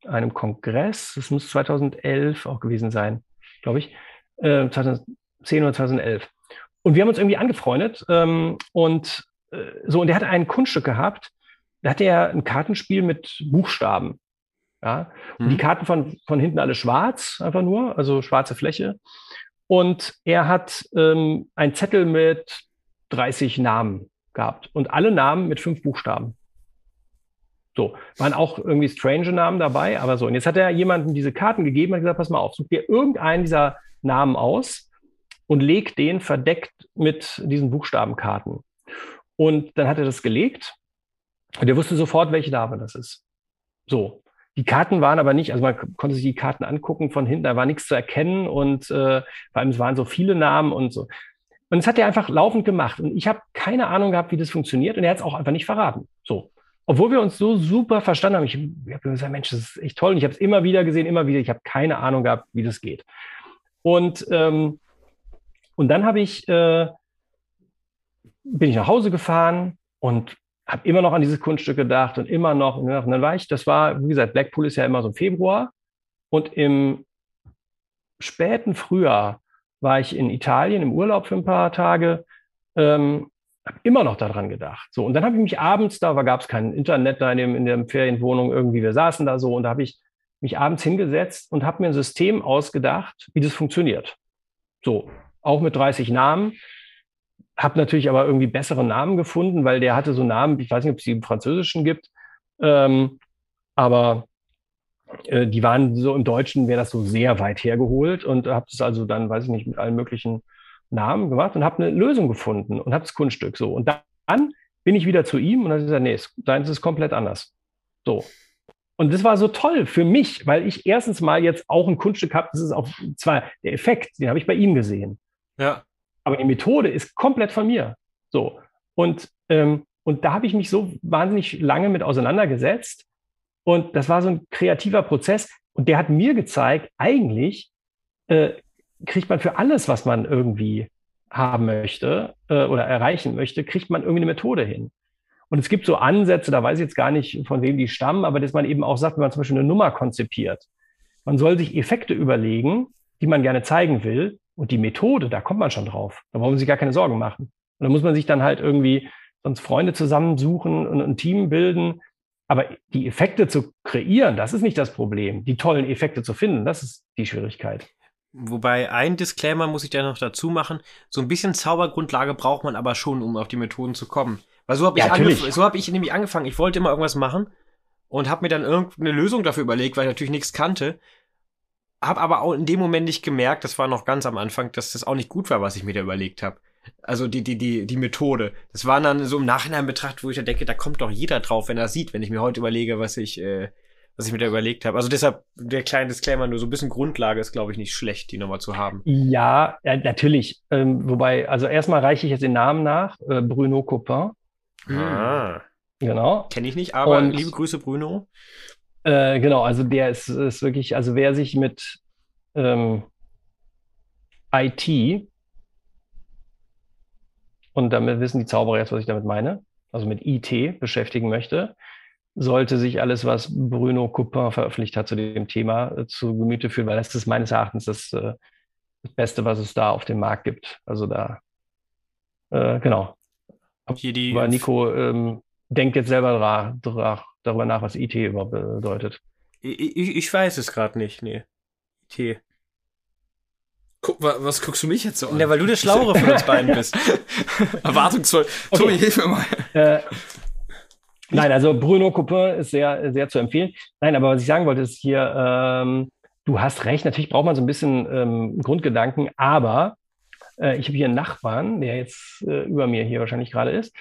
S3: einem Kongress. Das muss 2011 auch gewesen sein, glaube ich. Äh, 2010 oder 2011. Und wir haben uns irgendwie angefreundet. Ähm, und äh, so, und der hatte ein Kunststück gehabt, da hatte er ein Kartenspiel mit Buchstaben. Ja? Und mhm. die Karten von, von hinten alle schwarz, einfach nur, also schwarze Fläche. Und er hat ähm, einen Zettel mit 30 Namen gehabt und alle Namen mit fünf Buchstaben. So, waren auch irgendwie strange Namen dabei, aber so. Und jetzt hat er jemandem diese Karten gegeben und gesagt, pass mal auf, such dir irgendeinen dieser Namen aus und leg den verdeckt mit diesen Buchstabenkarten. Und dann hat er das gelegt und er wusste sofort, welche Dame das ist. So. Die Karten waren aber nicht, also man konnte sich die Karten angucken von hinten, da war nichts zu erkennen und äh, vor allem es waren so viele Namen und so. Und das hat er einfach laufend gemacht. Und ich habe keine Ahnung gehabt, wie das funktioniert. Und er hat es auch einfach nicht verraten. So. Obwohl wir uns so super verstanden haben. Ich, ich habe gesagt, Mensch, das ist echt toll. Und ich habe es immer wieder gesehen, immer wieder. Ich habe keine Ahnung gehabt, wie das geht. Und, ähm, und dann habe ich, äh, bin ich nach Hause gefahren und habe immer noch an dieses Kunststück gedacht und immer noch. Und dann war ich, das war, wie gesagt, Blackpool ist ja immer so im Februar. Und im späten Frühjahr war ich in Italien im Urlaub für ein paar Tage. Ähm, habe immer noch daran gedacht. So, und dann habe ich mich abends, da gab es kein Internet da in, dem, in der Ferienwohnung irgendwie, wir saßen da so und da habe ich mich abends hingesetzt und habe mir ein System ausgedacht, wie das funktioniert. So, auch mit 30 Namen. Habe natürlich aber irgendwie bessere Namen gefunden, weil der hatte so Namen, ich weiß nicht, ob es die im Französischen gibt, ähm, aber äh, die waren so im Deutschen, wäre das so sehr weit hergeholt und habe das also dann, weiß ich nicht, mit allen möglichen Namen gemacht und habe eine Lösung gefunden und habe das Kunststück so. Und dann bin ich wieder zu ihm und dann hat er nee, deins ist komplett anders. So. Und das war so toll für mich, weil ich erstens mal jetzt auch ein Kunststück habe, das ist auch zwar der Effekt, den habe ich bei ihm gesehen.
S1: Ja.
S3: Aber die Methode ist komplett von mir. So. Und, ähm, und da habe ich mich so wahnsinnig lange mit auseinandergesetzt. Und das war so ein kreativer Prozess. Und der hat mir gezeigt, eigentlich äh, kriegt man für alles, was man irgendwie haben möchte äh, oder erreichen möchte, kriegt man irgendwie eine Methode hin. Und es gibt so Ansätze, da weiß ich jetzt gar nicht, von wem die stammen, aber dass man eben auch sagt, wenn man zum Beispiel eine Nummer konzipiert, man soll sich Effekte überlegen, die man gerne zeigen will, und die Methode, da kommt man schon drauf. Da brauchen sich gar keine Sorgen machen. Und da muss man sich dann halt irgendwie sonst Freunde zusammensuchen und ein Team bilden. Aber die Effekte zu kreieren, das ist nicht das Problem. Die tollen Effekte zu finden, das ist die Schwierigkeit.
S1: Wobei ein Disclaimer muss ich da noch dazu machen. So ein bisschen Zaubergrundlage braucht man aber schon, um auf die Methoden zu kommen. Weil so habe ich, ja, so hab ich nämlich angefangen. Ich wollte immer irgendwas machen und habe mir dann irgendeine Lösung dafür überlegt, weil ich natürlich nichts kannte habe aber auch in dem Moment nicht gemerkt, das war noch ganz am Anfang, dass das auch nicht gut war, was ich mir da überlegt habe. Also die, die, die, die Methode. Das war dann so im Nachhinein betrachtet, wo ich da denke, da kommt doch jeder drauf, wenn er sieht, wenn ich mir heute überlege, was ich, äh, was ich mir da überlegt habe. Also deshalb der kleine Disclaimer, nur so ein bisschen Grundlage ist, glaube ich, nicht schlecht, die nochmal zu haben.
S3: Ja, ja natürlich. Ähm, wobei, also erstmal reiche ich jetzt den Namen nach. Äh, Bruno Coupin.
S1: Ah.
S3: Genau.
S1: Kenne ich nicht, aber
S3: Und-
S1: liebe Grüße, Bruno.
S3: Äh, genau, also der ist, ist wirklich, also wer sich mit ähm, IT und damit wissen die Zauberer jetzt, was ich damit meine, also mit IT beschäftigen möchte, sollte sich alles, was Bruno Coupin veröffentlicht hat zu dem Thema, äh, zu Gemüte führen, weil das ist meines Erachtens das, äh, das Beste, was es da auf dem Markt gibt. Also da, äh, genau.
S1: Hier die
S3: Aber Nico ähm, denkt jetzt selber dra dra darüber nach, was IT überhaupt bedeutet.
S1: Ich, ich, weiß es gerade nicht, nee. T.
S2: Guck, wa- was guckst du mich jetzt so an?
S1: Ja, weil du der Schlauere von uns beiden bist.
S2: Erwartungsvoll.
S3: Okay.
S2: Tobi, hilf mir mal.
S3: Äh, nein, also Bruno Coupin ist sehr, sehr zu empfehlen. Nein, aber was ich sagen wollte, ist hier, ähm, du hast recht, natürlich braucht man so ein bisschen ähm, Grundgedanken, aber äh, ich habe hier einen Nachbarn, der jetzt äh, über mir hier wahrscheinlich gerade ist.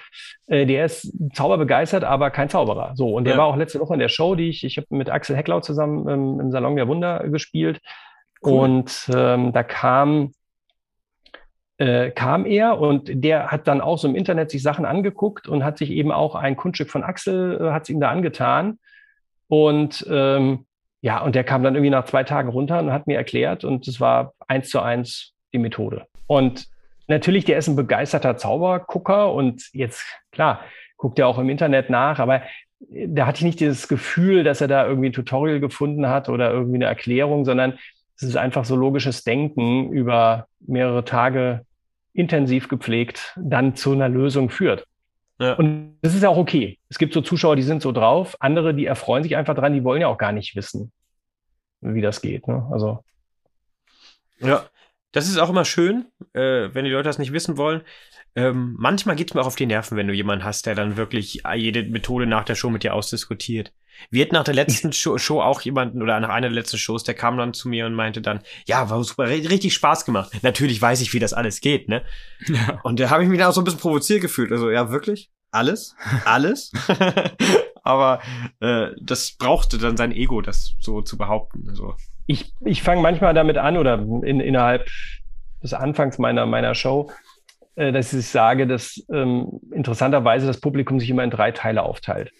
S3: Äh, der ist zauberbegeistert, aber kein Zauberer. So, und der
S1: Ja.
S3: war auch letzte Woche in der Show, die ich, ich habe mit Axel Hecklau zusammen ähm, im Salon der Wunder gespielt.
S2: Cool.
S3: Und ähm, da kam äh, kam er und der hat dann auch so im Internet sich Sachen angeguckt und hat sich eben auch ein Kunststück von Axel, äh, hat ihm da angetan. Und ähm, ja, und der kam dann irgendwie nach zwei Tagen runter und hat mir erklärt, und es war eins zu eins die Methode. Und natürlich, der ist ein begeisterter Zaubergucker und jetzt, klar, guckt er auch im Internet nach, aber äh, da hatte ich nicht das Gefühl, dass er da irgendwie ein Tutorial gefunden hat oder irgendwie eine Erklärung, sondern es ist einfach so logisches Denken über mehrere Tage intensiv gepflegt dann zu einer Lösung führt.
S1: Ja.
S3: Und das ist ja auch okay. Es gibt so Zuschauer, die sind so drauf, andere, die erfreuen sich einfach dran, die wollen ja auch gar nicht wissen, wie das geht. Ne? Also
S1: Ja, das ist auch immer schön, äh, wenn die Leute das nicht wissen wollen. Ähm, manchmal geht's mir auch auf die Nerven, wenn du jemanden hast, der dann wirklich jede Methode nach der Show mit dir ausdiskutiert. Wir hatten nach der letzten Show, Show auch jemanden oder nach einer der letzten Shows, der kam dann zu mir und meinte dann, ja, war super, ri- richtig Spaß gemacht. Natürlich weiß ich, wie das alles geht, ne?
S2: Ja.
S1: Und da habe ich mich dann auch so ein bisschen provoziert gefühlt. Also, ja, wirklich? Alles? Alles? Aber äh, das brauchte dann sein Ego, das so zu behaupten. Also,
S3: ich, ich fange manchmal damit an oder in, innerhalb des Anfangs meiner, meiner Show, äh, dass ich sage, dass ähm, interessanterweise das Publikum sich immer in drei Teile aufteilt.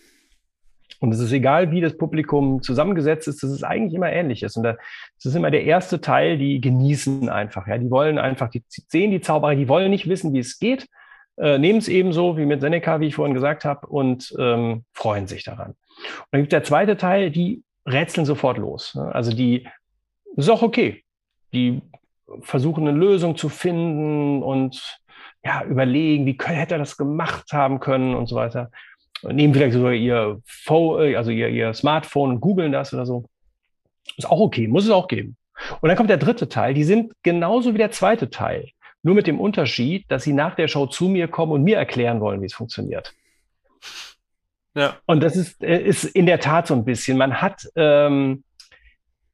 S3: Und es ist egal, wie das Publikum zusammengesetzt ist, das ist eigentlich immer ähnliches. Und das ist immer der erste Teil, die genießen einfach. Ja, die wollen einfach, die sehen die Zauberer, die wollen nicht wissen, wie es geht, äh, nehmen es eben so wie mit Seneca, wie ich vorhin gesagt habe, und ähm, freuen sich daran. Und dann gibt der zweite Teil, die rätseln sofort los. Ne? Also die, ist auch okay. Die versuchen eine Lösung zu finden und ja, überlegen, wie kö- hätte er das gemacht haben können und so weiter. Und nehmen vielleicht sogar ihr, Pho äh, also ihr, ihr Smartphone und googeln das oder so. Ist auch okay, muss es auch geben. Und dann kommt der dritte Teil, die sind genauso wie der zweite Teil. Nur mit dem Unterschied, dass sie nach der Show zu mir kommen und mir erklären wollen, wie es funktioniert.
S1: ja.
S3: Und das ist, äh, ist in der Tat so ein bisschen. Man hat, ähm,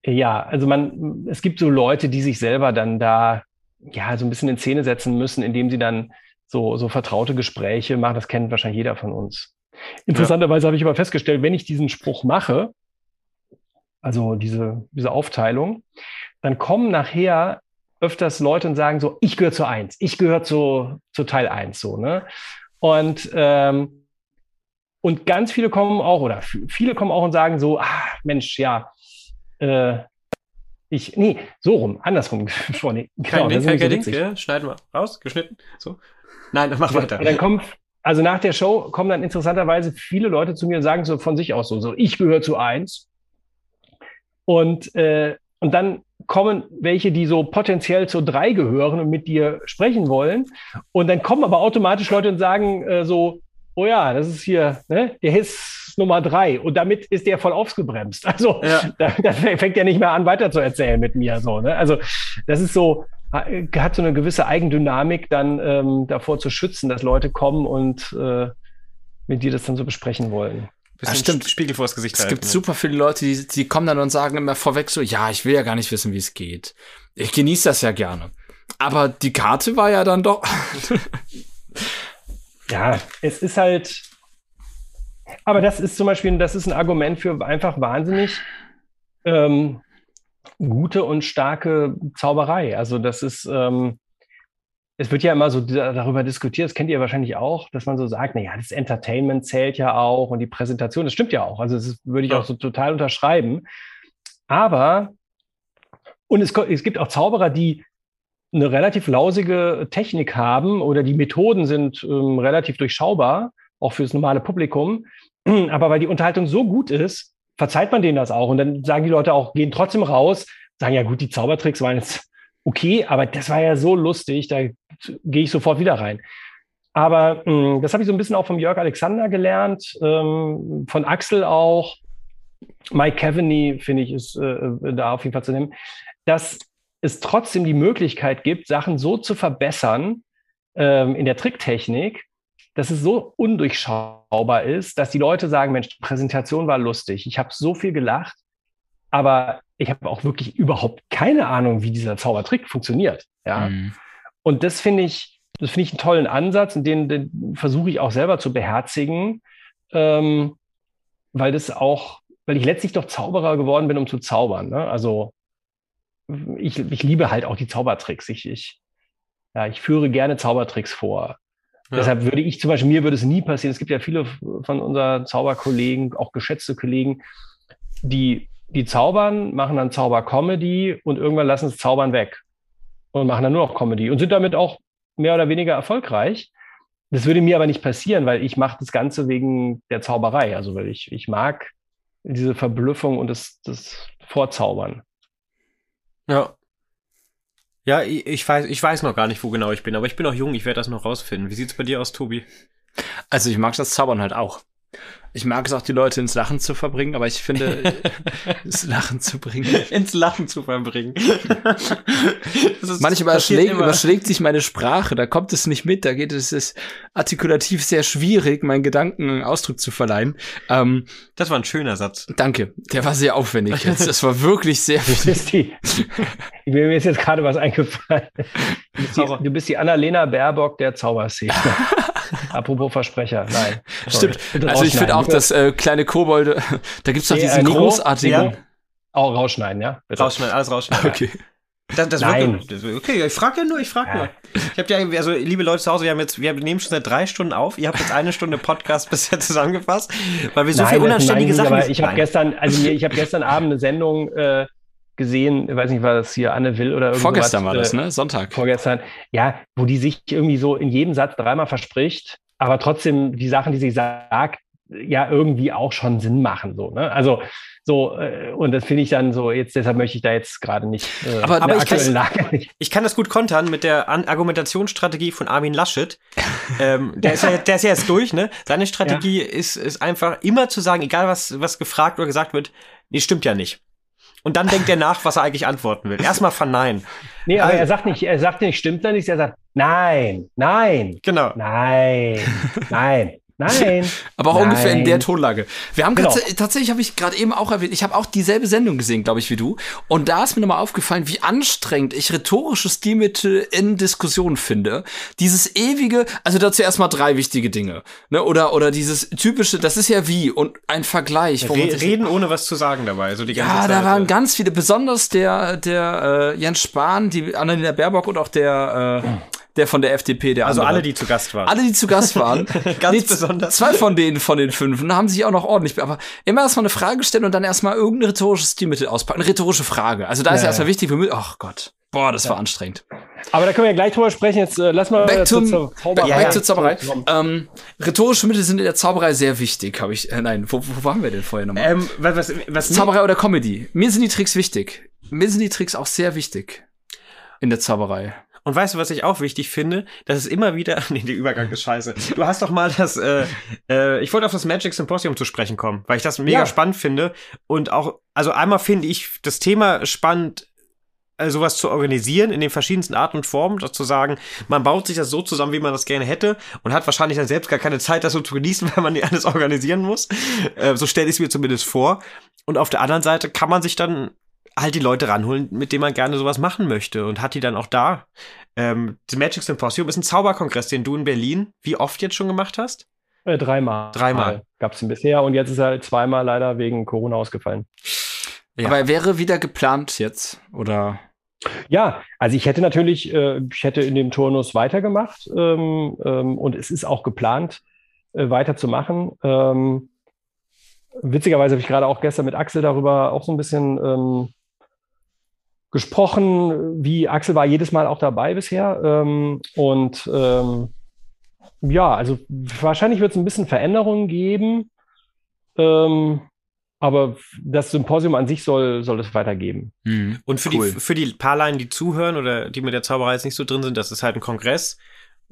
S3: ja, also man, es gibt so Leute, die sich selber dann da, ja, so ein bisschen in Szene setzen müssen, indem sie dann so, so vertraute Gespräche machen. Das kennt wahrscheinlich jeder von uns. Interessanterweise habe ich aber festgestellt, wenn ich diesen Spruch mache, also diese, diese Aufteilung, dann kommen nachher öfters Leute und sagen so, ich gehöre zu eins, ich gehöre zu, zu Teil eins, so, ne? Und, ähm, und ganz viele kommen auch, oder viele kommen auch und sagen so, ah, Mensch, ja, äh, ich, nee, so rum, andersrum gesprochen. Nee,
S1: Kein Ding, kein Ding. Ja, schneiden wir raus, geschnitten. So. Nein, dann mach weiter.
S3: Und dann kommen, also nach der Show kommen dann interessanterweise viele Leute zu mir und sagen so von sich aus so, so ich gehöre zu eins. Und, äh, und dann kommen welche, die so potenziell zu drei gehören und mit dir sprechen wollen. Und dann kommen aber automatisch Leute und sagen äh, so, oh ja, das ist hier, ne, der ist Nummer drei. Und damit ist der voll aufgebremst. Also
S1: Ja.
S3: da, da fängt er nicht mehr an, weiter zu erzählen mit mir. So, ne? Also das ist so, hat so eine gewisse Eigendynamik, dann ähm, davor zu schützen, dass Leute kommen und äh, mit dir das dann so besprechen wollen.
S2: Ja, stimmt.
S1: Spiegel vors Gesicht
S2: Es
S1: halten.
S2: gibt super viele Leute, die, die kommen dann und sagen immer vorweg so, ja, ich will ja gar nicht wissen, wie es geht. Ich genieße das ja gerne. Aber die Karte war ja dann doch.
S3: Ja, es ist halt, Aber das ist zum Beispiel, das ist ein Argument für einfach wahnsinnig ähm, gute und starke Zauberei. Also das ist, ähm, es wird ja immer so darüber diskutiert, das kennt ihr wahrscheinlich auch, dass man so sagt, naja, das Entertainment zählt ja auch und die Präsentation, das stimmt ja auch. Also das würde ich auch so total unterschreiben. Aber, und es, es gibt auch Zauberer, die eine relativ lausige Technik haben oder die Methoden sind ähm, relativ durchschaubar, auch fürs normale Publikum. Aber weil die Unterhaltung so gut ist, verzeiht man denen das auch. Und dann sagen die Leute auch, gehen trotzdem raus, sagen, ja gut, die Zaubertricks waren jetzt okay, aber das war ja so lustig, da gehe ich sofort wieder rein. Aber mh, hm, das habe ich so ein bisschen auch vom Jörg Alexander gelernt, ähm, von Axel auch. Mike Cavaney, finde ich, ist äh, da auf jeden Fall zu nehmen, dass es trotzdem die Möglichkeit gibt, Sachen so zu verbessern ähm, in der Tricktechnik, dass es so undurchschaubar ist, dass die Leute sagen, Mensch, die Präsentation war lustig, ich habe so viel gelacht, aber ich habe auch wirklich überhaupt keine Ahnung, wie dieser Zaubertrick funktioniert. Ja. Mhm. Und das finde ich, das finde ich einen tollen Ansatz und den, den versuche ich auch selber zu beherzigen, ähm, weil das auch, weil ich letztlich doch Zauberer geworden bin, um zu zaubern. Ne? Also ich, ich liebe halt auch die Zaubertricks. Ich, ich, ja, ich führe gerne Zaubertricks vor. Ja. Deshalb würde ich zum Beispiel, mir würde es nie passieren. Es gibt ja viele von unseren Zauberkollegen, auch geschätzte Kollegen, die, die zaubern, machen dann Zaubercomedy und irgendwann lassen es Zaubern weg und machen dann nur noch Comedy und sind damit auch mehr oder weniger erfolgreich. Das würde mir aber nicht passieren, weil ich mache das Ganze wegen der Zauberei. Also weil ich, ich mag diese Verblüffung und das, das Vorzaubern.
S1: Ja. Ja, ich, weiß, ich weiß noch gar nicht, wo genau ich bin, aber ich bin auch jung, ich werde das noch rausfinden. Wie sieht's bei dir aus, Tobi?
S2: Also ich mag das Zaubern halt auch. Ich mag es auch, die Leute ins Lachen zu verbringen, aber ich finde, ins Lachen zu bringen.
S1: ins Lachen zu verbringen.
S2: Manchmal überschlägt, überschlägt sich meine Sprache, da kommt es nicht mit, da geht es, ist artikulativ sehr schwierig, meinen Gedanken Ausdruck zu verleihen. Ähm,
S1: das war ein schöner Satz.
S2: Danke, der war sehr aufwendig jetzt. Das war wirklich sehr
S3: viel. Mir ist jetzt gerade was eingefallen. Du bist die, du bist die Annalena Baerbock der Zauberszene. Apropos Versprecher, nein.
S2: Sorry. Stimmt. Also ich finde auch, dass äh, kleine Kobolde, da gibt's doch diesen äh, großartigen. Ja.
S3: Auch rausschneiden, ja?
S1: Bitte. Rausschneiden, alles rausschneiden.
S2: Okay.
S1: Das, das Nein. Wird, okay, ich frage ja nur, ich frage ja. nur. Ich habe ja, also liebe Leute zu Hause, wir haben jetzt, wir nehmen schon seit drei Stunden auf. Ihr habt jetzt eine Stunde Podcast bisher zusammengefasst, weil wir so
S3: Nein,
S1: viel unanständige Sachen.
S3: Aber ich habe gestern, also ich habe gestern Abend eine Sendung äh, gesehen, ich weiß nicht, war das hier Anne Will oder irgendwas.
S2: Vorgestern war das, äh, ne? Sonntag.
S3: Vorgestern, ja, wo die sich irgendwie so in jedem Satz dreimal verspricht aber trotzdem die Sachen, die sie sagt, ja irgendwie auch schon Sinn machen. So, ne? Also so, äh, und das finde ich dann so, jetzt deshalb möchte ich da jetzt gerade nicht.
S1: Äh, aber aber ich, kann, ich kann das gut kontern mit der An Argumentationsstrategie von Armin Laschet. ähm, der, ist ja, der ist ja jetzt durch, ne? Seine Strategie ja. ist, ist einfach immer zu sagen, egal was, was gefragt oder gesagt wird, nee, stimmt ja nicht. Und dann denkt er nach, was er eigentlich antworten will. Erstmal verneinen.
S3: Nee, aber also, er sagt nicht, er sagt nicht, stimmt da nicht, er sagt, nein, nein.
S1: Genau.
S3: Nein, nein. Nein.
S2: Aber auch
S3: Nein.
S2: ungefähr in der Tonlage. Wir haben genau. tats tatsächlich, habe ich gerade eben auch erwähnt, ich habe auch dieselbe Sendung gesehen, glaube ich, wie du. Und da ist mir nochmal aufgefallen, wie anstrengend ich rhetorische Stilmittel in Diskussionen finde. Dieses ewige, also dazu erstmal drei wichtige Dinge. Ne? Oder, oder dieses typische, das ist ja wie und ein Vergleich.
S1: Re reden ohne was zu sagen dabei. So die ganze
S2: ja,
S1: Zeit.
S2: da waren ganz viele, besonders der, der äh, Jens Spahn, die Annalena Baerbock und auch der äh, der von der FDP, der
S1: Also andere. alle, die zu Gast waren.
S2: Alle, die zu Gast waren.
S1: Ganz nee, besonders.
S2: Zwei von denen, von den fünf, haben sich auch noch ordentlich, aber immer erstmal eine Frage stellen und dann erstmal irgendein rhetorisches Stilmittel auspacken. Eine rhetorische Frage. Also da ja, ist ja erstmal wichtig, ach Gott. Boah, das ja. war anstrengend.
S3: Aber da können wir ja gleich drüber sprechen. Jetzt äh, lass mal
S2: back, zum, zur Zauberei. Ja, back zur Zauberei. Ähm, rhetorische Mittel sind in der Zauberei sehr wichtig, habe ich. Äh, nein, wo, wo waren wir denn vorher nochmal?
S1: Ähm, was, was, was
S2: Zauberei oder Comedy. Mir sind die Tricks wichtig. Mir sind die Tricks auch sehr wichtig in der Zauberei.
S1: Und weißt du, was ich auch wichtig finde? Das ist immer wieder, nee, der Übergang ist scheiße. Du hast doch mal das, äh, äh, ich wollte auf das Magic Symposium zu sprechen kommen, weil ich das mega ja. spannend finde. Und auch, also einmal finde ich das Thema spannend, äh, sowas zu organisieren in den verschiedensten Arten und Formen, zu sagen, man baut sich das so zusammen, wie man das gerne hätte und hat wahrscheinlich dann selbst gar keine Zeit, das so zu genießen, weil man nicht alles organisieren muss. Äh, so stelle ich es mir zumindest vor. Und auf der anderen Seite kann man sich dann halt die Leute ranholen, mit denen man gerne sowas machen möchte und hat die dann auch da. Ähm, das Magic Symposium ist ein Zauberkongress, den du in Berlin wie oft jetzt schon gemacht hast?
S3: Äh, dreimal.
S1: Dreimal.
S3: Gab es ihn bisher und jetzt ist er halt zweimal leider wegen Corona ausgefallen.
S2: Ja. Aber er wäre wieder geplant jetzt, oder?
S3: Ja, also ich hätte natürlich, äh, ich hätte in dem Turnus weitergemacht ähm, ähm, und es ist auch geplant, äh, weiterzumachen. Ähm, witzigerweise habe ich gerade auch gestern mit Axel darüber auch so ein bisschen ähm, gesprochen, wie Axel war jedes Mal auch dabei bisher. Ähm, und ähm, ja, also wahrscheinlich wird es ein bisschen Veränderungen geben. Ähm, aber das Symposium an sich soll, soll es weitergeben.
S1: Mhm. Und für, cool. die, für die paar Laien, die zuhören oder die mit der Zauberei jetzt nicht so drin sind, das ist halt ein Kongress,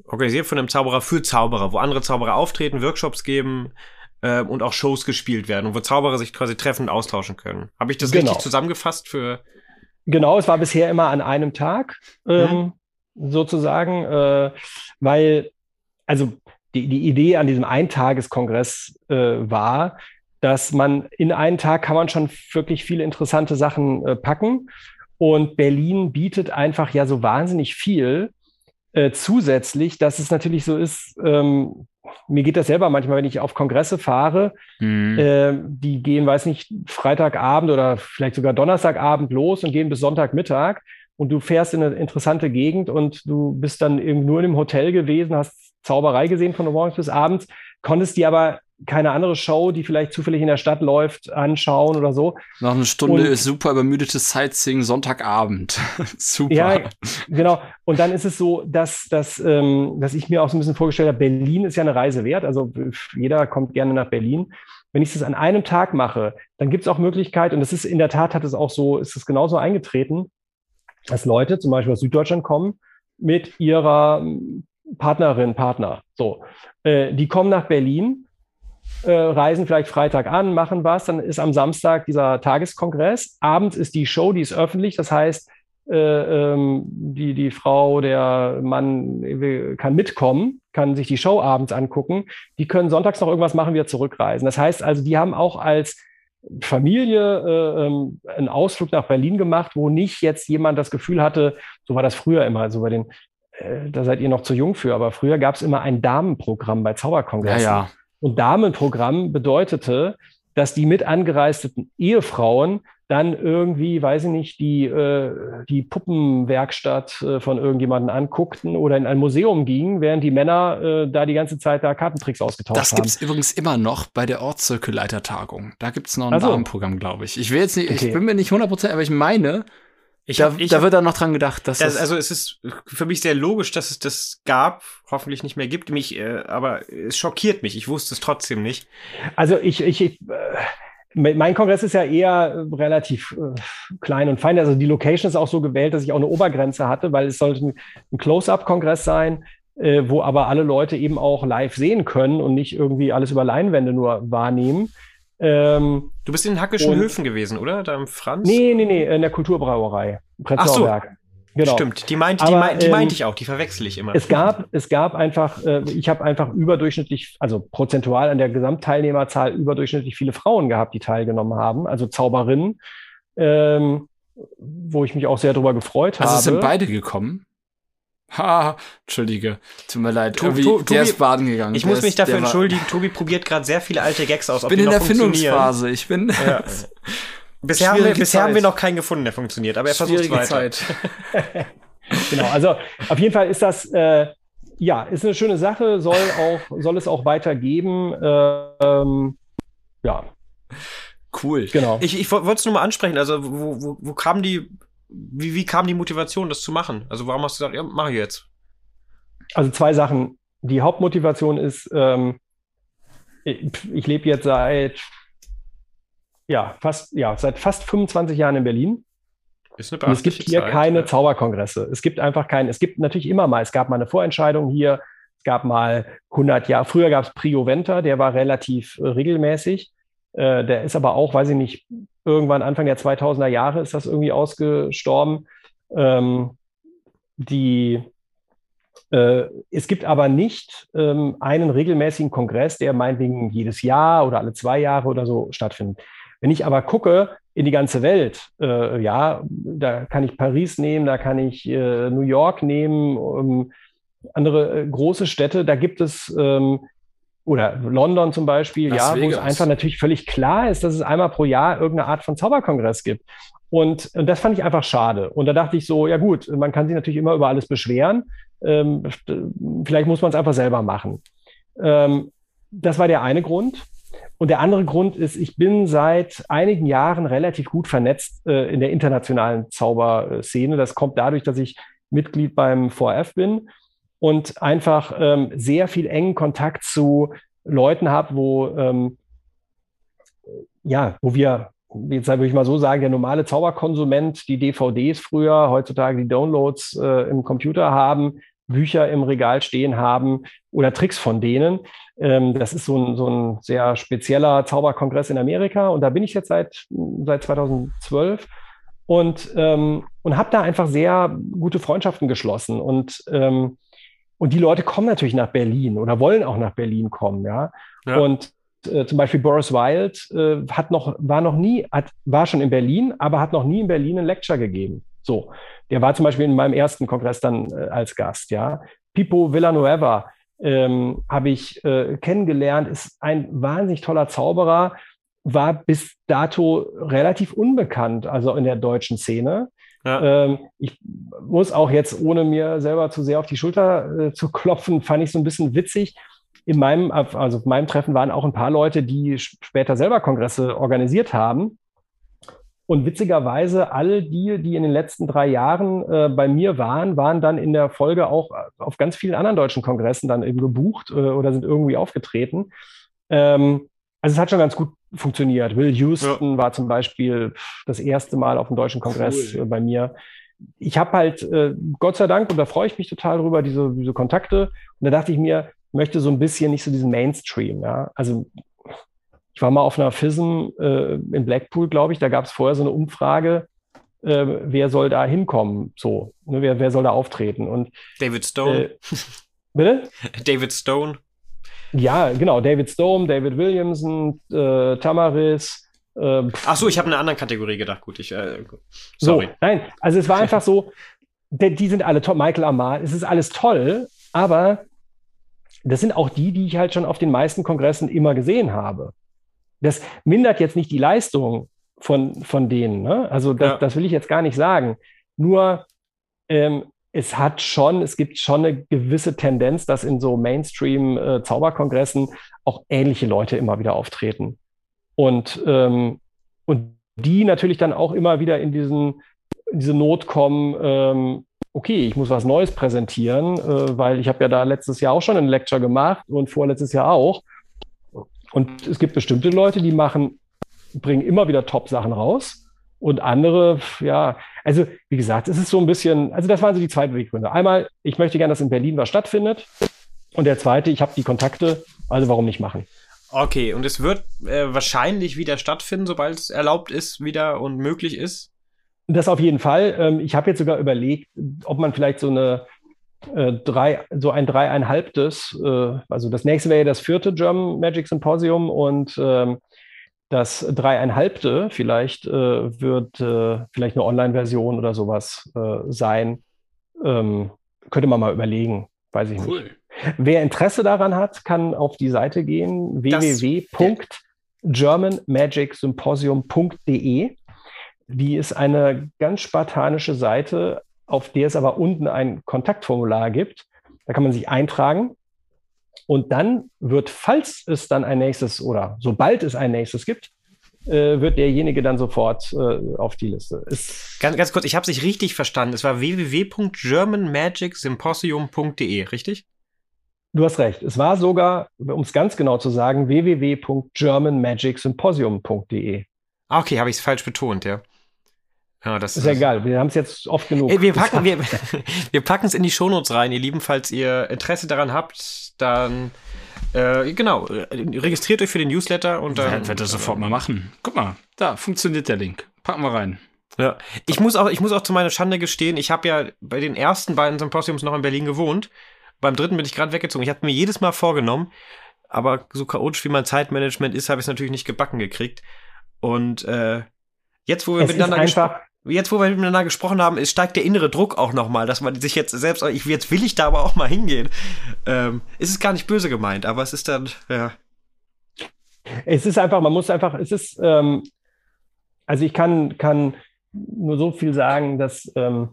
S1: organisiert von einem Zauberer für Zauberer, wo andere Zauberer auftreten, Workshops geben äh, und auch Shows gespielt werden und wo Zauberer sich quasi treffen und austauschen können. Habe ich das genau. richtig zusammengefasst für
S3: Genau, es war bisher immer an einem Tag, ähm, mhm. sozusagen, äh, weil, also die, die Idee an diesem Eintageskongress äh, war, dass man in einen Tag kann man schon wirklich viele interessante Sachen äh, packen. Und Berlin bietet einfach ja so wahnsinnig viel äh, zusätzlich, dass es natürlich so ist, ähm, mir geht das selber manchmal, wenn ich auf Kongresse fahre, mhm. äh, die gehen, weiß nicht, Freitagabend oder vielleicht sogar Donnerstagabend los und gehen bis Sonntagmittag und du fährst in eine interessante Gegend und du bist dann eben nur in einem Hotel gewesen, hast Zauberei gesehen von morgens bis abends, konntest die aber keine andere Show, die vielleicht zufällig in der Stadt läuft, anschauen oder so.
S2: Noch eine Stunde und, super übermüdetes Sightseeing Sonntagabend. super.
S3: Ja, genau. Und dann ist es so, dass, dass, ähm, dass ich mir auch so ein bisschen vorgestellt habe, Berlin ist ja eine Reise wert. Also jeder kommt gerne nach Berlin. Wenn ich das an einem Tag mache, dann gibt es auch Möglichkeit, und das ist in der Tat hat es auch so, ist es genauso eingetreten, dass Leute zum Beispiel aus Süddeutschland kommen mit ihrer Partnerin, Partner. So, äh, die kommen nach Berlin äh, reisen vielleicht Freitag an, machen was, dann ist am Samstag dieser Tageskongress. Abends ist die Show, die ist öffentlich, das heißt, äh, ähm, die, die Frau, der Mann kann mitkommen, kann sich die Show abends angucken. Die können sonntags noch irgendwas machen, wieder zurückreisen. Das heißt also, die haben auch als Familie äh, ähm, einen Ausflug nach Berlin gemacht, wo nicht jetzt jemand das Gefühl hatte, so war das früher immer, so bei den, äh, da seid ihr noch zu jung für, aber früher gab es immer ein Damenprogramm bei Zauberkongressen.
S2: Ja, ja.
S3: Und Damenprogramm bedeutete, dass die mit angereisteten Ehefrauen dann irgendwie, weiß ich nicht, die, äh, die Puppenwerkstatt äh, von irgendjemanden anguckten oder in ein Museum gingen, während die Männer äh, da die ganze Zeit da Kartentricks ausgetauscht
S2: das
S3: haben.
S2: Das gibt es übrigens immer noch bei der Ortszirkelleitertagung. Da gibt es noch ein also, Damenprogramm, glaube ich. Ich will jetzt nicht, okay. ich bin mir nicht 100%, aber ich meine, ich da, hab, ich da wird dann noch dran gedacht, dass
S1: das, also es ist für mich sehr logisch, dass es das gab, hoffentlich nicht mehr gibt. Mich, äh, aber es schockiert mich. Ich wusste es trotzdem nicht.
S3: Also ich, ich, ich äh, mein Kongress ist ja eher relativ äh, klein und fein. Also die Location ist auch so gewählt, dass ich auch eine Obergrenze hatte, weil es sollte ein, ein Close-up-Kongress sein, äh, wo aber alle Leute eben auch live sehen können und nicht irgendwie alles über Leinwände nur wahrnehmen.
S1: Ähm, du bist in den Hackischen Höfen gewesen, oder? Da im Franz?
S3: Nee, nee, nee, in der Kulturbrauerei.
S1: Ach so. Genau. Stimmt, die, meint, die, meint, die ähm, meinte ich auch, die verwechsel ich immer.
S3: Es gab, es gab einfach, äh, ich habe einfach überdurchschnittlich, also prozentual an der Gesamtteilnehmerzahl überdurchschnittlich viele Frauen gehabt, die teilgenommen haben, also Zauberinnen, ähm, wo ich mich auch sehr darüber gefreut
S2: also
S3: habe.
S2: Also sind beide gekommen? Ha, entschuldige. Tut mir leid. Tobi, Tobi, der ist baden gegangen.
S1: Ich der muss mich dafür entschuldigen. Tobi probiert gerade sehr viele alte Gags aus.
S2: Ich bin in der Findungsphase. Ich bin. Ja.
S1: bisher haben, wir, bisher haben wir noch keinen gefunden, der funktioniert, aber er versucht weiter. Zeit.
S3: genau, also auf jeden Fall ist das, äh, ja, ist eine schöne Sache, soll auch, soll es auch weitergeben. Äh, ähm, ja.
S1: Cool. Genau. Ich, ich wollte es nur mal ansprechen. Also, wo, wo, wo kam die wie, wie kam die Motivation, das zu machen? Also warum hast du gesagt, ja, mach ich jetzt?
S3: Also zwei Sachen. Die Hauptmotivation ist, ähm, ich, ich lebe jetzt seit ja, fast, ja, seit fast 25 Jahren in Berlin. Ist eine Und es gibt hier Zeit, keine ja. Zauberkongresse. Es gibt einfach keinen. Es gibt natürlich immer mal. Es gab mal eine Vorentscheidung hier. Es gab mal 100 Jahre. Früher gab es Prio Venta, der war relativ äh, regelmäßig. Äh, der ist aber auch, weiß ich nicht, irgendwann Anfang der 2000er Jahre ist das irgendwie ausgestorben. Ähm, die, äh, es gibt aber nicht ähm, einen regelmäßigen Kongress, der meinetwegen jedes Jahr oder alle zwei Jahre oder so stattfindet. Wenn ich aber gucke in die ganze Welt, äh, ja, da kann ich Paris nehmen, da kann ich äh, New York nehmen, ähm, andere äh, große Städte, da gibt es ähm, oder London zum Beispiel,
S2: Las
S3: ja, wo es einfach natürlich völlig klar ist, dass es einmal pro Jahr irgendeine Art von Zauberkongress gibt. Und, und das fand ich einfach schade. Und da dachte ich so, ja gut, man kann sich natürlich immer über alles beschweren. Ähm, vielleicht muss man es einfach selber machen. Ähm, das war der eine Grund. Und der andere Grund ist, ich bin seit einigen Jahren relativ gut vernetzt äh, in der internationalen Zauberszene. Das kommt dadurch, dass ich Mitglied beim 4F bin und einfach ähm, sehr viel engen Kontakt zu Leuten habe, wo ähm, ja, wo wir jetzt würde ich mal so sagen, der normale Zauberkonsument die DVDs früher, heutzutage die Downloads äh, im Computer haben, Bücher im Regal stehen haben oder Tricks von denen. Ähm, das ist so ein, so ein sehr spezieller Zauberkongress in Amerika und da bin ich jetzt seit, seit 2012 und, ähm, und habe da einfach sehr gute Freundschaften geschlossen und ähm, und die Leute kommen natürlich nach Berlin oder wollen auch nach Berlin kommen, ja.
S1: Ja.
S3: Und äh, zum Beispiel Boris Wilde äh, hat noch, war noch nie, hat, war schon in Berlin, aber hat noch nie in Berlin ein Lecture gegeben. So. Der war zum Beispiel in meinem ersten Kongress dann äh, als Gast, ja. Pipo Villanueva ähm, habe ich äh, kennengelernt, ist ein wahnsinnig toller Zauberer, war bis dato relativ unbekannt, also in der deutschen Szene. Ähm, ich muss auch jetzt, ohne mir selber zu sehr auf die Schulter äh, zu klopfen, fand ich so ein bisschen witzig. In meinem, also auf meinem Treffen waren auch ein paar Leute, die später selber Kongresse organisiert haben. Und witzigerweise, alle die, die in den letzten drei Jahren äh, bei mir waren, waren dann in der Folge auch auf ganz vielen anderen deutschen Kongressen dann eben gebucht äh, oder sind irgendwie aufgetreten. Ähm, also es hat schon ganz gut funktioniert. Will Houston ja. war zum Beispiel das erste Mal auf dem deutschen Kongress cool. äh, bei mir. Ich habe halt, äh, Gott sei Dank, und da freue ich mich total drüber, diese, diese Kontakte. Und da dachte ich mir, möchte so ein bisschen nicht so diesen Mainstream. Ja? Also ich war mal auf einer FISM äh, in Blackpool, glaube ich. Da gab es vorher so eine Umfrage, äh, wer soll da hinkommen? So, ne? wer, wer soll da auftreten? Und
S1: David Stone.
S3: Äh, bitte?
S1: David Stone.
S3: Ja, genau. David Stone, David Williamson, äh, Tamaris. Äh,
S1: Ach so, ich habe eine andere Kategorie gedacht. Gut, ich. Äh,
S3: sorry. So, nein, also es war einfach so, die, die sind alle toll. Michael Amal, es ist alles toll, aber das sind auch die, die ich halt schon auf den meisten Kongressen immer gesehen habe. Das mindert jetzt nicht die Leistung von, von denen. Ne? Also das, ja. das will ich jetzt gar nicht sagen. Nur ähm, es hat schon, es gibt schon eine gewisse Tendenz, dass in so Mainstream-Zauberkongressen äh, auch ähnliche Leute immer wieder auftreten. Und, ähm, und die natürlich dann auch immer wieder in diesen in diese Not kommen, ähm, okay, ich muss was Neues präsentieren, äh, weil ich habe ja da letztes Jahr auch schon ein Lecture gemacht und vorletztes Jahr auch. Und es gibt bestimmte Leute, die machen, bringen immer wieder Top-Sachen raus. Und andere, ja, also wie gesagt, es ist so ein bisschen, also das waren so die zwei Beweggründe. Einmal, ich möchte gerne, dass in Berlin was stattfindet. Und der zweite, ich habe die Kontakte, also warum nicht machen?
S1: Okay, und es wird äh, wahrscheinlich wieder stattfinden, sobald es erlaubt ist, wieder und möglich ist.
S3: Das auf jeden Fall. Ähm, ich habe jetzt sogar überlegt, ob man vielleicht so eine äh, drei, so ein dreieinhalbtes, äh, also das nächste wäre ja das vierte German Magic Symposium und ähm, das dreieinhalbte vielleicht äh, wird äh, vielleicht eine Online-Version oder sowas äh, sein. Ähm, könnte man mal überlegen, weiß ich cool. nicht. Wer Interesse daran hat, kann auf die Seite gehen www.germanmagicsymposium.de. Die ist eine ganz spartanische Seite, auf der es aber unten ein Kontaktformular gibt. Da kann man sich eintragen und dann wird, falls es dann ein nächstes oder sobald es ein nächstes gibt, äh, wird derjenige dann sofort äh, auf die Liste. Ist
S1: ganz, ganz kurz, ich habe es nicht richtig verstanden. Es war www.germanmagicsymposium.de, richtig?
S3: Du hast recht. Es war sogar, um es ganz genau zu sagen, www.germanmagicsymposium.de.
S1: Ah, okay, habe ich es falsch betont, ja.
S3: Ja, das ist ja egal. Wir haben es jetzt oft genug.
S1: Ey, wir packen wir, wir packen es in die Shownotes rein, ihr Lieben, falls ihr Interesse daran habt, dann äh, genau, registriert euch für den Newsletter und dann
S2: werden wir das sofort mal machen. Guck mal, da funktioniert der Link. Packen wir rein.
S1: Ja, ich muss auch, ich muss auch zu meiner Schande gestehen, ich habe ja bei den ersten beiden Symposiums noch in Berlin gewohnt. Beim dritten bin ich gerade weggezogen. Ich hatte mir jedes Mal vorgenommen, aber so chaotisch wie mein Zeitmanagement ist, habe ich es natürlich nicht gebacken gekriegt. Und äh, jetzt, wo wir
S3: es miteinander
S1: ist einfach jetzt, wo wir miteinander gesprochen haben, steigt der innere Druck auch nochmal, dass man sich jetzt selbst, ich, jetzt will ich da aber auch mal hingehen. Ähm, ist gar nicht böse gemeint, aber es ist dann, ja.
S3: Es ist einfach, man muss einfach, es ist, ähm, also ich kann, kann nur so viel sagen, dass ähm,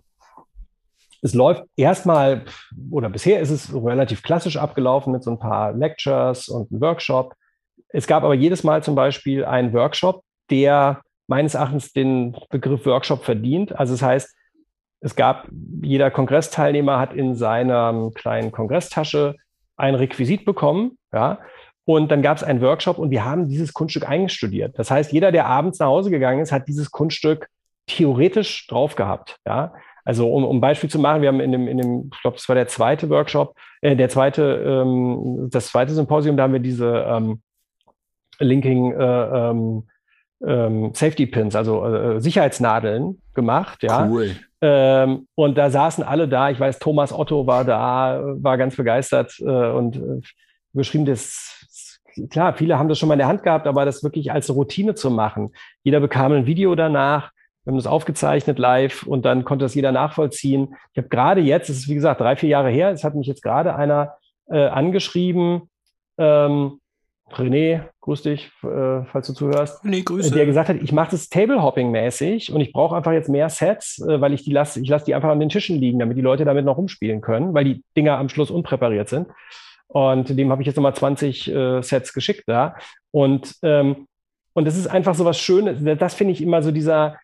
S3: es läuft erstmal, oder bisher ist es relativ klassisch abgelaufen mit so ein paar Lectures und einem Workshop. Es gab aber jedes Mal zum Beispiel einen Workshop, der meines Erachtens den Begriff Workshop verdient. Also das heißt, es gab, jeder Kongressteilnehmer hat in seiner kleinen Kongresstasche ein Requisit bekommen, ja, und dann gab es einen Workshop und wir haben dieses Kunststück eingestudiert. Das heißt, jeder, der abends nach Hause gegangen ist, hat dieses Kunststück theoretisch drauf gehabt, ja. Also um, um Beispiel zu machen, wir haben in dem, in dem, ich glaube, das war der zweite Workshop, äh, der zweite, ähm, das zweite Symposium, da haben wir diese ähm, Linking äh, ähm, ähm, Safety Pins, also äh, Sicherheitsnadeln gemacht, ja. Cool. Ähm, und da saßen alle da. Ich weiß, Thomas Otto war da, war ganz begeistert äh, und äh, geschrieben, das klar, viele haben das schon mal in der Hand gehabt, aber das wirklich als Routine zu machen. Jeder bekam ein Video danach, wir haben das aufgezeichnet live und dann konnte das jeder nachvollziehen. Ich habe gerade jetzt, es ist wie gesagt drei, vier Jahre her, es hat mich jetzt gerade einer äh, angeschrieben, ähm, René, grüß dich, äh, falls du zuhörst,
S1: nee, Grüße.
S3: der gesagt hat, ich mache das Table-Hopping-mäßig und ich brauche einfach jetzt mehr Sets, äh, weil ich die lasse, ich lasse die einfach an den Tischen liegen, damit die Leute damit noch rumspielen können, weil die Dinger am Schluss unpräpariert sind. Und dem habe ich jetzt nochmal 20 äh, Sets geschickt da. Und, ähm, und das ist einfach so was Schönes. Das finde ich immer so dieser,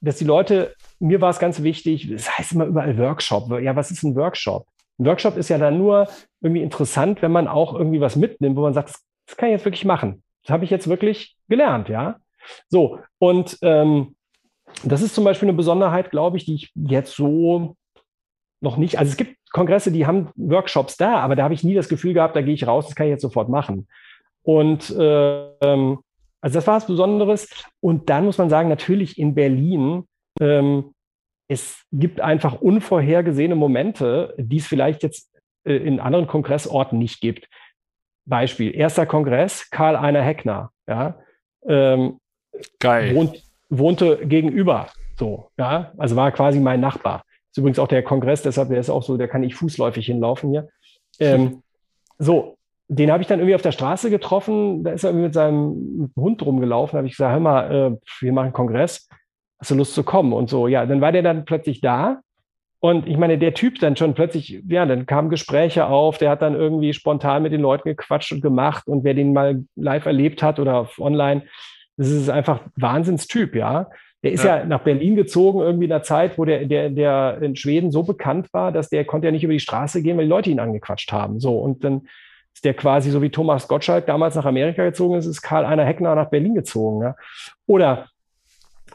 S3: dass die Leute, mir war es ganz wichtig, das heißt immer überall Workshop. Ja, was ist ein Workshop? Ein Workshop ist ja dann nur irgendwie interessant, wenn man auch irgendwie was mitnimmt, wo man sagt, das, das kann ich jetzt wirklich machen. Das habe ich jetzt wirklich gelernt, ja. So, und ähm, das ist zum Beispiel eine Besonderheit, glaube ich, die ich jetzt so noch nicht, also es gibt Kongresse, die haben Workshops da, aber da habe ich nie das Gefühl gehabt, da gehe ich raus, das kann ich jetzt sofort machen. Und äh, ähm, also das war was Besonderes. Und dann muss man sagen, natürlich in Berlin, ähm, es gibt einfach unvorhergesehene Momente, die es vielleicht jetzt äh, in anderen Kongressorten nicht gibt. Beispiel, erster Kongress, Karl Einer Heckner, ja, ähm,
S2: Geil.
S3: Wohnt, wohnte gegenüber, so, ja, also war quasi mein Nachbar. Ist übrigens auch der Kongress, deshalb der ist auch so, der kann ich fußläufig hinlaufen hier. Ähm, so, den habe ich dann irgendwie auf der Straße getroffen. Da ist er mit seinem Hund rumgelaufen. Da habe ich gesagt, hör mal, äh, wir machen Kongress. Hast du Lust zu kommen? Und so, ja, dann war der dann plötzlich da. Und ich meine, der Typ dann schon plötzlich, ja, dann kamen Gespräche auf, der hat dann irgendwie spontan mit den Leuten gequatscht und gemacht. Und wer den mal live erlebt hat oder online, das ist einfach Wahnsinnstyp, ja. Der ist ja. ja. nach Berlin gezogen, irgendwie in einer Zeit, wo der, der, der in Schweden so bekannt war, dass der konnte ja nicht über die Straße gehen, weil die Leute ihn angequatscht haben. So, und dann ist der quasi so wie Thomas Gottschalk damals nach Amerika gezogen ist, ist Karl Einer Heckner nach Berlin gezogen. Ja? Oder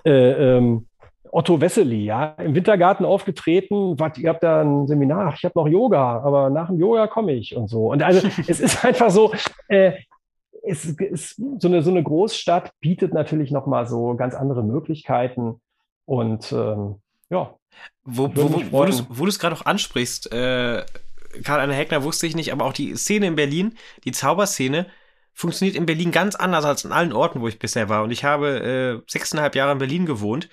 S3: äh, ähm, Otto Wessely, ja, im Wintergarten aufgetreten, was, ihr habt da ein Seminar, ich habe noch Yoga, aber nach dem Yoga komme ich und so. Und also es ist einfach so, äh, es ist so eine, so eine Großstadt bietet natürlich nochmal so ganz andere Möglichkeiten und ähm, ja.
S1: Wo, wo, wo, wo du es gerade auch ansprichst, äh, Karl-Anne Heckner wusste ich nicht, aber auch die Szene in Berlin, die Zauberszene, funktioniert in Berlin ganz anders als in allen Orten, wo ich bisher war. Und ich habe äh, sechseinhalb Jahre in Berlin gewohnt.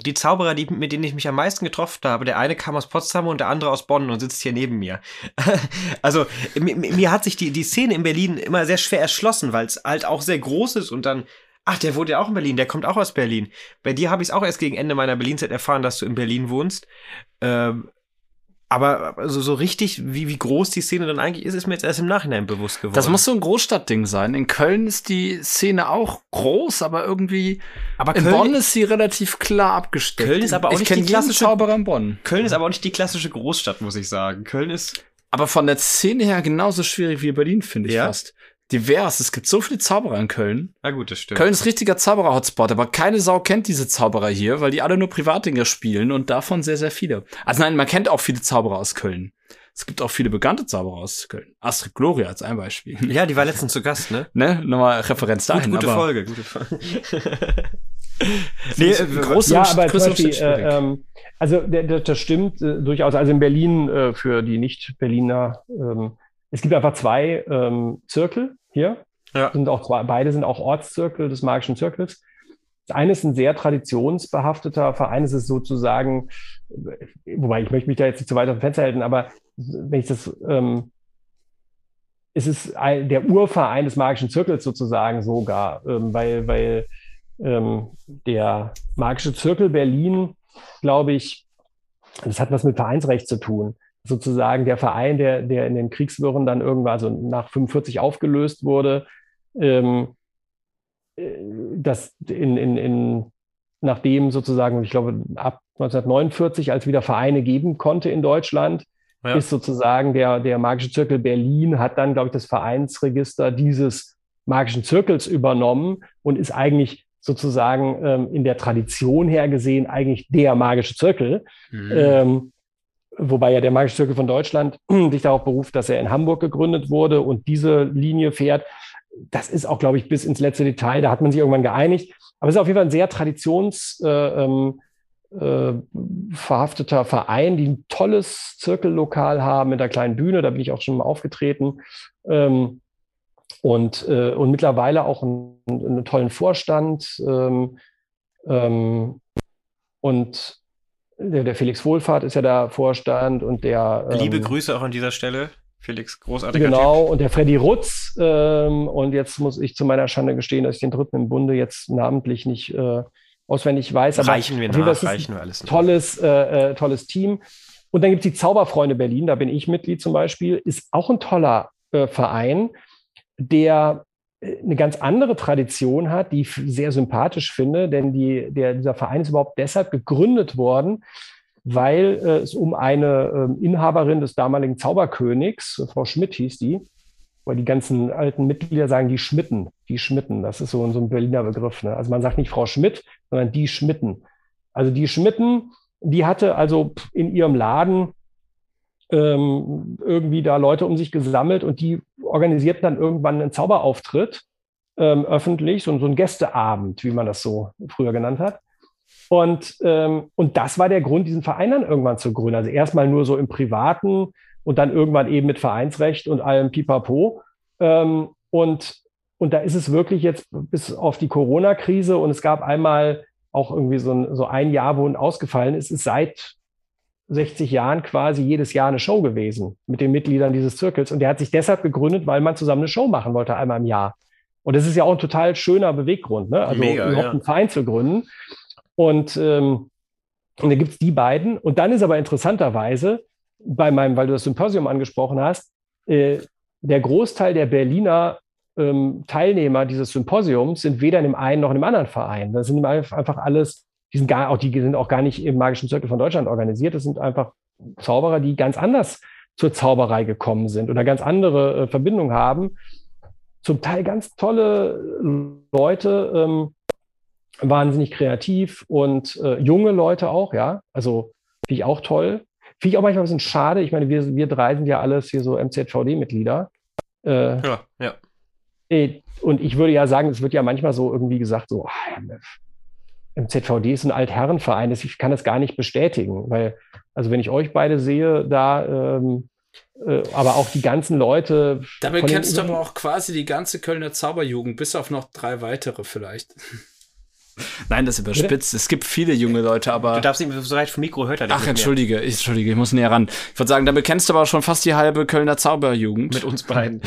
S1: Die Zauberer, die, mit denen ich mich am meisten getroffen habe, der eine kam aus Potsdam und der andere aus Bonn und sitzt hier neben mir. also mir, mir hat sich die, die Szene in Berlin immer sehr schwer erschlossen, weil es halt auch sehr groß ist und dann Ach, der wohnt ja auch in Berlin, der kommt auch aus Berlin. Bei dir habe ich es auch erst gegen Ende meiner Berlinzeit erfahren, dass du in Berlin wohnst. Ähm, aber also so richtig, wie, wie groß die Szene dann eigentlich ist, ist mir jetzt erst im Nachhinein bewusst geworden.
S2: Das muss so ein Großstadtding sein. In Köln ist die Szene auch groß, aber irgendwie aber in Köln, Bonn ist sie relativ klar abgesteckt.
S1: Köln ist aber auch ich
S2: nicht die klassische Zauberer in Bonn.
S1: Köln ist aber auch nicht die klassische Großstadt, muss ich sagen. Köln ist
S2: aber von der Szene her genauso schwierig wie Berlin, finde ich ja? fast divers. Es gibt so viele Zauberer in Köln.
S1: Na gut, das stimmt.
S2: Köln ist richtiger Zauberer-Hotspot, aber keine Sau kennt diese Zauberer hier, weil die alle nur Privatdinger spielen und davon sehr, sehr viele. Also nein, man kennt auch viele Zauberer aus Köln. Es gibt auch viele bekannte Zauberer aus Köln. Astrid Gloria als ein Beispiel.
S1: Ja, die war letztens zu Gast, ne?
S2: ne? Nochmal Referenz dahin.
S1: Gute, gute Folge, gute Folge.
S3: nee, äh, große, ja, aber zum Beispiel, äh, ähm, also der, das stimmt äh, durchaus. Also in Berlin äh, für die Nicht-Berliner, ähm, es gibt einfach zwei ähm, Zirkel hier. Ja. Sind auch zwei, beide sind auch Ortszirkel des magischen Zirkels. Das eine ist ein sehr traditionsbehafteter Verein. Es ist sozusagen, wobei ich möchte mich da jetzt nicht zu weit auf dem Fenster halten, aber wenn ich das, ähm, es ist ein, der Urverein des magischen Zirkels sozusagen sogar, ähm, weil, weil ähm, der magische Zirkel Berlin, glaube ich, das hat was mit Vereinsrecht zu tun. Sozusagen der Verein, der, der in den Kriegswirren dann irgendwann, also nach 45 aufgelöst wurde, ähm, äh, das in, in, in, nachdem sozusagen, ich glaube, ab 1949, als wieder Vereine geben konnte in Deutschland, ja. ist sozusagen der, der Magische Zirkel Berlin, hat dann, glaube ich, das Vereinsregister dieses Magischen Zirkels übernommen und ist eigentlich sozusagen ähm, in der Tradition her gesehen eigentlich der Magische Zirkel. Mhm. Ähm, wobei ja der Magische Zirkel von Deutschland sich darauf beruft, dass er in Hamburg gegründet wurde und diese Linie fährt das ist auch, glaube ich, bis ins letzte Detail, da hat man sich irgendwann geeinigt. Aber es ist auf jeden Fall ein sehr traditionsverhafteter äh, ähm, äh, Verein, die ein tolles Zirkellokal haben mit einer kleinen Bühne, da bin ich auch schon mal aufgetreten. Ähm, und, äh, und mittlerweile auch einen, einen tollen Vorstand. Ähm, ähm, und der, der, Felix Wohlfahrt ist ja da Vorstand und der.
S1: Liebe ähm, Grüße auch an dieser Stelle. Felix, großartiger
S3: Genau, typ. und der Freddy Rutz. Ähm, und jetzt muss ich zu meiner Schande gestehen, dass ich den dritten im Bunde jetzt namentlich nicht äh, auswendig weiß.
S1: Aber reichen wir nach, reichen wir alles
S3: nach. Tolles, äh, äh, tolles Team. Und dann gibt es die Zauberfreunde Berlin, da bin ich Mitglied zum Beispiel, ist auch ein toller äh, Verein, der eine ganz andere Tradition hat, die ich sehr sympathisch finde, denn die, der, dieser Verein ist überhaupt deshalb gegründet worden, weil äh, es um eine äh, Inhaberin des damaligen Zauberkönigs, Frau Schmidt hieß die, weil die ganzen alten Mitglieder sagen die Schmitten, die Schmitten, das ist so, so ein Berliner Begriff. Ne? Also man sagt nicht Frau Schmidt, sondern die Schmitten. Also die Schmitten, die hatte also in ihrem Laden ähm, irgendwie da Leute um sich gesammelt und die organisierten dann irgendwann einen Zauberauftritt ähm, öffentlich, so, so ein Gästeabend, wie man das so früher genannt hat. Und, ähm, und das war der Grund, diesen Verein dann irgendwann zu gründen. Also erstmal nur so im Privaten und dann irgendwann eben mit Vereinsrecht und allem Pipapo. Ähm, und, und da ist es wirklich jetzt bis auf die Corona-Krise und es gab einmal auch irgendwie so ein, so ein Jahr, wo ein ausgefallen ist, ist seit 60 Jahren quasi jedes Jahr eine Show gewesen mit den Mitgliedern dieses Zirkels. Und der hat sich deshalb gegründet, weil man zusammen eine Show machen wollte, einmal im Jahr. Und das ist ja auch ein total schöner Beweggrund, ne? Also Mega, überhaupt ja. einen Verein zu gründen. Und, ähm, und da gibt es die beiden. Und dann ist aber interessanterweise bei meinem, weil du das Symposium angesprochen hast, äh, der Großteil der Berliner ähm, Teilnehmer dieses Symposiums sind weder in dem einen noch in dem anderen Verein. Das sind einfach alles, die sind gar auch, die sind auch gar nicht im Magischen Zirkel von Deutschland organisiert. Das sind einfach Zauberer, die ganz anders zur Zauberei gekommen sind oder ganz andere äh, Verbindungen haben. Zum Teil ganz tolle Leute, ähm, wahnsinnig kreativ und äh, junge Leute auch, ja. Also finde ich auch toll. Finde ich auch manchmal ein bisschen schade. Ich meine, wir, wir drei sind ja alles hier so MZVD-Mitglieder. Äh, ja, ja. Äh, und ich würde ja sagen, es wird ja manchmal so irgendwie gesagt, so, ah, MZVD ist ein Altherrenverein. Ich kann das gar nicht bestätigen, weil, also wenn ich euch beide sehe, da, ähm, äh, aber auch die ganzen Leute.
S2: Damit kennst du aber auch quasi die ganze Kölner Zauberjugend, bis auf noch drei weitere vielleicht. Nein, das ist überspitzt. Bitte? Es gibt viele junge Leute, aber.
S1: Du darfst nicht so weit vom Mikro hört er
S2: Ach, entschuldige, ich, entschuldige, ich muss näher ran. Ich würde sagen, damit kennst du aber schon fast die halbe Kölner Zauberjugend.
S1: Mit uns beiden.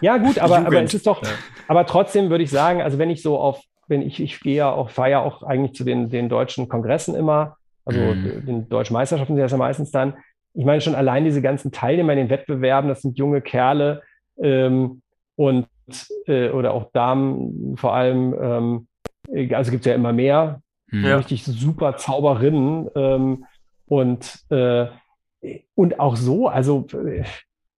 S3: ja, gut, aber, aber es ist doch, ja. aber trotzdem würde ich sagen, also wenn ich so auf, wenn ich, ich gehe ja auch, fahre ja auch eigentlich zu den, den deutschen Kongressen immer, also mhm. den deutschen Meisterschaften sind das ja meistens dann. Ich meine schon allein diese ganzen Teilnehmer in den Wettbewerben, das sind junge Kerle ähm, und äh, oder auch Damen vor allem, ähm, also gibt es ja immer mehr, ja. richtig super Zauberinnen ähm, und, äh, und auch so, also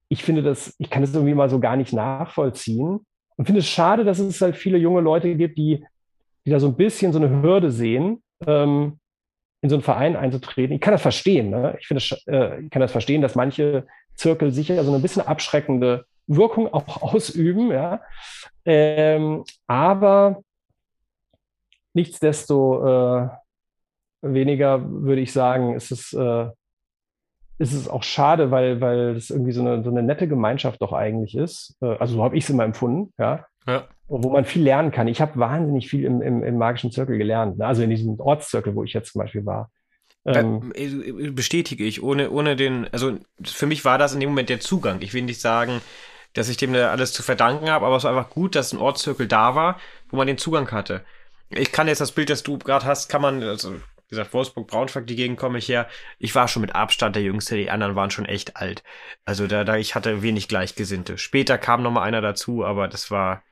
S3: ich finde das, ich kann das irgendwie mal so gar nicht nachvollziehen und finde es schade, dass es halt viele junge Leute gibt, die, die da so ein bisschen so eine Hürde sehen, ähm, in so einen Verein einzutreten. Ich kann das verstehen, ne? ich finde, äh, ich kann das verstehen, dass manche Zirkel sicher so eine bisschen abschreckende Wirkung auch ausüben, ja. Ähm, aber Nichtsdesto äh, weniger würde ich sagen, ist es, äh, ist es auch schade, weil, weil es irgendwie so eine, so eine nette Gemeinschaft doch eigentlich ist. Äh, also so habe ich es immer empfunden, ja.
S1: Ja.
S3: Wo man viel lernen kann. Ich habe wahnsinnig viel im, im, im magischen Zirkel gelernt. Ne? Also in diesem Ortszirkel, wo ich jetzt zum Beispiel war.
S1: Ähm, äh, Bestätige ich, ohne, ohne den, also für mich war das in dem Moment der Zugang. Ich will nicht sagen, dass ich dem da alles zu verdanken habe, aber es war einfach gut, dass ein Ortszirkel da war, wo man den Zugang hatte. Ich kann jetzt das Bild, das du gerade hast, kann man, also wie gesagt, Wolfsburg, Braunschweig, die Gegend komme ich her. Ich war schon mit Abstand der Jüngste, die anderen waren schon echt alt. Also da, da ich hatte wenig Gleichgesinnte. Später kam noch mal einer dazu, aber das war,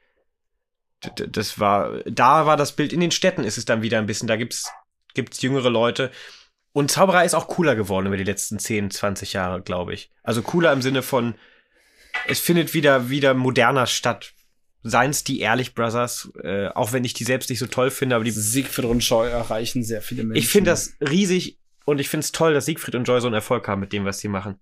S1: das war, da war das Bild. In den Städten ist es dann wieder ein bisschen, da gibt's, gibt's jüngere Leute. Und Zauberei ist auch cooler geworden über die letzten 10, 20 Jahre, glaube ich. Also cooler im Sinne von, es findet wieder, wieder moderner statt seien es die Ehrlich Brothers, äh, auch wenn ich die selbst nicht so toll finde, aber die
S2: Siegfried und Joy erreichen sehr viele Menschen.
S1: Ich finde das riesig und ich finde es toll, dass Siegfried und Joy so einen Erfolg haben mit dem, was sie machen.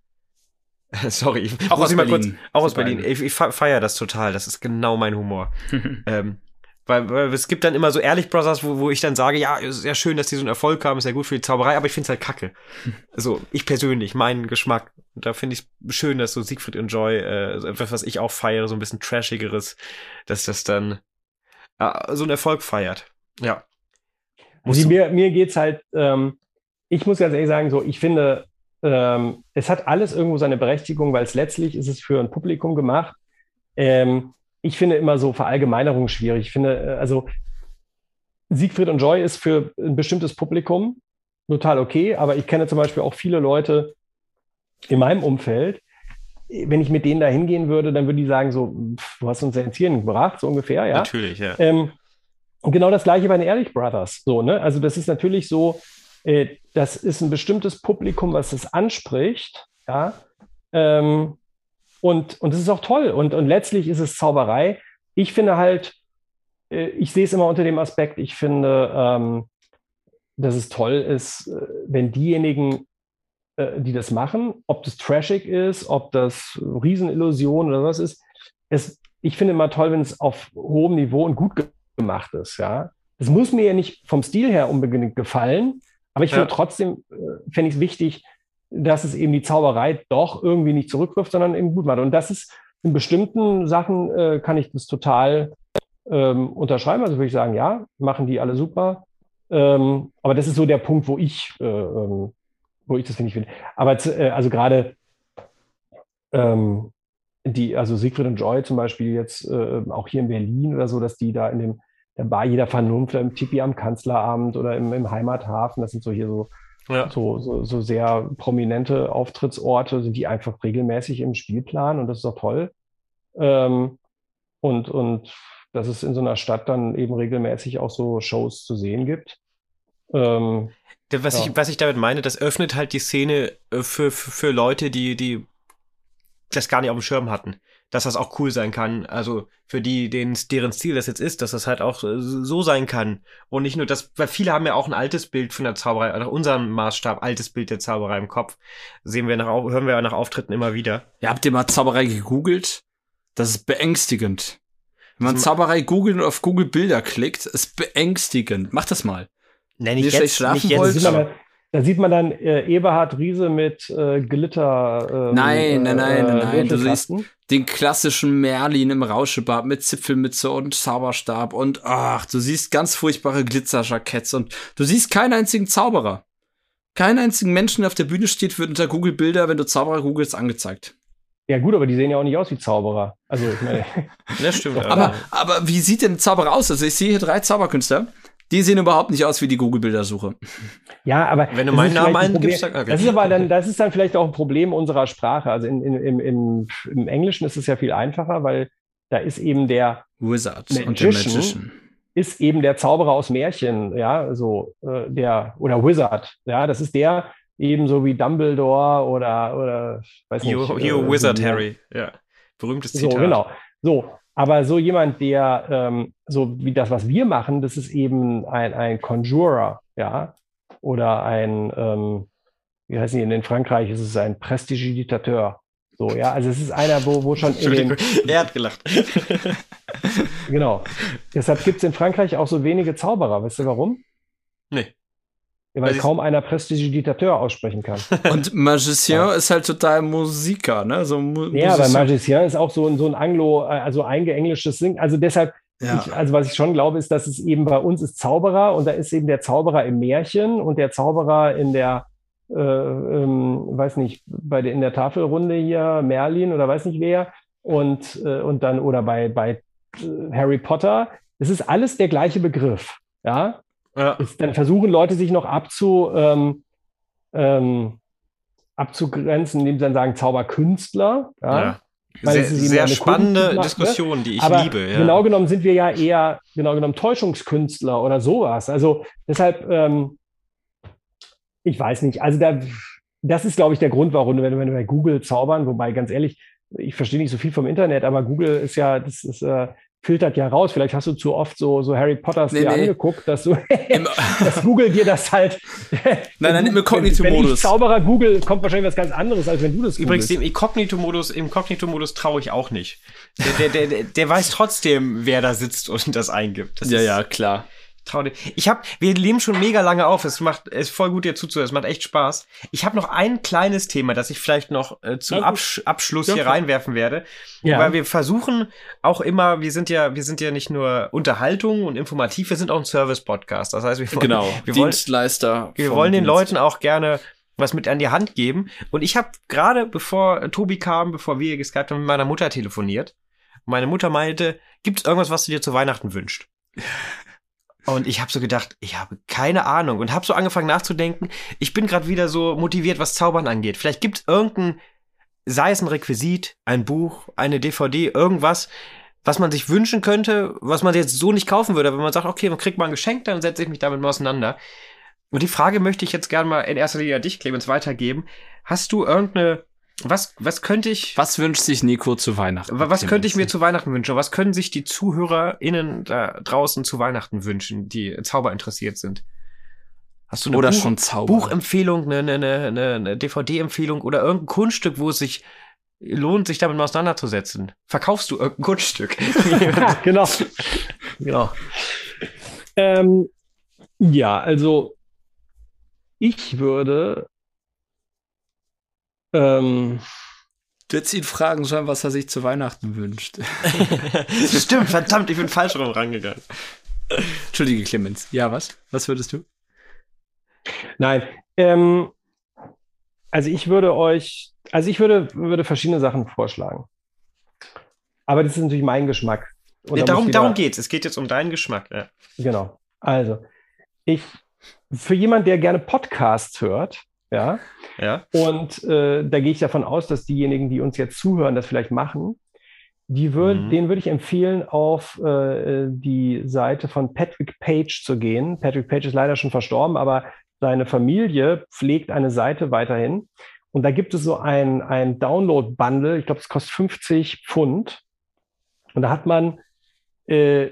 S1: Sorry, ich
S2: auch aus Berlin.
S1: Kurz, auch aus Berlin. Ich, ich feiere das total. Das ist genau mein Humor. ähm, weil, weil es gibt dann immer so Ehrlich Brothers, wo, wo ich dann sage, ja, ist ja schön, dass die so einen Erfolg haben, ist ja gut für die Zauberei, aber ich finde es halt kacke. Also ich persönlich, mein Geschmack. Da finde ich schön, dass so Siegfried und Joy, äh, so etwas, was ich auch feiere, so ein bisschen trashigeres, dass das dann äh, so einen Erfolg feiert. Ja.
S3: Also mir, mir geht's halt, ähm, ich muss ganz ehrlich sagen, so, ich finde, ähm, es hat alles irgendwo seine Berechtigung, weil es letztlich ist es für ein Publikum gemacht. Ähm, ich finde immer so Verallgemeinerungen schwierig. Ich finde, äh, also Siegfried und Joy ist für ein bestimmtes Publikum total okay, aber ich kenne zum Beispiel auch viele Leute in meinem Umfeld, wenn ich mit denen da hingehen würde, dann würde die sagen so, pff, du hast uns ja ins Hirn gebracht, so ungefähr, ja.
S1: Natürlich, ja.
S3: Ähm, und genau das gleiche bei den Ehrlich Brothers, so, ne? Also das ist natürlich so, äh, das ist ein bestimmtes Publikum, was das anspricht, ja. Ähm, und, und ist auch toll. Und, und letztlich ist es Zauberei. Ich finde halt, äh, ich sehe es immer unter dem Aspekt, ich finde, ähm, dass es toll ist, äh, wenn diejenigen, die das machen, ob das trashig ist, ob das Riesenillusion oder was ist, es, ich finde immer toll, wenn es auf hohem Niveau und gut gemacht ist. Ja, es muss mir ja nicht vom Stil her unbedingt gefallen, aber ich ja. finde trotzdem, äh, fände ich es wichtig, dass es eben die Zauberei doch irgendwie nicht zurückwirft, sondern eben gut macht. Und das ist in bestimmten Sachen äh, kann ich das total ähm, unterschreiben. Also würde ich sagen, ja, machen die alle super. Ähm, aber das ist so der Punkt, wo ich, äh, ähm, wo ich das finde ich will. Aber äh, also gerade ähm, die, also Siegfried und Joy zum Beispiel jetzt äh, auch hier in Berlin oder so, dass die da in dem der Bar jeder Vernunft im Tipi am Kanzleramt oder im, im Heimathafen, das sind so hier so ja. So, so, so sehr prominente Auftrittsorte sind die einfach regelmäßig im Spielplan und das ist auch toll. Ähm, und, und dass es in so einer Stadt dann eben regelmäßig auch so Shows zu sehen gibt.
S1: Ähm, was, ja. ich, was ich damit meine, das öffnet halt die Szene äh, für, für, für Leute, die, die das gar nicht auf dem Schirm hatten dass das auch cool sein kann. Also für die, denen, deren Stil das jetzt ist, dass das halt auch so sein kann. Und nicht nur das, weil viele haben ja auch ein altes Bild von der Zauberei, nach unserem Maßstab, altes Bild der Zauberei im Kopf. Sehen wir nach, hören wir nach Auftritten immer wieder.
S2: Ja, habt ihr mal Zauberei gegoogelt? Das ist beängstigend. Wenn man Zauberei googelt und auf Google Bilder klickt, ist beängstigend. Mach das mal.
S1: Nenn ich jetzt, schlafen nicht jetzt,
S3: da sieht man dann äh, Eberhard Riese mit äh, Glitter.
S2: Äh, nein, nein, nein, nein, nein. Du siehst den klassischen Merlin im Rauschebart mit Zipfelmütze und Zauberstab und ach, du siehst ganz furchtbare Glitzerjacketts und du siehst keinen einzigen Zauberer. Keinen einzigen Menschen, der auf der Bühne steht, wird unter Google Bilder, wenn du Zauberer googelst, angezeigt.
S3: Ja gut, aber die sehen ja auch nicht aus wie Zauberer. Also ich meine.
S1: das stimmt.
S2: aber, aber wie sieht denn ein Zauberer aus? Also ich sehe hier drei Zauberkünstler. Die sehen überhaupt nicht aus wie die Google-Bildersuche.
S3: Ja, aber
S1: wenn du meinen Namen eingibst,
S3: dann, okay. das ist aber dann, das ist dann vielleicht auch ein Problem unserer Sprache. Also in, in, im, im, im Englischen ist es ja viel einfacher, weil da ist eben der
S2: Wizard
S3: Magician, und der Magician ist eben der Zauberer aus Märchen, ja, so äh, der oder Wizard, ja, das ist der ebenso wie Dumbledore oder oder
S1: weiß nicht. You, you äh, Wizard Harry, ja, berühmtes Zitat.
S3: So genau. So, aber so jemand, der, ähm, so wie das, was wir machen, das ist eben ein, ein Conjurer, ja, oder ein, ähm, wie heißt die, in Frankreich ist es ein Prestidigitateur. So, ja, also es ist einer, wo, wo schon in
S1: dem, Er hat gelacht.
S3: genau. Deshalb gibt es in Frankreich auch so wenige Zauberer. Weißt du warum?
S1: Nee.
S3: Weil, weil kaum einer Prestidigitateur aussprechen kann.
S2: Und Magicien ja. ist halt total Musiker, ne? So Mu
S3: ja, aber Magicien ist auch so, ein so ein Anglo, also eingeenglischtes Singen. Also deshalb, ja. ich, also was ich schon glaube, ist, dass es eben bei uns ist Zauberer und da ist eben der Zauberer im Märchen und der Zauberer in der, äh, ähm, weiß nicht, bei der, in der Tafelrunde hier, Merlin oder weiß nicht wer und, äh, und dann, oder bei, bei äh, Harry Potter. Es ist alles der gleiche Begriff. Ja, ja. Ist, dann versuchen Leute sich noch abzu, ähm, ähm, abzugrenzen, indem sie dann sagen Zauberkünstler. Ja. ja.
S1: Sehr, sehr spannende Diskussion, die ich
S3: Aber
S1: liebe.
S3: Ja. Genau genommen sind wir ja eher, genau genommen, Täuschungskünstler oder sowas. Also deshalb, ähm, ich weiß nicht, also da, das ist, glaube ich, der Grund, warum, wenn wir bei Google zaubern, wobei ganz ehrlich, ich verstehe nicht so viel vom Internet, aber Google ist ja, das ist, äh, filtert ja raus. Vielleicht hast du zu oft so, so Harry Potters nee, dir nee. angeguckt, dass du dass Google dir das halt.
S2: nein, nein, im Inkognito-Modus. Wenn ich
S3: Zauberer Google kommt wahrscheinlich was ganz anderes, als wenn du das
S1: Übrigens, im Inkognito-Modus, im Inkognito-Modus traue ich auch nicht. Der, der, der, der weiß trotzdem, wer da sitzt und das eingibt. Das
S2: ja, ja, klar.
S1: Trau dir. Ich hab, wir leben schon mega lange auf. Es macht, es ist voll gut dir zuzuhören. Es macht echt Spaß. Ich habe noch ein kleines Thema, das ich vielleicht noch äh, zum Absch Abschluss hier reinwerfen werde. Ja. Weil wir versuchen auch immer, wir sind ja, wir sind ja nicht nur Unterhaltung und informativ, wir sind auch ein Service-Podcast. Das heißt, wir wollen,
S2: genau,
S1: wir
S2: Dienstleister.
S1: wir wollen den Dienst. Leuten auch gerne was mit an die Hand geben. Und ich habe gerade, bevor Tobi kam, bevor wir geskypt haben, mit meiner Mutter telefoniert. Meine Mutter meinte, gibt's irgendwas, was du dir zu Weihnachten wünscht? Und ich habe so gedacht, ich habe keine Ahnung und habe so angefangen nachzudenken. Ich bin gerade wieder so motiviert, was Zaubern angeht. Vielleicht gibt es irgendein, sei es ein Requisit, ein Buch, eine DVD, irgendwas, was man sich wünschen könnte, was man jetzt so nicht kaufen würde. Wenn man sagt, okay, man kriegt mal ein Geschenk, dann setze ich mich damit mal auseinander. Und die Frage möchte ich jetzt gerne mal in erster Linie an dich, Clemens, weitergeben. Hast du irgendeine was, was könnte ich.
S2: Was wünscht sich Nico zu Weihnachten?
S1: Was könnte ich mir zu Weihnachten wünschen? Was können sich die ZuhörerInnen da draußen zu Weihnachten wünschen, die Zauber interessiert sind? Hast du eine
S2: oder
S1: Buch,
S2: schon Zauber.
S1: Buchempfehlung, eine, eine, eine, eine DVD-Empfehlung oder irgendein Kunststück, wo es sich lohnt, sich damit mal auseinanderzusetzen? Verkaufst du irgendein Kunststück?
S3: genau. genau. Ähm, ja, also ich würde ähm,
S2: Du hättest ihn fragen sollen, was er sich zu Weihnachten wünscht.
S1: Stimmt, verdammt, ich bin falsch rum rangegangen.
S2: Entschuldige, Clemens. Ja, was? Was würdest du?
S3: Nein, ähm, also ich würde euch, also ich würde, würde verschiedene Sachen vorschlagen. Aber das ist natürlich mein Geschmack.
S1: Ja, darum, darum geht's. Es geht jetzt um deinen Geschmack. Ja.
S3: Genau. Also, ich, für jemanden, der gerne Podcasts hört, ja.
S1: ja.
S3: Und äh, da gehe ich davon aus, dass diejenigen, die uns jetzt zuhören, das vielleicht machen. Die würd, mhm. Denen würde ich empfehlen, auf äh, die Seite von Patrick Page zu gehen. Patrick Page ist leider schon verstorben, aber seine Familie pflegt eine Seite weiterhin. Und da gibt es so ein, ein Download-Bundle, ich glaube, es kostet 50 Pfund. Und da hat man, äh,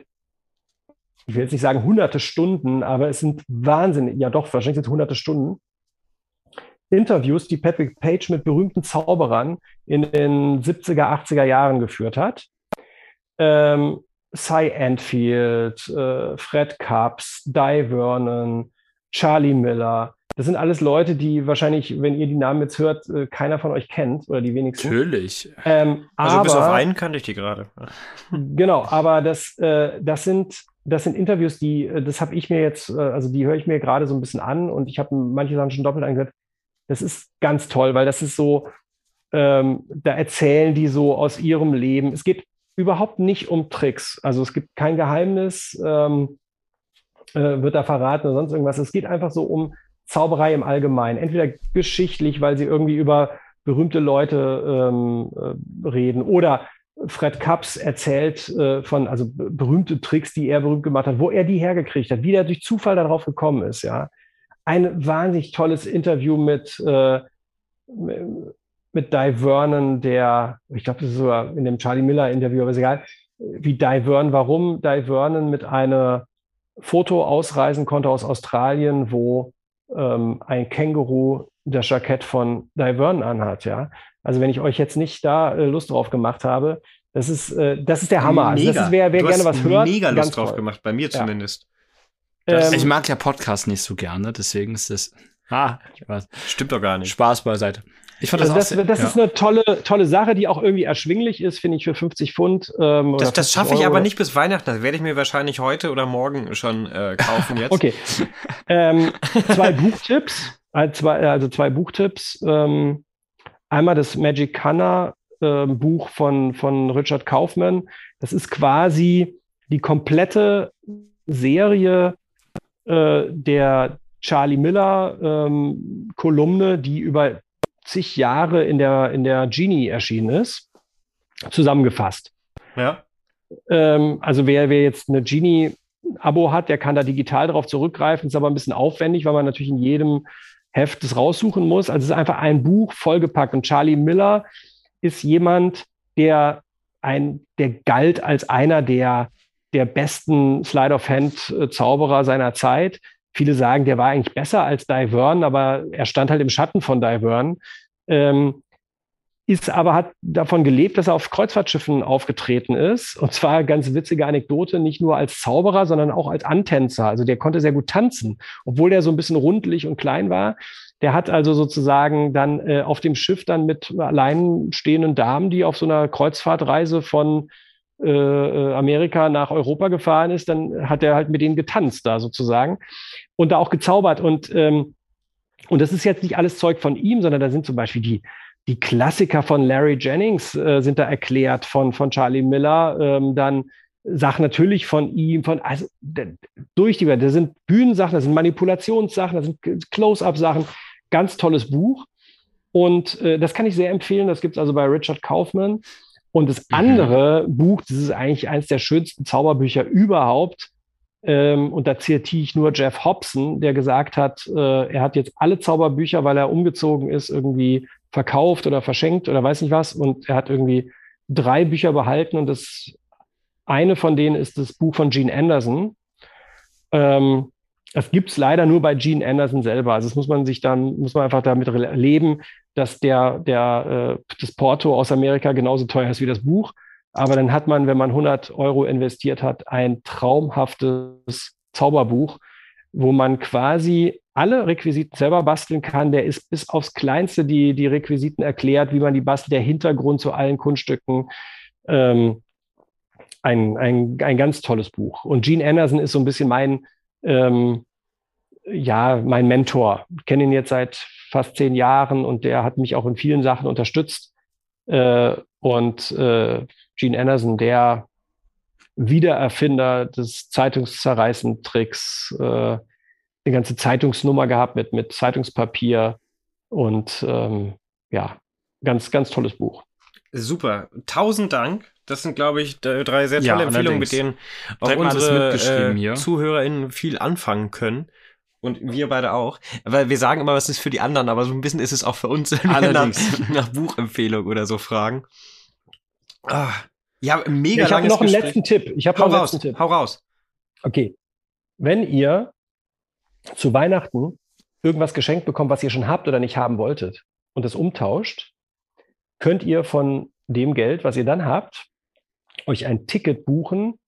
S3: ich will jetzt nicht sagen hunderte Stunden, aber es sind wahnsinnig, ja doch, wahrscheinlich sind es hunderte Stunden Interviews, die Patrick Page mit berühmten Zauberern in den 70er, 80er Jahren geführt hat. Ähm, Cy Anfield, äh, Fred Cups, Di Vernon, Charlie Miller. Das sind alles Leute, die wahrscheinlich, wenn ihr die Namen jetzt hört, äh, keiner von euch kennt oder die wenigsten.
S2: Natürlich.
S3: Ähm,
S1: also
S3: aber,
S1: bis auf einen kannte ich die gerade.
S3: Genau, aber das, äh, das sind das sind Interviews, die, äh, das habe ich mir jetzt, äh, also die höre ich mir gerade so ein bisschen an und ich habe manche Sachen schon doppelt angehört. Das ist ganz toll, weil das ist so, ähm, da erzählen die so aus ihrem Leben. Es geht überhaupt nicht um Tricks. Also es gibt kein Geheimnis, ähm, äh, wird da verraten oder sonst irgendwas. Es geht einfach so um Zauberei im Allgemeinen. Entweder geschichtlich, weil sie irgendwie über berühmte Leute ähm, äh, reden oder Fred Kaps erzählt äh, von, also berühmte Tricks, die er berühmt gemacht hat, wo er die hergekriegt hat, wie er durch Zufall darauf gekommen ist, ja ein wahnsinnig tolles Interview mit, äh, mit Di Vernon, der, ich glaube, das ist sogar in dem Charlie Miller-Interview, aber ist egal, wie Di Vernon, warum Di Vernon mit einem Foto ausreisen konnte aus Australien, wo ähm, ein Känguru das Jackett von Di Vernon anhat, ja. Also wenn ich euch jetzt nicht da äh, Lust drauf gemacht habe, das ist, äh, das ist der Hammer.
S1: Mega.
S3: Also das ist, wer, gerne was hört.
S1: Mega Lust drauf toll. gemacht, bei mir zumindest.
S2: Ähm, ich mag ja Podcasts nicht so gerne, deswegen ist das.
S1: Ah, Stimmt doch gar nicht.
S2: Spaß beiseite.
S3: Ich fand das, also das, das ja. ist eine tolle, tolle Sache, die auch irgendwie erschwinglich ist, finde ich, für 50 Pfund.
S1: Ähm, das das schaffe ich aber nicht bis Weihnachten. Das werde ich mir wahrscheinlich heute oder morgen schon äh, kaufen jetzt.
S3: okay. ähm, zwei Buchtipps. Also zwei, also zwei Buchtipps. Ähm, einmal das Magic Canna äh, Buch von, von Richard Kaufman. Das ist quasi die komplette Serie äh, der Charlie Miller ähm, Kolumne, die über zig Jahre in der, in der Genie erschienen ist, zusammengefasst.
S1: Ja.
S3: Ähm, also wer, wer jetzt eine Genie-Abo hat, der kann da digital darauf zurückgreifen. Ist aber ein bisschen aufwendig, weil man natürlich in jedem Heft das raussuchen muss. Also es ist einfach ein Buch vollgepackt. Und Charlie Miller ist jemand, der ein, der galt als einer der, der besten Slide-of-Hand-Zauberer seiner Zeit. Viele sagen, der war eigentlich besser als Divern, aber er stand halt im Schatten von Divern. Ähm, ist aber hat davon gelebt, dass er auf Kreuzfahrtschiffen aufgetreten ist. Und zwar ganz witzige Anekdote, nicht nur als Zauberer, sondern auch als Antänzer. Also der konnte sehr gut tanzen, obwohl der so ein bisschen rundlich und klein war. Der hat also sozusagen dann äh, auf dem Schiff dann mit alleinstehenden Damen, die auf so einer Kreuzfahrtreise von äh, äh, Amerika nach Europa gefahren ist, dann hat er halt mit denen getanzt da sozusagen und da auch gezaubert. Und, ähm, und das ist jetzt nicht alles Zeug von ihm, sondern da sind zum Beispiel die, die Klassiker von Larry Jennings äh, sind da erklärt, von, von Charlie Miller, ähm, dann Sachen natürlich von ihm, von, also durch die Welt. Da sind Bühnensachen, da sind Manipulationssachen, da sind Close-Up-Sachen. Ganz tolles Buch. Und äh, das kann ich sehr empfehlen. Das gibt es also bei Richard Kaufman. Und das mhm. andere mhm. Buch, das ist eigentlich eines der schönsten Zauberbücher überhaupt. Ähm, und da zitiere ich nur Jeff Hobson, der gesagt hat, äh, er hat jetzt alle Zauberbücher, weil er umgezogen ist, irgendwie verkauft oder verschenkt oder weiß nicht was. Und er hat irgendwie drei Bücher behalten und das eine von denen ist das Buch von Gene Anderson. Ähm, das gibt es leider nur bei Gene Anderson selber. Also das muss man sich dann, muss man einfach damit leben, dass der, der, äh, das Porto aus Amerika genauso teuer ist wie das Buch. Aber dann hat man, wenn man 100 Euro investiert hat, ein traumhaftes Zauberbuch, wo man quasi alle Requisiten selber basteln kann. Der ist bis aufs Kleinste die, die Requisiten erklärt, wie man die bastelt, der Hintergrund zu allen Kunststücken. Ähm, ein, ein, ein ganz tolles Buch. Und Gene Anderson ist so ein bisschen mein, ähm, ja, mein Mentor. Ich kenne ihn jetzt seit fast zehn Jahren und der hat mich auch in vielen Sachen unterstützt. Äh, und äh, Gene Anderson, der Wiedererfinder des Zeitungszerreißen-Tricks, äh, eine ganze Zeitungsnummer gehabt mit, mit Zeitungspapier und ähm, ja, ganz, ganz tolles Buch.
S1: Super. Tausend Dank. Das sind, glaube ich, drei sehr tolle ja, Empfehlungen, mit denen auch unsere äh, ZuhörerInnen viel anfangen können. Und wir beide auch. Weil wir sagen immer, was ist für die anderen, aber so ein bisschen ist es auch für uns, wenn wir nach, nach Buchempfehlung oder so fragen. Ah, ja, mega
S3: Ich habe noch einen letzten Tipp. Ich habe noch einen
S1: raus, letzten Tipp. Hau raus.
S3: Okay. Wenn ihr zu Weihnachten irgendwas geschenkt bekommt, was ihr schon habt oder nicht haben wolltet und es umtauscht, könnt ihr von dem Geld, was ihr dann habt, euch ein Ticket buchen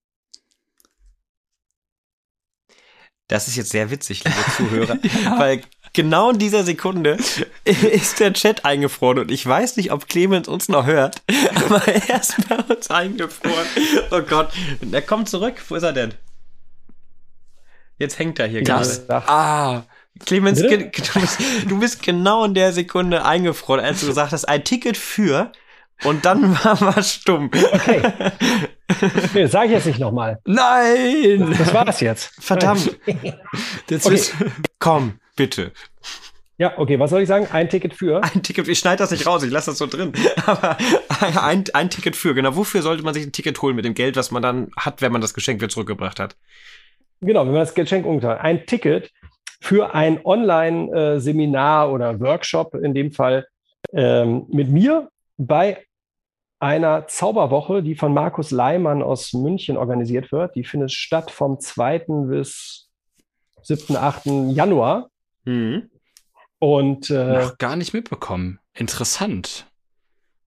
S1: Das ist jetzt sehr witzig, liebe Zuhörer, ja. weil genau in dieser Sekunde ist der Chat eingefroren und ich weiß nicht, ob Clemens uns noch hört, aber er ist bei uns eingefroren. Oh Gott, er kommt zurück. Wo ist er denn? Jetzt hängt er hier
S2: gerade. Ah,
S1: Clemens, du bist, du bist genau in der Sekunde eingefroren, als du gesagt hast, ein Ticket für und dann war was stumm. Okay.
S3: Nee, sage ich jetzt nicht nochmal.
S1: Nein!
S3: Das war das jetzt.
S1: Verdammt. Jetzt okay. ist, komm, bitte.
S3: Ja, okay, was soll ich sagen? Ein Ticket für?
S1: Ein Ticket, ich schneide das nicht raus, ich lasse das so drin. Aber ein, ein Ticket für, genau. Wofür sollte man sich ein Ticket holen mit dem Geld, was man dann hat, wenn man das Geschenk wieder zurückgebracht hat?
S3: Genau, wenn man das Geschenk umgetan hat. Ein Ticket für ein Online-Seminar oder Workshop, in dem Fall ähm, mit mir bei einer Zauberwoche, die von Markus Leimann aus München organisiert wird. Die findet statt vom 2. bis 7., 8. Januar. Mhm. Und
S2: äh, noch gar nicht mitbekommen. Interessant.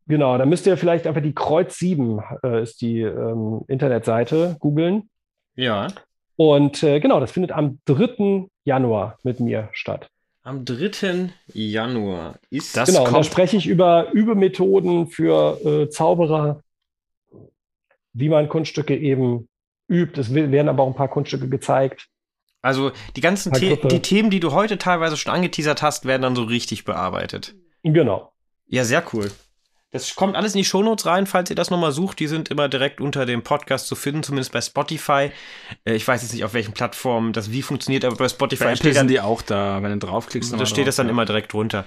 S3: Genau, da müsst ihr vielleicht einfach die Kreuz 7 äh, ist die ähm, Internetseite googeln.
S1: Ja.
S3: Und äh, genau, das findet am 3. Januar mit mir statt.
S1: Am 3. Januar ist
S3: das. Genau, da spreche ich über Übemethoden für äh, Zauberer, wie man Kunststücke eben übt. Es werden aber auch ein paar Kunststücke gezeigt.
S1: Also die ganzen The die Themen, die du heute teilweise schon angeteasert hast, werden dann so richtig bearbeitet.
S3: Genau.
S1: Ja, sehr cool. Das kommt alles in die Shownotes rein, falls ihr das nochmal sucht. Die sind immer direkt unter dem Podcast zu finden, zumindest bei Spotify. Äh, ich weiß jetzt nicht, auf welchen Plattformen das wie funktioniert, aber bei Spotify
S2: bei steht dann die auch da, wenn du draufklickst.
S1: Da steht drauf, das dann ja. immer direkt drunter.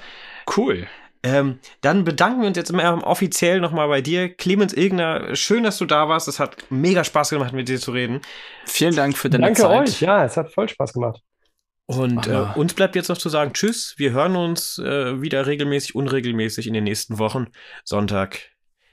S2: Cool.
S1: Ähm, dann bedanken wir uns jetzt immer offiziell nochmal bei dir. Clemens Ilgner, schön, dass du da warst. Es hat mega Spaß gemacht, mit dir zu reden.
S2: Vielen Dank für deine
S3: Danke
S2: Zeit.
S3: Danke euch, ja, es hat voll Spaß gemacht.
S1: Und äh, uns bleibt jetzt noch zu sagen, tschüss, wir hören uns äh, wieder regelmäßig, unregelmäßig in den nächsten Wochen. Sonntag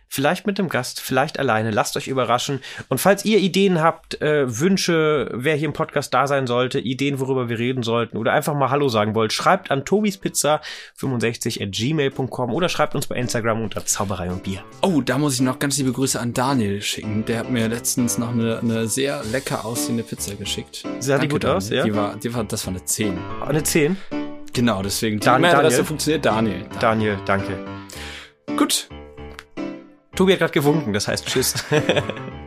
S1: Vielleicht mit einem Gast, vielleicht alleine. Lasst euch überraschen. Und falls ihr Ideen habt, äh, Wünsche, wer hier im Podcast da sein sollte, Ideen, worüber wir reden sollten oder einfach mal Hallo sagen wollt, schreibt an tobispizza65 at gmail.com oder schreibt uns bei Instagram unter Zauberei und Bier.
S2: Oh, da muss ich noch ganz liebe Grüße an Daniel schicken. Der hat mir letztens noch eine, eine sehr lecker aussehende Pizza geschickt.
S1: Sah die gut Daniel. aus, ja?
S2: Die war, die war, das war eine 10.
S1: Eine 10?
S2: Genau, deswegen.
S1: Die Dan Daniel.
S2: funktioniert Daniel.
S1: Daniel, danke.
S2: Gut,
S1: Tobi hat gerade gewunken, das heißt Tschüss.